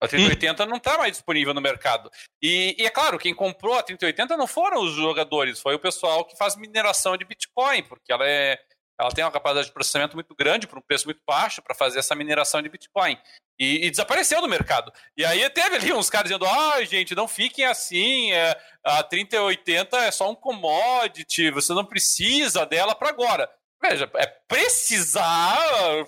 A 3080 hum. não está mais disponível no mercado. E, e, é claro, quem comprou a 3080 não foram os jogadores, foi o pessoal que faz mineração de Bitcoin, porque ela é, ela tem uma capacidade de processamento muito grande por um preço muito baixo para fazer essa mineração de Bitcoin. E, e, desapareceu do mercado. E aí teve ali uns caras dizendo: ah, gente, não fiquem assim, é, a 3080 é só um commodity, você não precisa dela para agora. Veja, é precisar,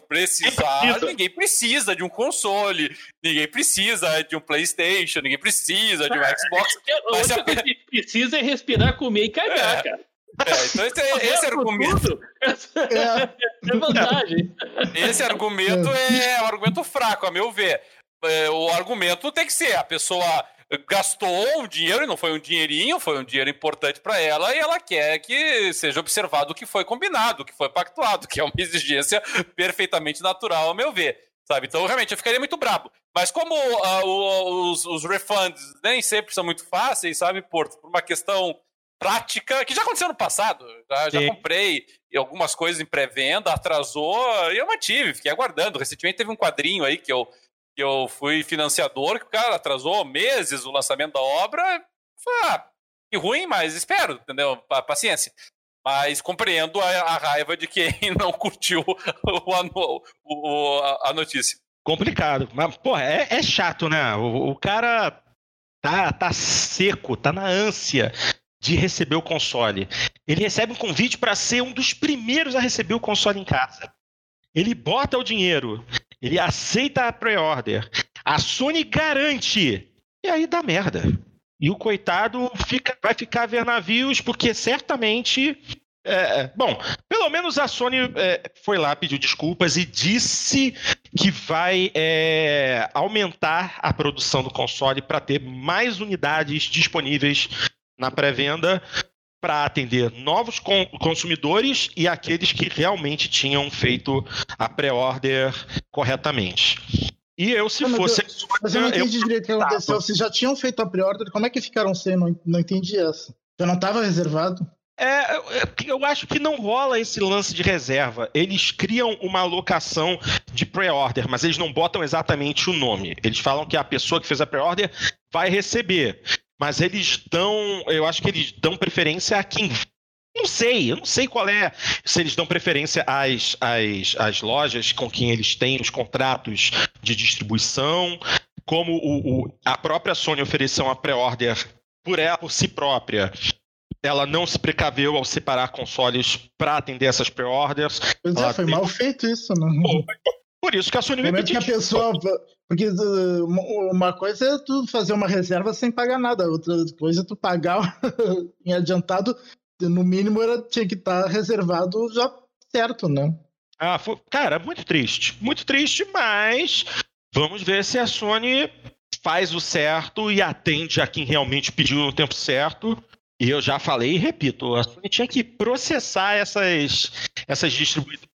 precisar, ninguém precisa de um console, ninguém precisa de um PlayStation, ninguém precisa de um Xbox.
Mas a... que precisa é respirar, comer e cagar, é. cara.
É, então esse, é, esse argumento.
É, é vantagem.
Esse argumento é um argumento fraco, a meu ver. É, o argumento tem que ser: a pessoa gastou um dinheiro, e não foi um dinheirinho, foi um dinheiro importante para ela, e ela quer que seja observado o que foi combinado, o que foi pactuado, que é uma exigência perfeitamente natural, a meu ver. Sabe? Então, realmente, eu ficaria muito brabo. Mas como uh, os, os refunds nem sempre são muito fáceis, sabe, por, por uma questão prática, que já aconteceu no passado. Já, já comprei algumas coisas em pré-venda, atrasou e eu mantive, fiquei aguardando. Recentemente teve um quadrinho aí que eu, que eu fui financiador, que o cara atrasou meses o lançamento da obra. Ah, que ruim, mas espero, entendeu? Paciência. Mas compreendo a, a raiva de quem não curtiu o, o, a notícia.
Complicado. Mas, pô, é, é chato, né? O, o cara tá, tá seco, tá na ânsia de receber o console. Ele recebe um convite para ser um dos primeiros a receber o console em casa. Ele bota o dinheiro, ele aceita a pre-order. A Sony garante. E aí dá merda. E o coitado fica, vai ficar a ver navios, porque certamente É, bom, pelo menos a Sony é, foi lá, pediu desculpas e disse que vai é, aumentar a produção do console para ter mais unidades disponíveis na pré-venda para atender novos consumidores e aqueles que realmente tinham feito a pré-order corretamente. E eu, se não, fosse.
Mas eu, mas eu não entendi eu... direito o que aconteceu. Vocês já tinham feito a pré-order, como é que ficaram sem? Não, não entendi essa. Já não estava reservado?
É, eu acho que não rola esse lance de reserva. Eles criam uma alocação de pré-order, mas eles não botam exatamente o nome. Eles falam que a pessoa que fez a pré-order vai receber. Mas eles dão, eu acho que eles dão preferência a quem não sei, eu não sei qual é. Se eles dão preferência às, às, às lojas com quem eles têm os contratos de distribuição, como o, o a própria Sony ofereceu uma pré-order por ela, por si própria. Ela não se precaveu ao separar consoles para atender essas pré-orders.
Pois é, foi mal feito isso, né?
Por isso que a Sony
veio que a pessoa. Porque uh, uma coisa é tu fazer uma reserva sem pagar nada, outra coisa é tu pagar em adiantado no mínimo era, tinha que estar tá reservado já certo, né?
Ah, foi, cara, muito triste. Muito triste, mas vamos ver se a Sony faz o certo e atende a quem realmente pediu no tempo certo. E eu já falei e repito, a Sony tinha que processar essas, essas distribuidoras.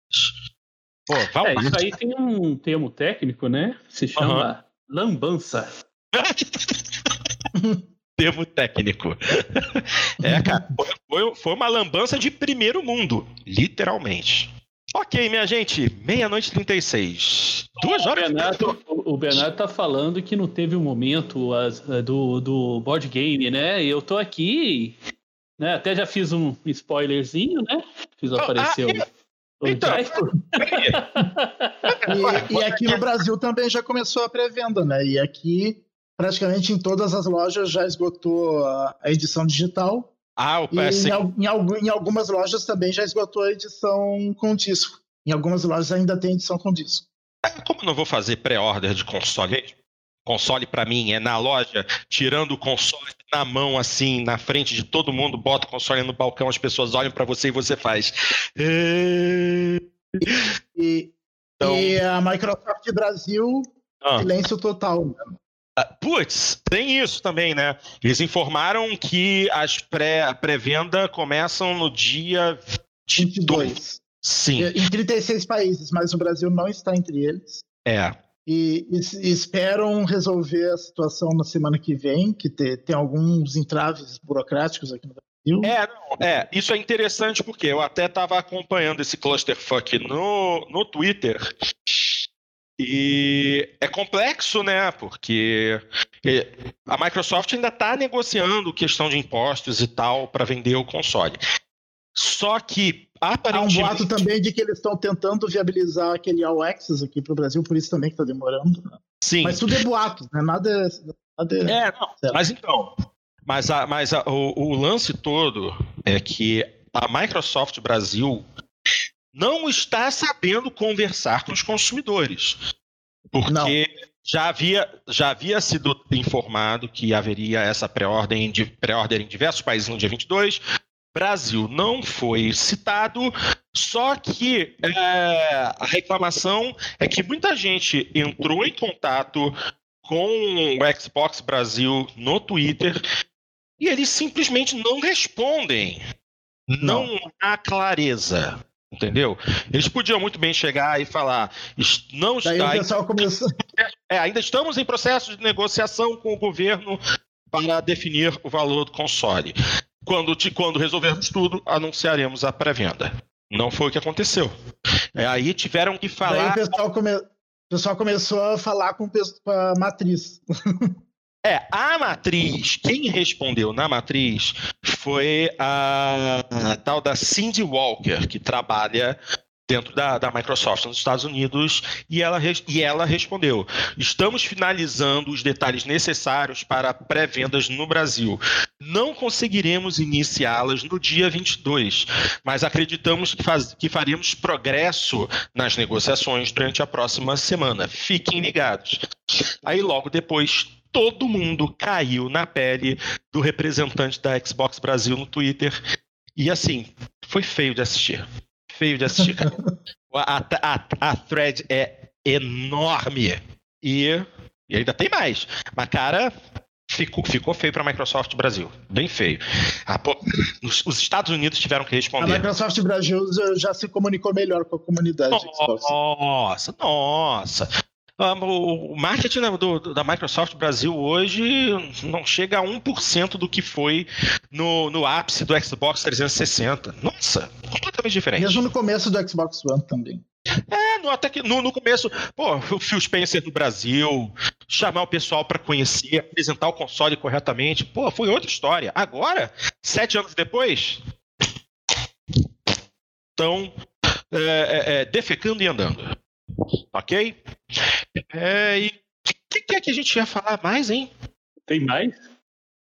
Pô, é, isso aí tem um termo técnico, né? Se chama uhum. lambança.
termo técnico. é, cara, foi, foi uma lambança de primeiro mundo, literalmente. Ok, minha gente, meia-noite e 36. Duas horas
o Bernardo, O Bernardo tá falando que não teve um momento eh, do, do board game, né? E eu tô aqui, né? Até já fiz um spoilerzinho, né? Fiz oh, aparecer ah, o. Então,
e, e aqui no Brasil também já começou a pré-venda, né? E aqui praticamente em todas as lojas já esgotou a, edição digital.
Ah, o PS.
E em, em, em, algumas lojas também já esgotou a edição com disco. Em algumas lojas ainda tem edição com disco.
É, como não vou fazer pré-order de console? Console para mim é na loja, tirando o console na mão assim, na frente de todo mundo, bota o console no balcão, as pessoas olham para você e você faz.
E, então... e a Microsoft Brasil, ah. silêncio total. Né?
Uh, putz, tem isso também, né? Eles informaram que as pré, a pré-venda começam no dia 22.
Sim. Em 36 países, mas o Brasil não está entre eles.
É.
E, e, esperam resolver a situação na semana que vem, que te, tem alguns entraves burocráticos aqui no Brasil.
É, não, é, isso é interessante porque eu até estava acompanhando esse clusterfuck no, no Twitter e é complexo, né? Porque a Microsoft ainda está negociando questão de impostos e tal para vender o console. Só que aparentemente...
Há um boato também de que eles estão tentando viabilizar aquele All Access aqui para o Brasil, por isso também que está demorando. Né?
Sim.
Mas tudo é boato, né? Nada é. Nada
é, é não, mas então. Mas, a, mas a, o, o lance todo é que a Microsoft Brasil não está sabendo conversar com os consumidores. Porque não. já havia, já havia sido informado que haveria essa pré-ordem de pré-order em diversos países no dia 22. Brasil não foi citado, só que é, a reclamação é que muita gente entrou em contato com o Xbox Brasil no Twitter e eles simplesmente não respondem. Não, não há clareza. Entendeu? Eles podiam muito bem chegar e falar: não está.
Daí o começou.
É, ainda estamos em processo de negociação com o governo para definir o valor do console. Quando, quando resolvermos tudo, anunciaremos a pré-venda. Não foi o que aconteceu. É, aí tiveram que falar.
Daí o pessoal, come... o pessoal começou a falar com a matriz.
É, a matriz, quem respondeu na matriz foi a, a tal da Cindy Walker, que trabalha dentro da, da, Microsoft nos Estados Unidos e ela, e ela respondeu: Estamos finalizando os detalhes necessários para pré-vendas no Brasil. Não conseguiremos iniciá-las no dia 22, mas acreditamos que, faz, que faremos progresso nas negociações durante a próxima semana. Fiquem ligados. Aí logo depois todo mundo caiu na pele do representante da Xbox Brasil no Twitter E assim, foi feio de assistir. Feio de assistir, cara. a, a, a thread é enorme. E, e ainda tem mais. Mas, cara, ficou, ficou feio para a Microsoft Brasil. Bem feio. Ah, pô, os, os, Estados Unidos tiveram que responder.
A Microsoft Brasil já se comunicou melhor com a comunidade.
Nossa, nossa. Ah, o marketing da Microsoft Brasil hoje não chega a 1% do que foi no, no ápice do Xbox 360. Nossa, completamente diferente.
Mesmo no começo do Xbox One também.
É, no, até que no, no, começo, pô, o Phil Spencer do Brasil, chamar o pessoal para conhecer, apresentar o console corretamente, pô, foi outra história. Agora, sete anos depois, estão é, é, é, defecando e andando. Ok? É, e o que, é que a gente ia falar mais, hein?
Tem mais?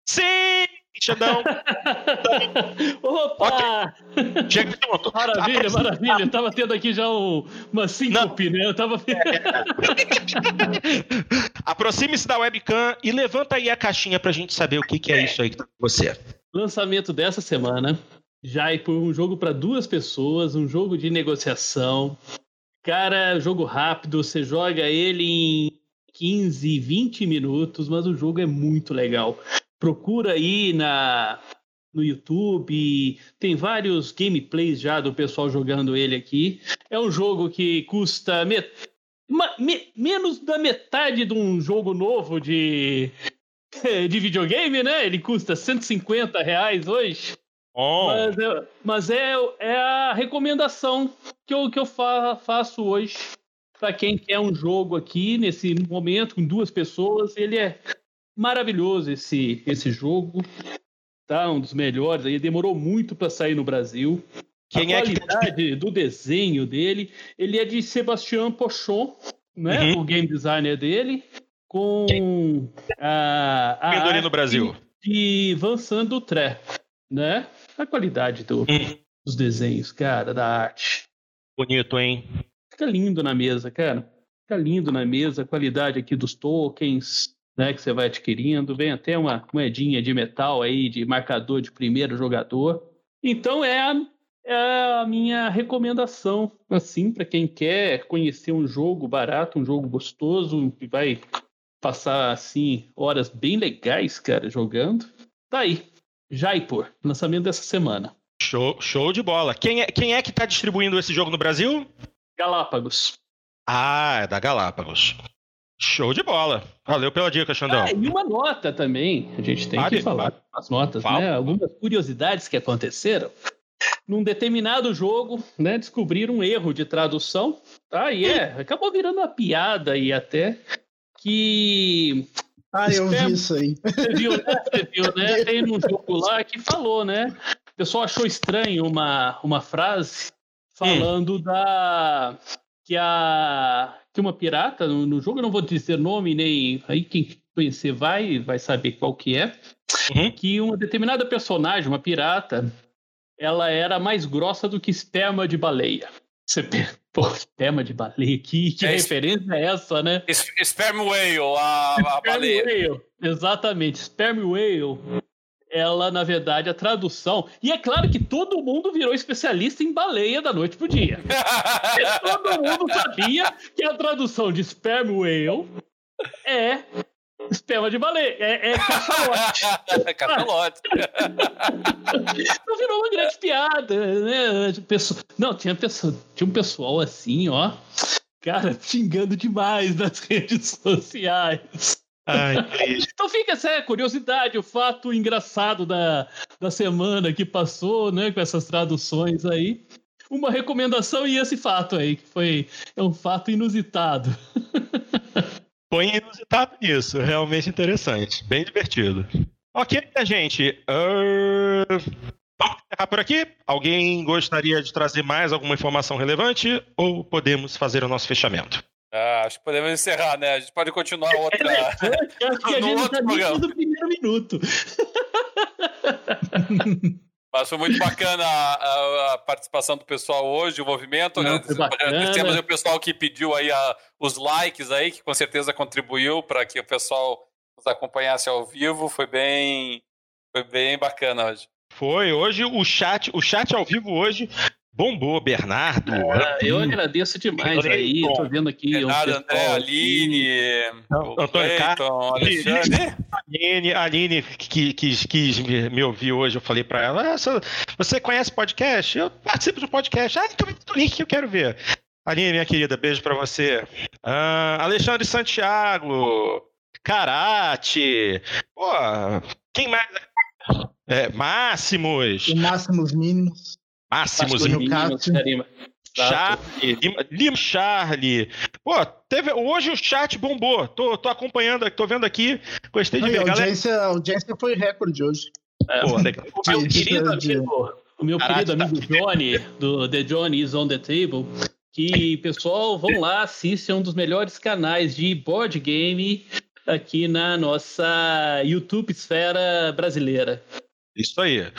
Sim! Xandão!
Opa! Okay. Chega junto. Maravilha, maravilha. Eu tava tendo aqui já um, uma síncope, né? Eu tava.
Aproxime-se da webcam e levanta aí a caixinha pra gente saber o que, que é isso aí que tá com você.
Lançamento dessa semana. Já é por um jogo para duas pessoas, um jogo de negociação, Cara, jogo rápido, você joga ele em 15, 20 minutos, mas o jogo é muito legal. Procura aí na no YouTube, tem vários gameplays já do pessoal jogando ele aqui. É um jogo que custa me... menos da metade de um jogo novo de de videogame, né? Ele custa 150 reais hoje. Oh. Mas, é, mas é, é a recomendação que eu, que eu fa faço hoje para quem quer um jogo aqui nesse momento com duas pessoas. Ele é maravilhoso esse, esse jogo, tá? Um dos melhores. Aí demorou muito para sair no Brasil. Quem a é qualidade que... do desenho dele, ele é de Sebastião Pochon, né? Uhum. O game designer dele, com Quem? a,
a no Brasil.
de Vincent Dutré, né? A qualidade do, hum. dos desenhos, cara, da arte.
Bonito, hein?
Fica lindo na mesa, cara. Fica lindo na mesa, a qualidade aqui dos tokens, né, que você vai adquirindo. Vem até uma moedinha de metal aí, de marcador de primeiro jogador. Então é a, é a minha recomendação, assim, para quem quer conhecer um jogo barato, um jogo gostoso, que vai passar, assim, horas bem legais, cara, jogando. Tá aí. Jaipur, lançamento dessa semana.
Show, show de bola. Quem é, quem é que está distribuindo esse jogo no Brasil?
Galápagos.
Ah, é da Galápagos. Show de bola. Valeu pela dica, Xandão. Ah,
e uma nota também. A gente tem que falar as notas, né? Algumas curiosidades que aconteceram. Num determinado jogo, né, descobriram um erro de tradução. Tá? E é, acabou virando uma piada aí até que
ah, eu vi isso aí.
Você viu, né? Você viu, né? Tem um jogo lá que falou, né? O pessoal achou estranho uma, uma frase falando hum. da. que a. que uma pirata no, no, jogo, eu não vou dizer nome nem. Aí quem conhecer vai, vai saber qual que é. Uhum. Que uma determinada personagem, uma pirata, ela era mais grossa do que esperma de baleia. Você Pô, tema de baleia, que, que é, referência é essa, né?
Sperm Whale, a, a baleia. Whale,
exatamente, Sperm Whale ela, na verdade, a tradução. E é claro que todo mundo virou especialista em baleia da noite pro dia. todo mundo sabia que a tradução de sperm whale é esperma de baleia. É, é cachalote.
cachalote.
então virou uma grande piada, né? Pessoa... Não, tinha, pessoa... tinha um pessoal assim, ó. Cara, xingando demais nas redes sociais. Ai, então fica essa curiosidade, o fato engraçado da, da semana que passou, né, com essas traduções aí. Uma recomendação e esse fato aí, que foi é um fato inusitado.
Põe inusitado nisso, realmente interessante, bem divertido. Ok, gente. Uh... Vamos encerrar por aqui? Alguém gostaria de trazer mais alguma informação relevante ou podemos fazer o nosso fechamento?
Ah, acho que podemos encerrar, né? A gente pode continuar outra. É,
acho que a gente está desde o primeiro minuto.
Mas foi muito bacana a, a, a, participação do pessoal hoje, o movimento. Não, Temos o pessoal que pediu aí a, os likes aí, que com certeza contribuiu para que o pessoal nos acompanhasse ao vivo. Foi bem, foi bem bacana hoje.
Foi, hoje o chat, o chat ao vivo hoje bombou, Bernardo.
Ah, eu agradeço demais aí, tô vendo aqui.
Bernardo, André, Aline, Antônio Cleiton, Alexandre.
Aline, Aline que quis, quis me ouvir hoje, eu falei pra ela, ah, você conhece podcast? Eu participo de um podcast. Ah, então o link que eu quero ver. Aline, minha querida, beijo pra você. Ah, Alexandre Santiago, Karate, pô, quem mais? É, Máximos.
O Máximos Mínimos.
Máximos Mínimos. Charlie, Lima Charlie. Pô, teve, hoje o chat bombou. Tô, tô acompanhando, tô vendo aqui. Gostei de ver.
A audiência, a audiência foi recorde hoje.
É, Pô, legal. O meu querido amigo, o meu querido amigo Johnny, do The Johnny is on the Table, que, pessoal, vão lá, assistam um dos melhores canais de board game aqui na nossa YouTube esfera brasileira.
Isso aí.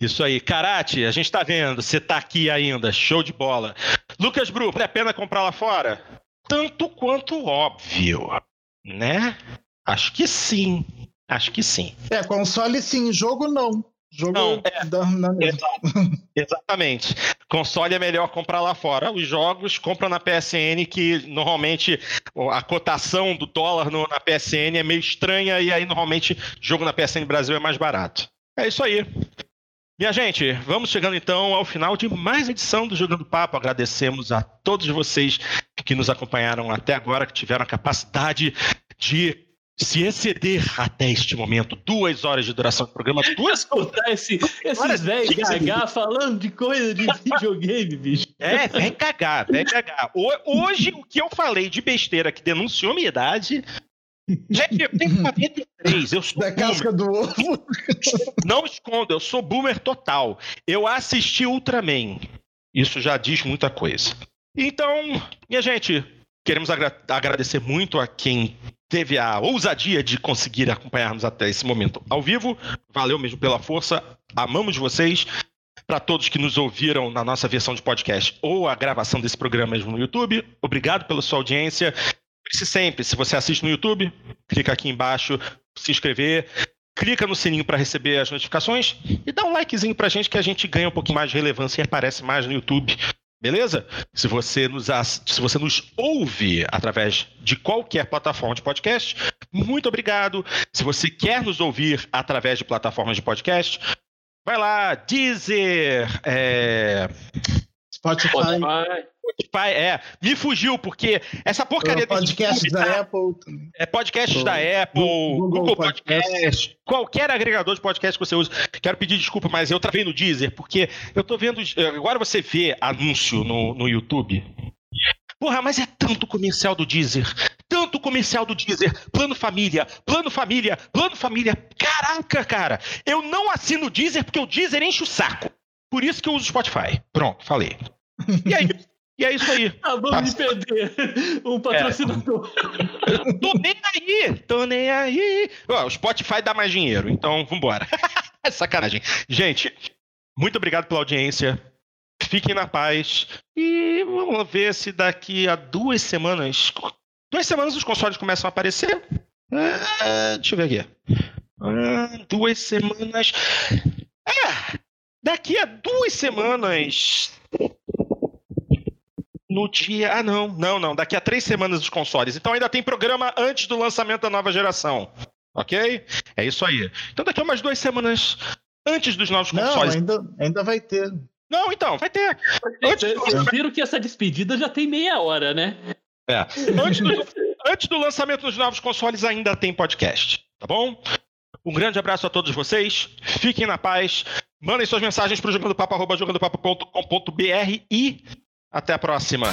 Isso aí. Karate, a gente tá vendo, você tá aqui ainda, show de bola. Lucas Bru, vale a pena comprar lá fora? Tanto quanto óbvio, né? Acho que sim. Acho que sim.
É, console sim, jogo não. Jogo não, é, da, na
Exatamente. Console é melhor comprar lá fora. Os jogos compra na PSN, que normalmente a cotação do dólar no, na PSN é meio estranha, e aí normalmente jogo na PSN Brasil é mais barato. É isso aí. Minha gente, vamos chegando então ao final de mais uma edição do Jogando Papo. Agradecemos a todos vocês que nos acompanharam até agora, que tiveram a capacidade de se exceder até este momento, duas horas de duração do programa, duas
Escutar esse, esses velhos gagar falando de coisa de videogame, bicho.
É, vem cagar, vem cagar. Hoje, o que eu falei de besteira que denunciou minha idade, Gente, eu tenho 43, eu sou.
Da casca do ovo.
Não escondo, eu sou boomer total. Eu assisti Ultraman. Isso já diz muita coisa. Então, minha gente, queremos agra agradecer muito a quem teve a ousadia de conseguir acompanhar-nos até esse momento ao vivo. Valeu mesmo pela força. Amamos vocês. Para todos que nos ouviram na nossa versão de podcast ou a gravação desse programa mesmo no YouTube, obrigado pela sua audiência. Lembre-se sempre, se você assiste no YouTube, clica aqui embaixo, se inscrever, clica no sininho para receber as notificações e dá um likezinho pra gente que a gente ganha um pouquinho mais de relevância e aparece mais no YouTube. Beleza? Se você nos, se você nos ouve através de qualquer plataforma de podcast, muito obrigado. Se você quer nos ouvir através de plataformas de podcast, vai lá, Deezer, é...
Spotify. Spotify.
Spotify, é. Me fugiu, porque essa porcaria
desse podcast da tá, Apple.
É podcasts da Apple, Google, Google Podcast, podcast, qualquer agregador de podcast que você usa. Quero pedir desculpa, mas eu travei no Deezer, porque eu tô vendo. Agora você vê anúncio no, no YouTube. Porra, mas é tanto comercial do Deezer. Tanto comercial do Deezer. Plano família, plano família, plano família. Caraca, cara. Eu não assino o Deezer porque o Deezer enche o saco. Por isso que eu uso o Spotify. Pronto, falei. E aí? E é isso aí.
Acabamos tá. de perder um patrocinador.
É. tô nem aí, tô nem aí. Ó, o Spotify dá mais dinheiro, então vambora. Sacanagem. Gente, muito obrigado pela audiência. Fiquem na paz. E vamos ver se daqui a duas semanas. Duas semanas os consoles começam a aparecer. É, deixa eu ver aqui. É, duas semanas. É, daqui a duas semanas no dia. Ah, não, não, não. Daqui a três semanas os consoles. Então ainda tem programa antes do lançamento da nova geração. Ok? É isso aí. Então daqui a umas duas semanas antes dos novos consoles.
Não, ainda, ainda vai ter.
Não, então, vai ter.
Antes Vocês viram que essa despedida já tem meia hora, né?
É. Antes do, antes do lançamento dos novos consoles ainda tem podcast. Tá bom? Um grande abraço a todos vocês. Fiquem na paz. Mandem suas mensagens para o jogandopapo.com.br e até a próxima.